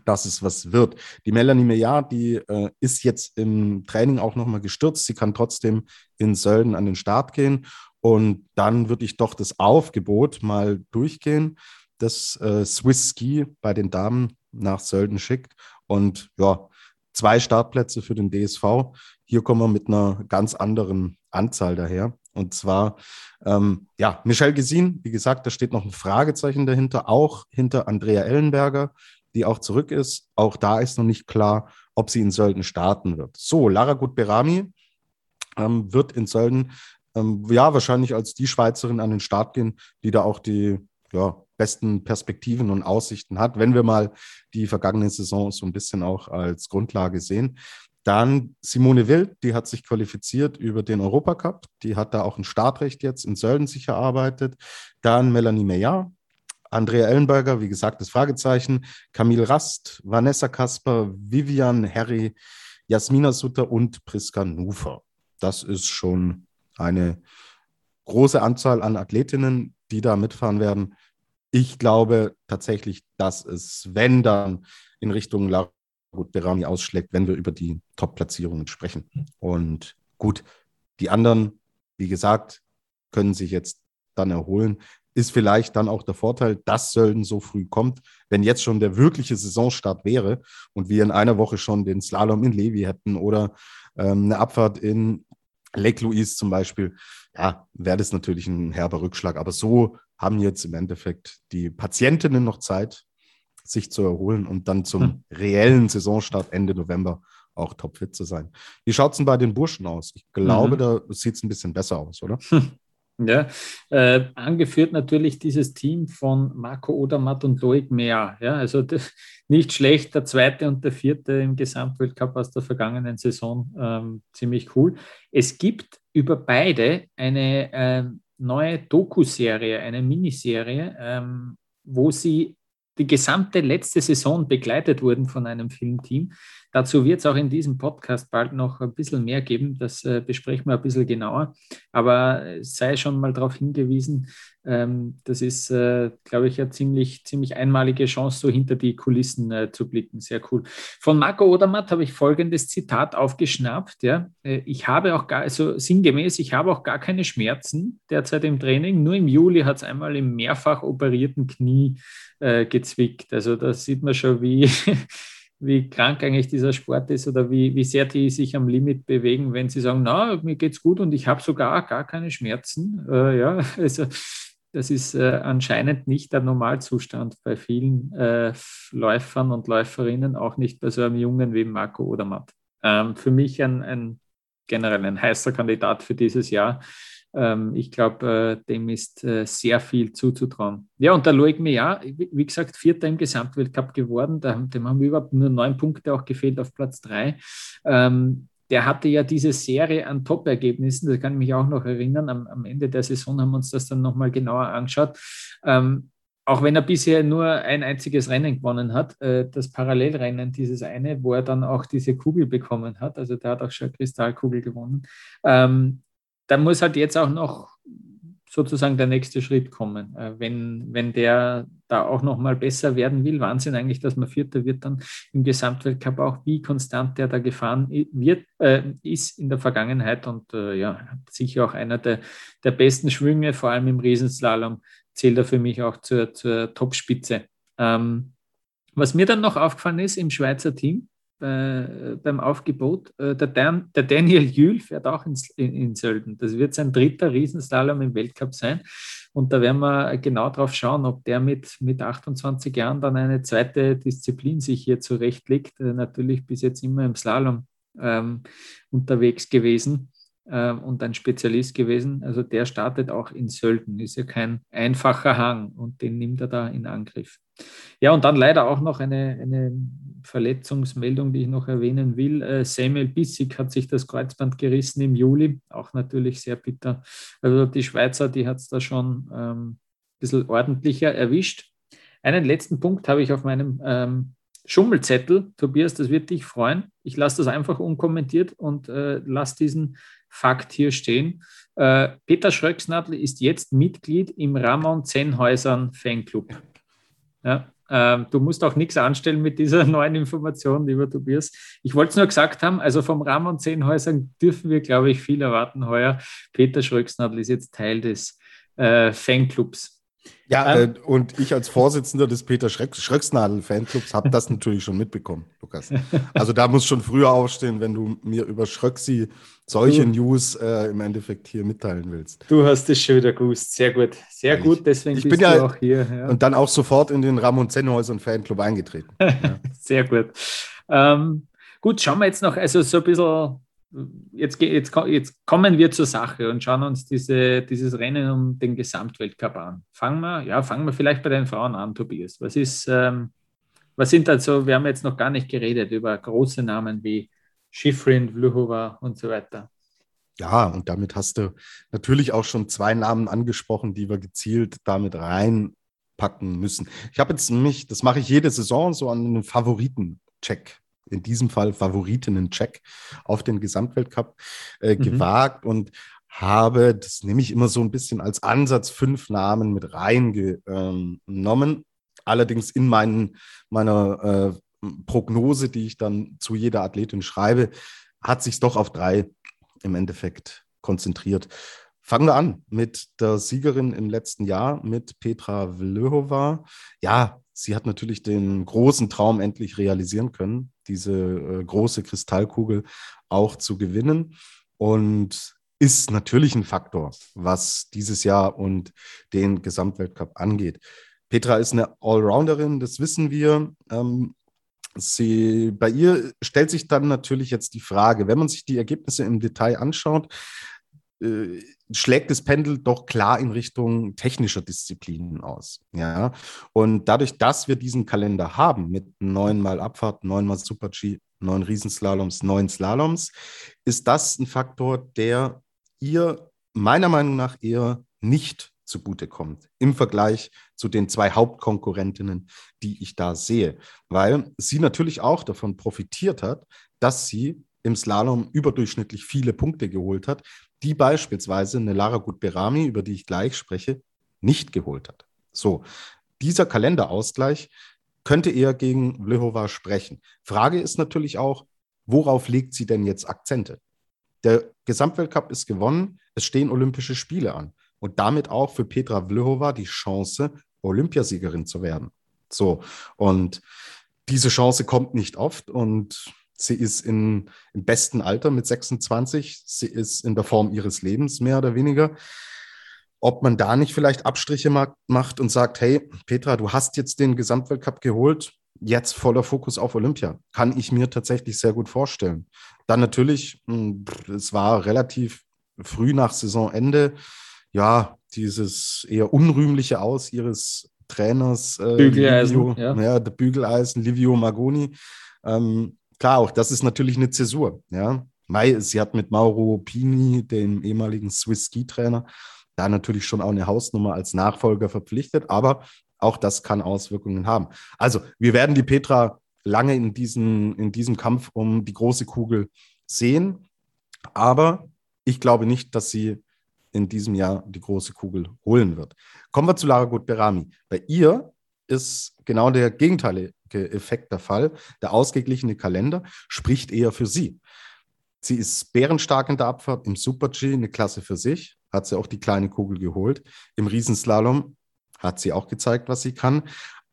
S3: dass es was wird. Die Melanie Meillard, die äh, ist jetzt im Training auch nochmal gestürzt. Sie kann trotzdem in Sölden an den Start gehen. Und dann würde ich doch das Aufgebot mal durchgehen, das äh, Swiss Ski bei den Damen nach Sölden schickt. Und ja, zwei Startplätze für den DSV. Hier kommen wir mit einer ganz anderen Anzahl daher. Und zwar, ähm, ja, Michelle Gesin, wie gesagt, da steht noch ein Fragezeichen dahinter, auch hinter Andrea Ellenberger, die auch zurück ist. Auch da ist noch nicht klar, ob sie in Sölden starten wird. So, Lara Gutberami ähm, wird in Sölden ähm, ja wahrscheinlich als die Schweizerin an den Start gehen, die da auch die ja, besten Perspektiven und Aussichten hat, wenn wir mal die vergangene Saison so ein bisschen auch als Grundlage sehen. Dann Simone Wild, die hat sich qualifiziert über den Europacup. Die hat da auch ein Startrecht jetzt in Sölden sich erarbeitet. Dann Melanie Meyer, Andrea Ellenberger, wie gesagt, das Fragezeichen. Camille Rast, Vanessa Kasper, Vivian Harry, Jasmina Sutter und Priska Nufer. Das ist schon eine große Anzahl an Athletinnen, die da mitfahren werden. Ich glaube tatsächlich, dass es, wenn dann in Richtung Lara Berami ausschlägt, wenn wir über die Top-Platzierungen sprechen. Und gut, die anderen, wie gesagt, können sich jetzt dann erholen. Ist vielleicht dann auch der Vorteil, dass Sölden so früh kommt. Wenn jetzt schon der wirkliche Saisonstart wäre und wir in einer Woche schon den Slalom in Levi hätten oder ähm, eine Abfahrt in Lake Louise zum Beispiel, ja, wäre das natürlich ein herber Rückschlag. Aber so haben jetzt im Endeffekt die Patientinnen noch Zeit, sich zu erholen und dann zum hm. reellen Saisonstart Ende November auch topfit zu sein. Wie schaut es denn bei den Burschen aus? Ich glaube, mhm. da sieht es ein bisschen besser aus, oder?
S2: Ja, äh, angeführt natürlich dieses Team von Marco Odermatt und Loic Mehr. Ja, also nicht schlecht, der zweite und der vierte im Gesamtweltcup aus der vergangenen Saison. Ähm, ziemlich cool. Es gibt über beide eine äh, neue Doku-Serie, eine Miniserie, ähm, wo sie die gesamte letzte Saison begleitet wurden von einem Filmteam. Dazu wird es auch in diesem Podcast bald noch ein bisschen mehr geben. Das äh, besprechen wir ein bisschen genauer. Aber es sei schon mal darauf hingewiesen, ähm, das ist, äh, glaube ich, eine ziemlich, ziemlich einmalige Chance, so hinter die Kulissen äh, zu blicken. Sehr cool. Von Marco Odermatt habe ich folgendes Zitat aufgeschnappt. Ja. Äh, ich habe auch gar, also sinngemäß, ich habe auch gar keine Schmerzen derzeit im Training. Nur im Juli hat es einmal im mehrfach operierten Knie äh, gezwickt. Also da sieht man schon, wie wie krank eigentlich dieser Sport ist oder wie, wie sehr die sich am Limit bewegen, wenn sie sagen, na, mir geht's gut und ich habe sogar gar keine Schmerzen. Äh, ja, also das ist äh, anscheinend nicht der Normalzustand bei vielen äh, Läufern und Läuferinnen, auch nicht bei so einem Jungen wie Marco Odermatt. Ähm, für mich ein, ein generell ein heißer Kandidat für dieses Jahr. Ähm, ich glaube, äh, dem ist äh, sehr viel zuzutrauen. Ja, und der Loic Meillard, wie gesagt, Vierter im Gesamtweltcup geworden. dem haben überhaupt nur neun Punkte auch gefehlt auf Platz drei. Ähm, der hatte ja diese Serie an Top-Ergebnissen, das kann ich mich auch noch erinnern. Am, am, Ende der Saison haben wir uns das dann nochmal genauer angeschaut. Ähm, auch wenn er bisher nur ein einziges Rennen gewonnen hat, äh, das Parallelrennen, dieses eine, wo er dann auch diese Kugel bekommen hat, also der hat auch schon Kristallkugel gewonnen. Ähm, da muss halt jetzt auch noch sozusagen der nächste Schritt kommen. Äh, wenn, wenn der da auch noch mal besser werden will, Wahnsinn eigentlich, dass man Vierter wird dann im Gesamtweltcup auch, wie konstant der da gefahren wird, äh, ist in der Vergangenheit und äh, ja, sicher auch einer der, der besten Schwünge, vor allem im Riesenslalom, zählt er für mich auch zur, zur Topspitze. Ähm, was mir dann noch aufgefallen ist im Schweizer Team, äh, beim Aufgebot. Äh, der, Dan, der, Daniel Jühl fährt auch ins, in, in Sölden. Das wird sein dritter Riesenslalom im Weltcup sein. Und da werden wir genau drauf schauen, ob der mit, mit 28 Jahren dann eine zweite Disziplin sich hier zurechtlegt. Äh, natürlich bis jetzt immer im Slalom ähm, unterwegs gewesen. Äh, und ein Spezialist gewesen. Also der startet auch in Sölden, ist ja kein einfacher Hang und den nimmt er da in Angriff. Ja, und dann leider auch noch eine, eine Verletzungsmeldung, die ich noch erwähnen will. Äh, Samuel Bissig hat sich das Kreuzband gerissen im Juli, auch natürlich sehr bitter. Also die Schweizer, die hat es da schon ähm, ein bisschen ordentlicher erwischt. Einen letzten Punkt habe ich auf meinem ähm, Schummelzettel. Tobias, das wird dich freuen. Ich lasse das einfach unkommentiert und äh, lasse diesen Fakt hier stehen. Äh, Peter Schröcksnadel ist jetzt Mitglied im Ramon Zenhäusern Fanclub. Ja, äh, du musst auch nichts anstellen mit dieser neuen Information, lieber Tobias. Ich wollte es nur gesagt haben, also vom Ramon Zenhäusern dürfen wir, glaube ich, viel erwarten heuer. Peter Schröcksnadel ist jetzt Teil des äh, Fanclubs.
S3: Ja, ähm, äh, und ich als Vorsitzender des Peter Schreck Schröcksnadel-Fanclubs habe das natürlich schon mitbekommen, Lukas. Also da muss schon früher aufstehen, wenn du mir über Schröcksi solche du, News äh, im Endeffekt hier mitteilen willst.
S2: Du hast es schon wieder gewusst. Sehr gut. Sehr ja, gut, deswegen
S3: ich, ich bin ja, auch hier. Ja. Und dann auch sofort in den Ramon Zennhäusern Fanclub eingetreten.
S2: Ja. Sehr gut. Ähm, gut, schauen wir jetzt noch, also so ein bisschen jetzt, jetzt, jetzt kommen wir zur Sache und schauen uns diese, dieses Rennen um den Gesamtweltcup an. Fangen wir, ja, fangen wir vielleicht bei den Frauen an, Tobias. Was ist, ähm, was sind also, wir haben jetzt noch gar nicht geredet über große Namen wie Schifrin, Vluhova und so weiter.
S3: Ja, und damit hast du natürlich auch schon zwei Namen angesprochen, die wir gezielt damit reinpacken müssen. Ich habe jetzt mich, das mache ich jede Saison, so an einen Favoriten-Check in diesem Fall Favoritinnen-Check auf den Gesamtweltcup äh, mhm. gewagt und habe, das nehme ich immer so ein bisschen als Ansatz, fünf Namen mit reingenommen. Allerdings in meinen, meiner äh, Prognose, die ich dann zu jeder Athletin schreibe, hat sich doch auf drei im Endeffekt konzentriert. Fangen wir an mit der Siegerin im letzten Jahr, mit Petra Vlhova. Ja, sie hat natürlich den großen Traum endlich realisieren können, diese äh, große Kristallkugel auch zu gewinnen. Und ist natürlich ein Faktor, was dieses Jahr und den Gesamtweltcup angeht. Petra ist eine Allrounderin, das wissen wir. Ähm, sie, bei ihr stellt sich dann natürlich jetzt die Frage, wenn man sich die Ergebnisse im Detail anschaut, äh, schlägt das Pendel doch klar in Richtung technischer Disziplinen aus. Ja? Und dadurch, dass wir diesen Kalender haben mit neunmal Abfahrt, neunmal Super-G, neun Riesenslaloms, neun Slaloms, ist das ein Faktor, der ihr meiner Meinung nach eher nicht zugutekommt im Vergleich zu den zwei Hauptkonkurrentinnen, die ich da sehe, weil sie natürlich auch davon profitiert hat, dass sie im Slalom überdurchschnittlich viele Punkte geholt hat, die beispielsweise eine Lara Gutberami, über die ich gleich spreche, nicht geholt hat. So, dieser Kalenderausgleich könnte eher gegen Vlhova sprechen. Frage ist natürlich auch, worauf legt sie denn jetzt Akzente? Der Gesamtweltcup ist gewonnen, es stehen Olympische Spiele an und damit auch für Petra Vlhova die Chance, Olympiasiegerin zu werden. So, und diese Chance kommt nicht oft und Sie ist in, im besten Alter mit 26. Sie ist in der Form ihres Lebens mehr oder weniger. Ob man da nicht vielleicht Abstriche macht und sagt, hey, Petra, du hast jetzt den Gesamtweltcup geholt, jetzt voller Fokus auf Olympia. Kann ich mir tatsächlich sehr gut vorstellen. Dann natürlich, hm, es war relativ früh nach Saisonende, ja, dieses eher unrühmliche Aus ihres Trainers.
S2: Äh, Bügeleisen,
S3: Livio, ja. ja, der Bügeleisen, Livio Magoni. Ähm, klar, auch das ist natürlich eine Zäsur. Ja. Mai, sie hat mit Mauro Pini, dem ehemaligen Swiss Ski-Trainer, da natürlich schon auch eine Hausnummer als Nachfolger verpflichtet, aber auch das kann Auswirkungen haben. Also, wir werden die Petra lange in, diesen, in diesem Kampf um die große Kugel sehen, aber ich glaube nicht, dass sie in diesem Jahr die große Kugel holen wird. Kommen wir zu Lara Gut-Berami. Bei ihr ist genau der gegenteilige Effekt der Fall. Der ausgeglichene Kalender spricht eher für sie. Sie ist bärenstark in der Abfahrt, im Super-G eine Klasse für sich, hat sie auch die kleine Kugel geholt. Im Riesenslalom hat sie auch gezeigt, was sie kann.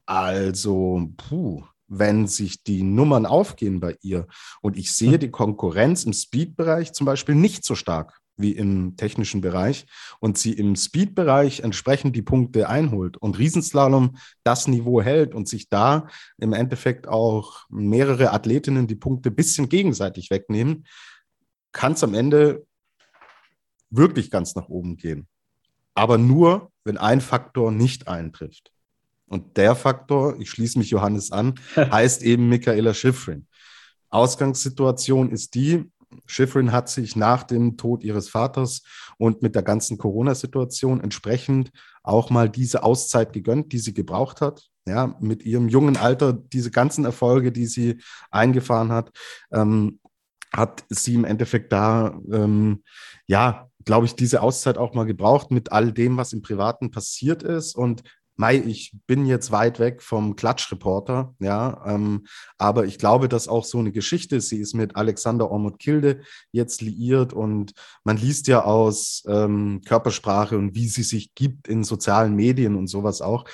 S3: Also, puh, wenn sich die Nummern aufgehen bei ihr und ich sehe die Konkurrenz im Speed-Bereich zum Beispiel nicht so stark wie im technischen Bereich und sie im Speed-Bereich entsprechend die Punkte einholt und Riesenslalom das Niveau hält und sich da im Endeffekt auch mehrere Athletinnen die Punkte ein bisschen gegenseitig wegnehmen, kann es am Ende wirklich ganz nach oben gehen. Aber nur, wenn ein Faktor nicht eintrifft. Und der Faktor, ich schließe mich Johannes an, heißt eben Michaela Schifrin. Ausgangssituation ist die, Schifrin hat sich nach dem Tod ihres Vaters und mit der ganzen Corona-Situation entsprechend auch mal diese Auszeit gegönnt, die sie gebraucht hat. Ja, mit ihrem jungen Alter, diese ganzen Erfolge, die sie eingefahren hat, ähm, hat sie im Endeffekt da, ähm, ja, glaube ich, diese Auszeit auch mal gebraucht mit all dem, was im Privaten passiert ist. Und Mai, ich bin jetzt weit weg vom Klatschreporter, ja, ähm, aber ich glaube, dass auch so eine Geschichte, sie ist mit Alexander Ormond-Kilde jetzt liiert und man liest ja aus ähm, Körpersprache und wie sie sich gibt in sozialen Medien und sowas auch.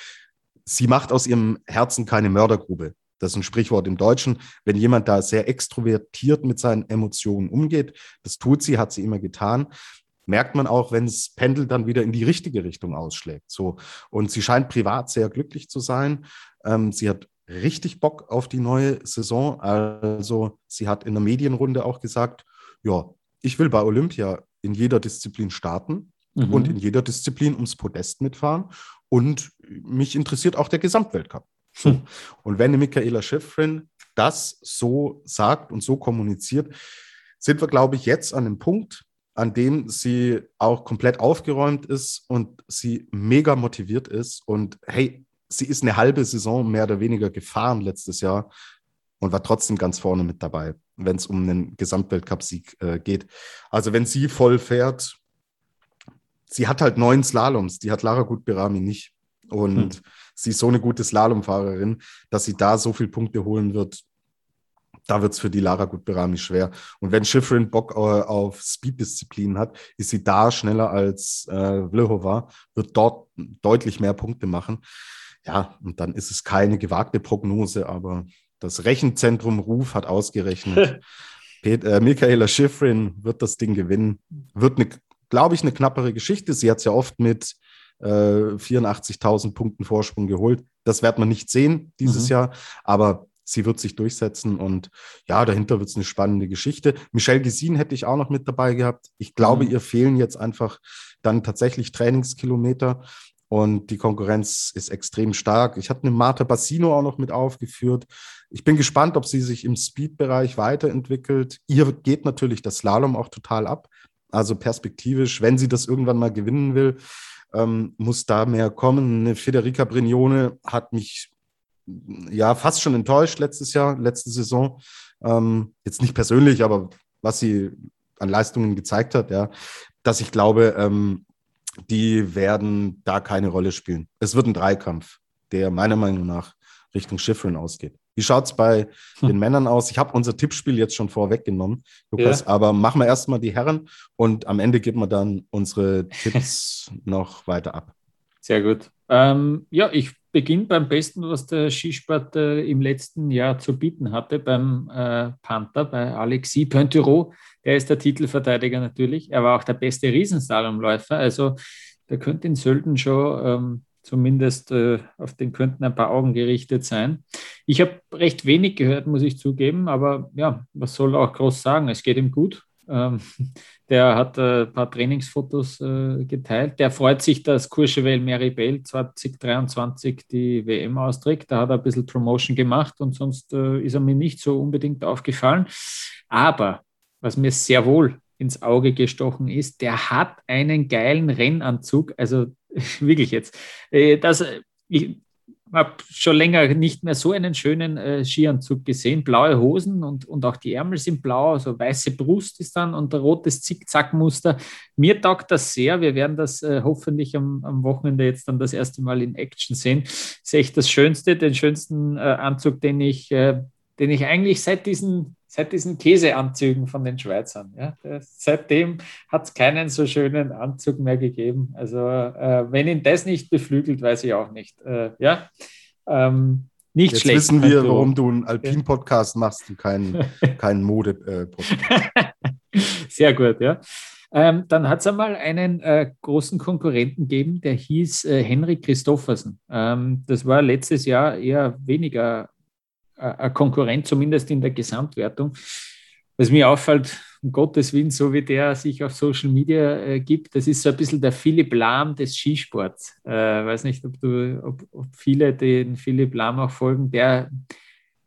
S3: Sie macht aus ihrem Herzen keine Mördergrube. Das ist ein Sprichwort im Deutschen. Wenn jemand da sehr extrovertiert mit seinen Emotionen umgeht, das tut sie, hat sie immer getan, merkt man auch, wenn das Pendel dann wieder in die richtige Richtung ausschlägt. So. Und sie scheint privat sehr glücklich zu sein. Ähm, sie hat richtig Bock auf die neue Saison. Also sie hat in der Medienrunde auch gesagt, ja, ich will bei Olympia in jeder Disziplin starten mhm. und in jeder Disziplin ums Podest mitfahren. Und mich interessiert auch der Gesamtweltcup. Hm. Und wenn Michaela Schifrin das so sagt und so kommuniziert, sind wir, glaube ich, jetzt an dem Punkt, an dem sie auch komplett aufgeräumt ist und sie mega motiviert ist. Und hey, sie ist eine halbe Saison mehr oder weniger gefahren letztes Jahr und war trotzdem ganz vorne mit dabei, wenn es um einen Gesamtweltcup-Sieg äh, geht. Also wenn sie voll fährt, sie hat halt neun Slaloms, die hat Lara Gutberami nicht. Und hm. sie ist so eine gute Slalomfahrerin, dass sie da so viele Punkte holen wird, da wird es für die Lara Gutberami schwer. Und wenn Schifrin Bock äh, auf Speed-Disziplinen hat, ist sie da schneller als äh, Vlhova, wird dort deutlich mehr Punkte machen. Ja, und dann ist es keine gewagte Prognose, aber das Rechenzentrum Ruf hat ausgerechnet, Pet, äh, Michaela Schifrin wird das Ding gewinnen. Wird, eine, glaube ich, eine knappere Geschichte. Sie hat es ja oft mit äh, 84.000 Punkten Vorsprung geholt. Das wird man nicht sehen dieses mhm. Jahr, aber sie wird sich durchsetzen und ja, dahinter wird es eine spannende Geschichte. Michelle Gesin hätte ich auch noch mit dabei gehabt. Ich glaube, mhm. ihr fehlen jetzt einfach dann tatsächlich Trainingskilometer und die Konkurrenz ist extrem stark. Ich hatte eine Marta Bassino auch noch mit aufgeführt. Ich bin gespannt, ob sie sich im Speed-Bereich weiterentwickelt. Ihr geht natürlich das Slalom auch total ab. Also perspektivisch, wenn sie das irgendwann mal gewinnen will, ähm, muss da mehr kommen. Eine Federica Brignone hat mich ja fast schon enttäuscht letztes Jahr, letzte Saison. Ähm, jetzt nicht persönlich, aber was sie an Leistungen gezeigt hat, ja, dass ich glaube, ähm, die werden da keine Rolle spielen. Es wird ein Dreikampf, der meiner Meinung nach Richtung Schiffeln ausgeht. Wie schaut es bei hm. den Männern aus? Ich habe unser Tippspiel jetzt schon vorweggenommen, Lukas, ja. aber machen wir erstmal die Herren und am Ende geben wir dann unsere Tipps noch weiter ab.
S2: Sehr gut. Ähm, ja, ich beginne beim Besten, was der Skisport äh, im letzten Jahr zu bieten hatte, beim äh, Panther, bei Alexis Pointureau. Der ist der Titelverteidiger natürlich. Er war auch der beste Riesenslalomläufer. Also der könnte in Sölden schon ähm, zumindest äh, auf den könnten ein paar Augen gerichtet sein. Ich habe recht wenig gehört, muss ich zugeben, aber ja, was soll auch groß sagen? Es geht ihm gut. Ähm, der hat äh, ein paar Trainingsfotos äh, geteilt. Der freut sich, dass Courchevel Meribel 2023 die WM austrägt. Da hat er ein bisschen Promotion gemacht und sonst äh, ist er mir nicht so unbedingt aufgefallen. Aber was mir sehr wohl ins Auge gestochen ist, der hat einen geilen Rennanzug. Also wirklich jetzt. Äh, das, ich, habe schon länger nicht mehr so einen schönen äh, Skianzug gesehen. Blaue Hosen und, und auch die Ärmel sind blau, also weiße Brust ist dann und ein rotes Zickzackmuster. Mir taugt das sehr. Wir werden das äh, hoffentlich am, am, Wochenende jetzt dann das erste Mal in Action sehen. Ist echt das Schönste, den schönsten äh, Anzug, den ich, äh, den ich eigentlich seit diesen seit diesen Käseanzügen von den Schweizern. Ja. Seitdem hat es keinen so schönen Anzug mehr gegeben. Also äh, wenn ihn das nicht beflügelt, weiß ich auch nicht. Äh, ja, ähm, nicht
S3: Jetzt
S2: schlecht.
S3: wissen wir, warum du einen Alpin-Podcast machst und keinen, keinen Mode-Podcast.
S2: Sehr gut, ja. Ähm, dann hat es einmal einen äh, großen Konkurrenten gegeben, der hieß äh, Henrik Christoffersen. Ähm, das war letztes Jahr eher weniger ein Konkurrent, zumindest in der Gesamtwertung. Was mir auffällt, um Gottes Willen, so wie der sich auf Social Media äh, gibt. Das ist so ein bisschen der Philipp Lahm des Skisports. Äh, weiß nicht, ob, du, ob, ob viele den Philipp Lahm auch folgen. Der,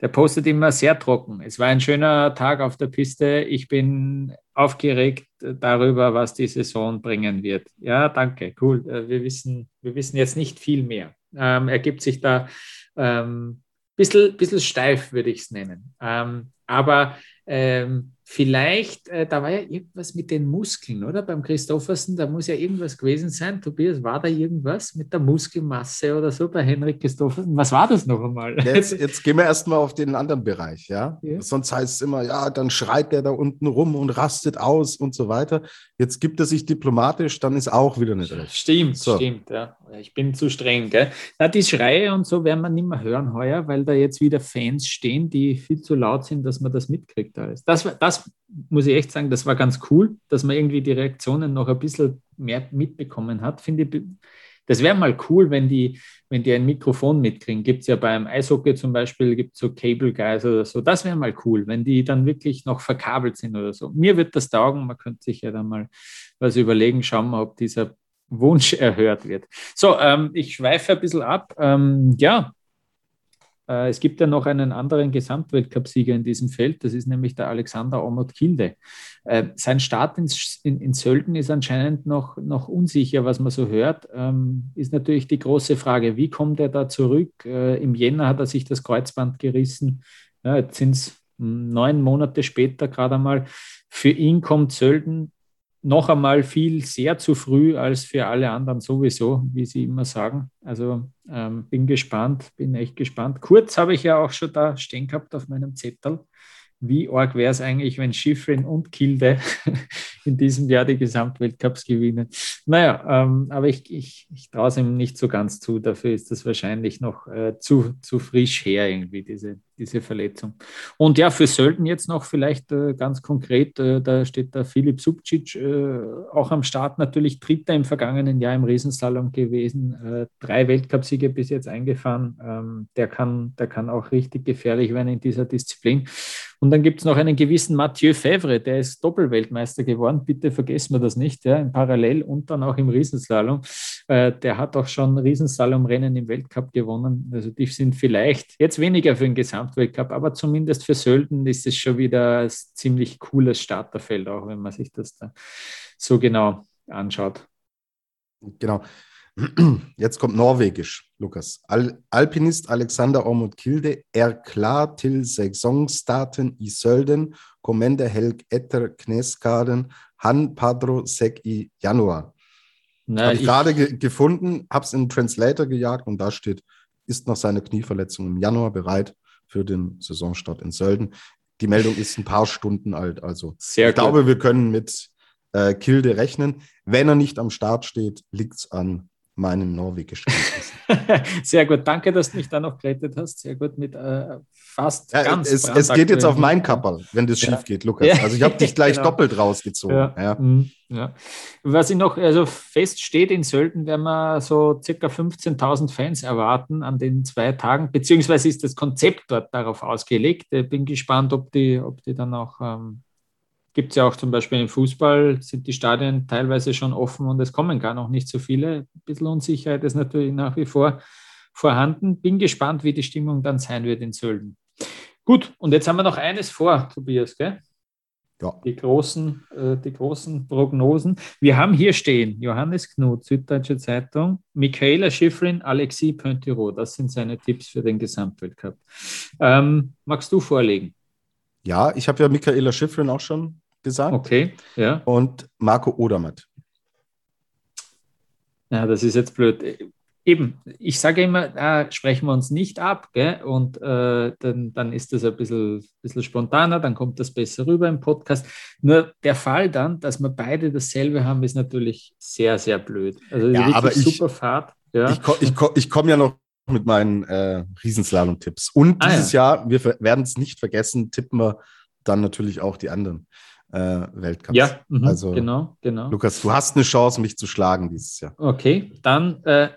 S2: der postet immer sehr trocken. Es war ein schöner Tag auf der Piste. Ich bin aufgeregt darüber, was die Saison bringen wird. Ja, danke, cool. Äh, wir wissen, wir wissen jetzt nicht viel mehr. Ähm, er gibt sich da ähm, bisschen, bisschen steif, würde ich es nennen. Ähm, aber ähm, vielleicht, äh, da war ja irgendwas mit den Muskeln, oder? Beim Christoffersen, da muss ja irgendwas gewesen sein. Tobias, war da irgendwas mit der Muskelmasse oder so bei Henrik Christoffersen? Was war das noch einmal?
S3: Jetzt, jetzt gehen wir erstmal auf den anderen Bereich, ja? ja? Sonst heißt es immer, ja, dann schreit der da unten rum und rastet aus und so weiter. Jetzt gibt er sich diplomatisch, dann ist auch wieder nicht recht.
S2: Stimmt, so. stimmt, ja. Ich bin zu streng, gell? Na, die Schreie und so werden wir nicht mehr hören heuer, weil da jetzt wieder Fans stehen, die viel zu laut sind, dass man das mitkriegt alles. Das, das muss ich echt sagen, das war ganz cool, dass man irgendwie die Reaktionen noch ein bisschen mehr mitbekommen hat. Finde ich, das wäre mal cool, wenn die, wenn die ein Mikrofon mitkriegen. Gibt es ja beim Eishockey zum Beispiel, gibt es so Cable Guys oder so. Das wäre mal cool, wenn die dann wirklich noch verkabelt sind oder so. Mir wird das taugen, man könnte sich ja dann mal was überlegen, schauen wir, ob dieser Wunsch erhört wird. So, ähm, ich schweife ein bisschen ab. Ähm, ja, äh, es gibt ja noch einen anderen Gesamtweltcupsieger in diesem Feld, das ist nämlich der Alexander Omot Kilde. Äh, sein Start in, in, in, Sölden ist anscheinend noch, noch unsicher, was man so hört. Ähm, ist natürlich die große Frage, wie kommt er da zurück? Äh, Im Jänner hat er sich das Kreuzband gerissen. Ja, jetzt sind es neun Monate später gerade einmal. Für ihn kommt Sölden noch einmal viel sehr zu früh als für alle anderen sowieso, wie sie immer sagen. Also ähm, bin gespannt, bin echt gespannt. Kurz habe ich ja auch schon da stehen gehabt auf meinem Zettel wie arg wäre es eigentlich, wenn Schifrin und Kilde in diesem Jahr die Gesamtweltcups gewinnen. Naja, ähm, aber ich, ich, ich traue es ihm nicht so ganz zu. Dafür ist das wahrscheinlich noch äh, zu, zu frisch her, irgendwie, diese, diese Verletzung. Und ja, für Sölden jetzt noch vielleicht äh, ganz konkret, äh, da steht der Philipp Subcic äh, auch am Start, natürlich Dritter im vergangenen Jahr im Riesenslalom gewesen, äh, drei Weltcupsiege bis jetzt eingefahren. Ähm, der, kann, der kann auch richtig gefährlich werden in dieser Disziplin. Und dann gibt es noch einen gewissen Mathieu Fevre, der ist Doppelweltmeister geworden. Bitte vergessen wir das nicht, ja, im Parallel und dann auch im Riesenslalom. Äh, der hat auch schon Riesenslalomrennen im Weltcup gewonnen. Also die sind vielleicht jetzt weniger für den Gesamtweltcup, aber zumindest für Sölden ist es schon wieder ein ziemlich cooles Starterfeld, auch wenn man sich das da so genau anschaut.
S3: Genau. Jetzt kommt Norwegisch, Lukas. Al Alpinist Alexander Ormund Kilde er klar til starten i Sölden, kommende helg etter Kneskaden, han Padro seg i Januar. Habe ich, ich gerade ge gefunden, habe es in den Translator gejagt und da steht, ist nach seiner Knieverletzung im Januar bereit für den Saisonstart in Sölden. Die Meldung ist ein paar Stunden alt, also Sehr ich gut. glaube, wir können mit äh, Kilde rechnen. Wenn er nicht am Start steht, liegt es an meinen norwegischen
S2: Sehr gut, danke, dass du mich da noch gerettet hast. Sehr gut mit äh, fast
S3: ja, ganz. Es, es geht jetzt auf mein Kapperl, wenn das ja. schief geht, Lukas. Ja. Also ich habe dich gleich genau. doppelt rausgezogen. Ja.
S2: Mhm. ja. Was ich noch, also feststeht in Sölden, werden wir so circa 15.000 Fans erwarten an den zwei Tagen, beziehungsweise ist das Konzept dort darauf ausgelegt. Ich bin gespannt, ob die, ob die dann auch ähm, gibt es ja auch zum Beispiel im Fußball, sind die Stadien teilweise schon offen und es kommen gar noch nicht so viele. Ein bisschen Unsicherheit ist natürlich nach wie vor vorhanden. Bin gespannt, wie die Stimmung dann sein wird in Sölden. Gut, und jetzt haben wir noch eines vor, Tobias, gell? Ja. Die großen, äh, die großen Prognosen. Wir haben hier stehen Johannes Knut, Süddeutsche Zeitung, Michaela Schifrin, Alexis Pointiro. Das sind seine Tipps für den Gesamtweltcup. Ähm, magst du vorlegen?
S3: Ja, ich habe ja Michaela Schifrin auch schon gesagt.
S2: Okay, ja.
S3: Und Marco Odermatt.
S2: Ja, das ist jetzt blöd. Eben, ich sage immer, da sprechen wir uns nicht ab, gell? und äh, dann, dann ist das ein bisschen, bisschen spontaner, dann kommt das besser rüber im Podcast. Nur der Fall dann, dass wir beide dasselbe haben, ist natürlich sehr, sehr blöd.
S3: Also ja, aber super ich, Fahrt. Ja. Ich, ich, ich komme ja noch mit meinen äh, Riesenslalom-Tipps. Und ah, dieses ja. Jahr, wir werden es nicht vergessen, tippen wir dann natürlich auch die anderen äh, Weltcups.
S2: Ja, mh, also genau, genau.
S3: Lukas, du hast eine Chance, mich zu schlagen dieses Jahr.
S2: Okay, dann äh,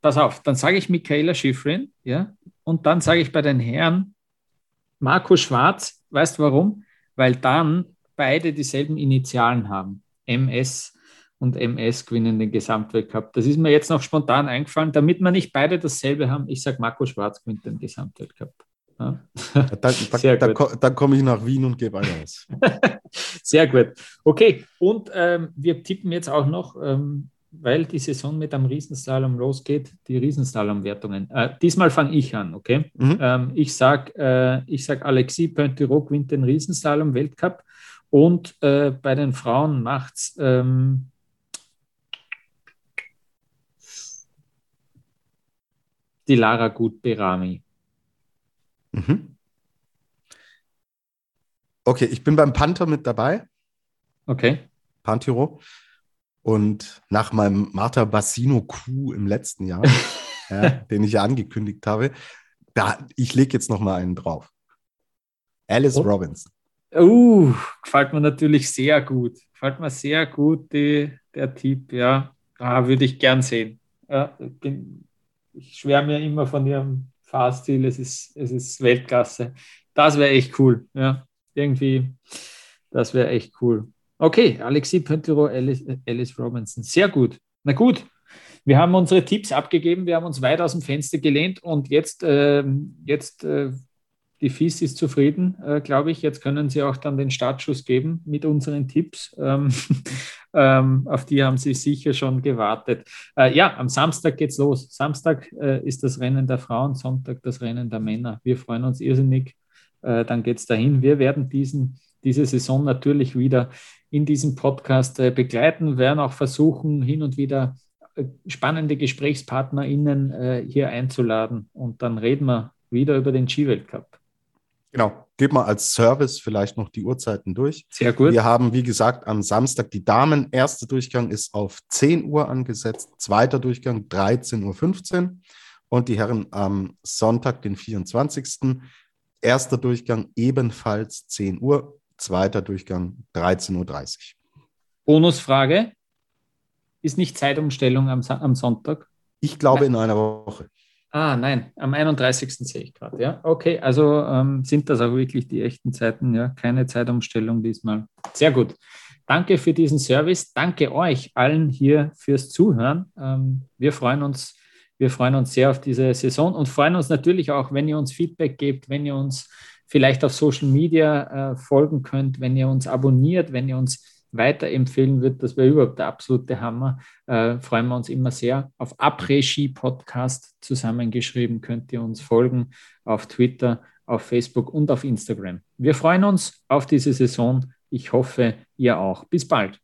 S2: pass auf, dann sage ich Michaela Schifrin, ja, und dann sage ich bei den Herren Marco Schwarz, weißt du warum? Weil dann beide dieselben Initialen haben. MS und MS gewinnen den Gesamtweltcup. Das ist mir jetzt noch spontan eingefallen, damit wir nicht beide dasselbe haben. Ich sage, Marco Schwarz gewinnt den Gesamtweltcup.
S3: Ja. Da, da, da, da komme ich nach Wien und gebe alles.
S2: Sehr gut. Okay, und ähm, wir tippen jetzt auch noch, ähm, weil die Saison mit einem Riesenslalom losgeht, die Riesenslalom-Wertungen. Äh, diesmal fange ich an, okay? Mhm. Ähm, ich sage, äh, sag, Alexis Pointerot gewinnt den Riesenslalom-Weltcup und äh, bei den Frauen macht es ähm, die Lara Gut-Berami.
S3: Mhm. Okay, ich bin beim Panther mit dabei.
S2: Okay.
S3: Pantiro. Und nach meinem Marta Bassino Coup im letzten Jahr, ja, den ich ja angekündigt habe, da, ich lege jetzt noch mal einen drauf. Alice oh. Robinson.
S2: Uh, gefällt mir natürlich sehr gut. Gefällt mir sehr gut, die, der Tipp, ja. Ah, würde ich gern sehen. Ja, bin, ich schwärme ja immer von ihrem Fahrstil, es ist, es ist Weltklasse. Das wäre echt cool. Ja, irgendwie, das wäre echt cool. Okay, Alexis Pöntero, Alice, Alice Robinson. Sehr gut. Na gut, wir haben unsere Tipps abgegeben, wir haben uns weit aus dem Fenster gelehnt und jetzt, äh, jetzt äh, die FIS ist zufrieden, äh, glaube ich. Jetzt können Sie auch dann den Startschuss geben mit unseren Tipps. Ähm, ähm, auf die haben Sie sicher schon gewartet. Äh, ja, am Samstag geht's los. Samstag äh, ist das Rennen der Frauen, Sonntag das Rennen der Männer. Wir freuen uns irrsinnig. Äh, dann geht es dahin. Wir werden diesen, diese Saison natürlich wieder in diesem Podcast äh, begleiten, werden auch versuchen, hin und wieder äh, spannende GesprächspartnerInnen hier einzuladen. Und dann reden wir wieder über den Skiweltcup.
S3: Genau, geht mal als Service vielleicht noch die Uhrzeiten durch.
S2: Sehr gut.
S3: Wir haben, wie gesagt, am Samstag die Damen. Erster Durchgang ist auf 10 Uhr angesetzt, zweiter Durchgang 13.15 Uhr und die Herren am Sonntag, den 24. Erster Durchgang ebenfalls 10 Uhr, zweiter Durchgang 13.30 Uhr.
S2: Bonusfrage: Ist nicht Zeitumstellung am, am Sonntag?
S3: Ich glaube Nein. in einer Woche.
S2: Ah, nein, am 31. sehe ich gerade, ja. Okay, also ähm, sind das auch wirklich die echten Zeiten, ja. Keine Zeitumstellung diesmal. Sehr gut. Danke für diesen Service. Danke euch allen hier fürs Zuhören. Ähm, wir freuen uns, wir freuen uns sehr auf diese Saison und freuen uns natürlich auch, wenn ihr uns Feedback gebt, wenn ihr uns vielleicht auf Social Media äh, folgen könnt, wenn ihr uns abonniert, wenn ihr uns weiterempfehlen wird, das wäre überhaupt der absolute Hammer. Äh, freuen wir uns immer sehr. Auf Après-Ski-Podcast zusammengeschrieben könnt ihr uns folgen auf Twitter, auf Facebook und auf Instagram. Wir freuen uns auf diese Saison. Ich hoffe, ihr auch. Bis bald.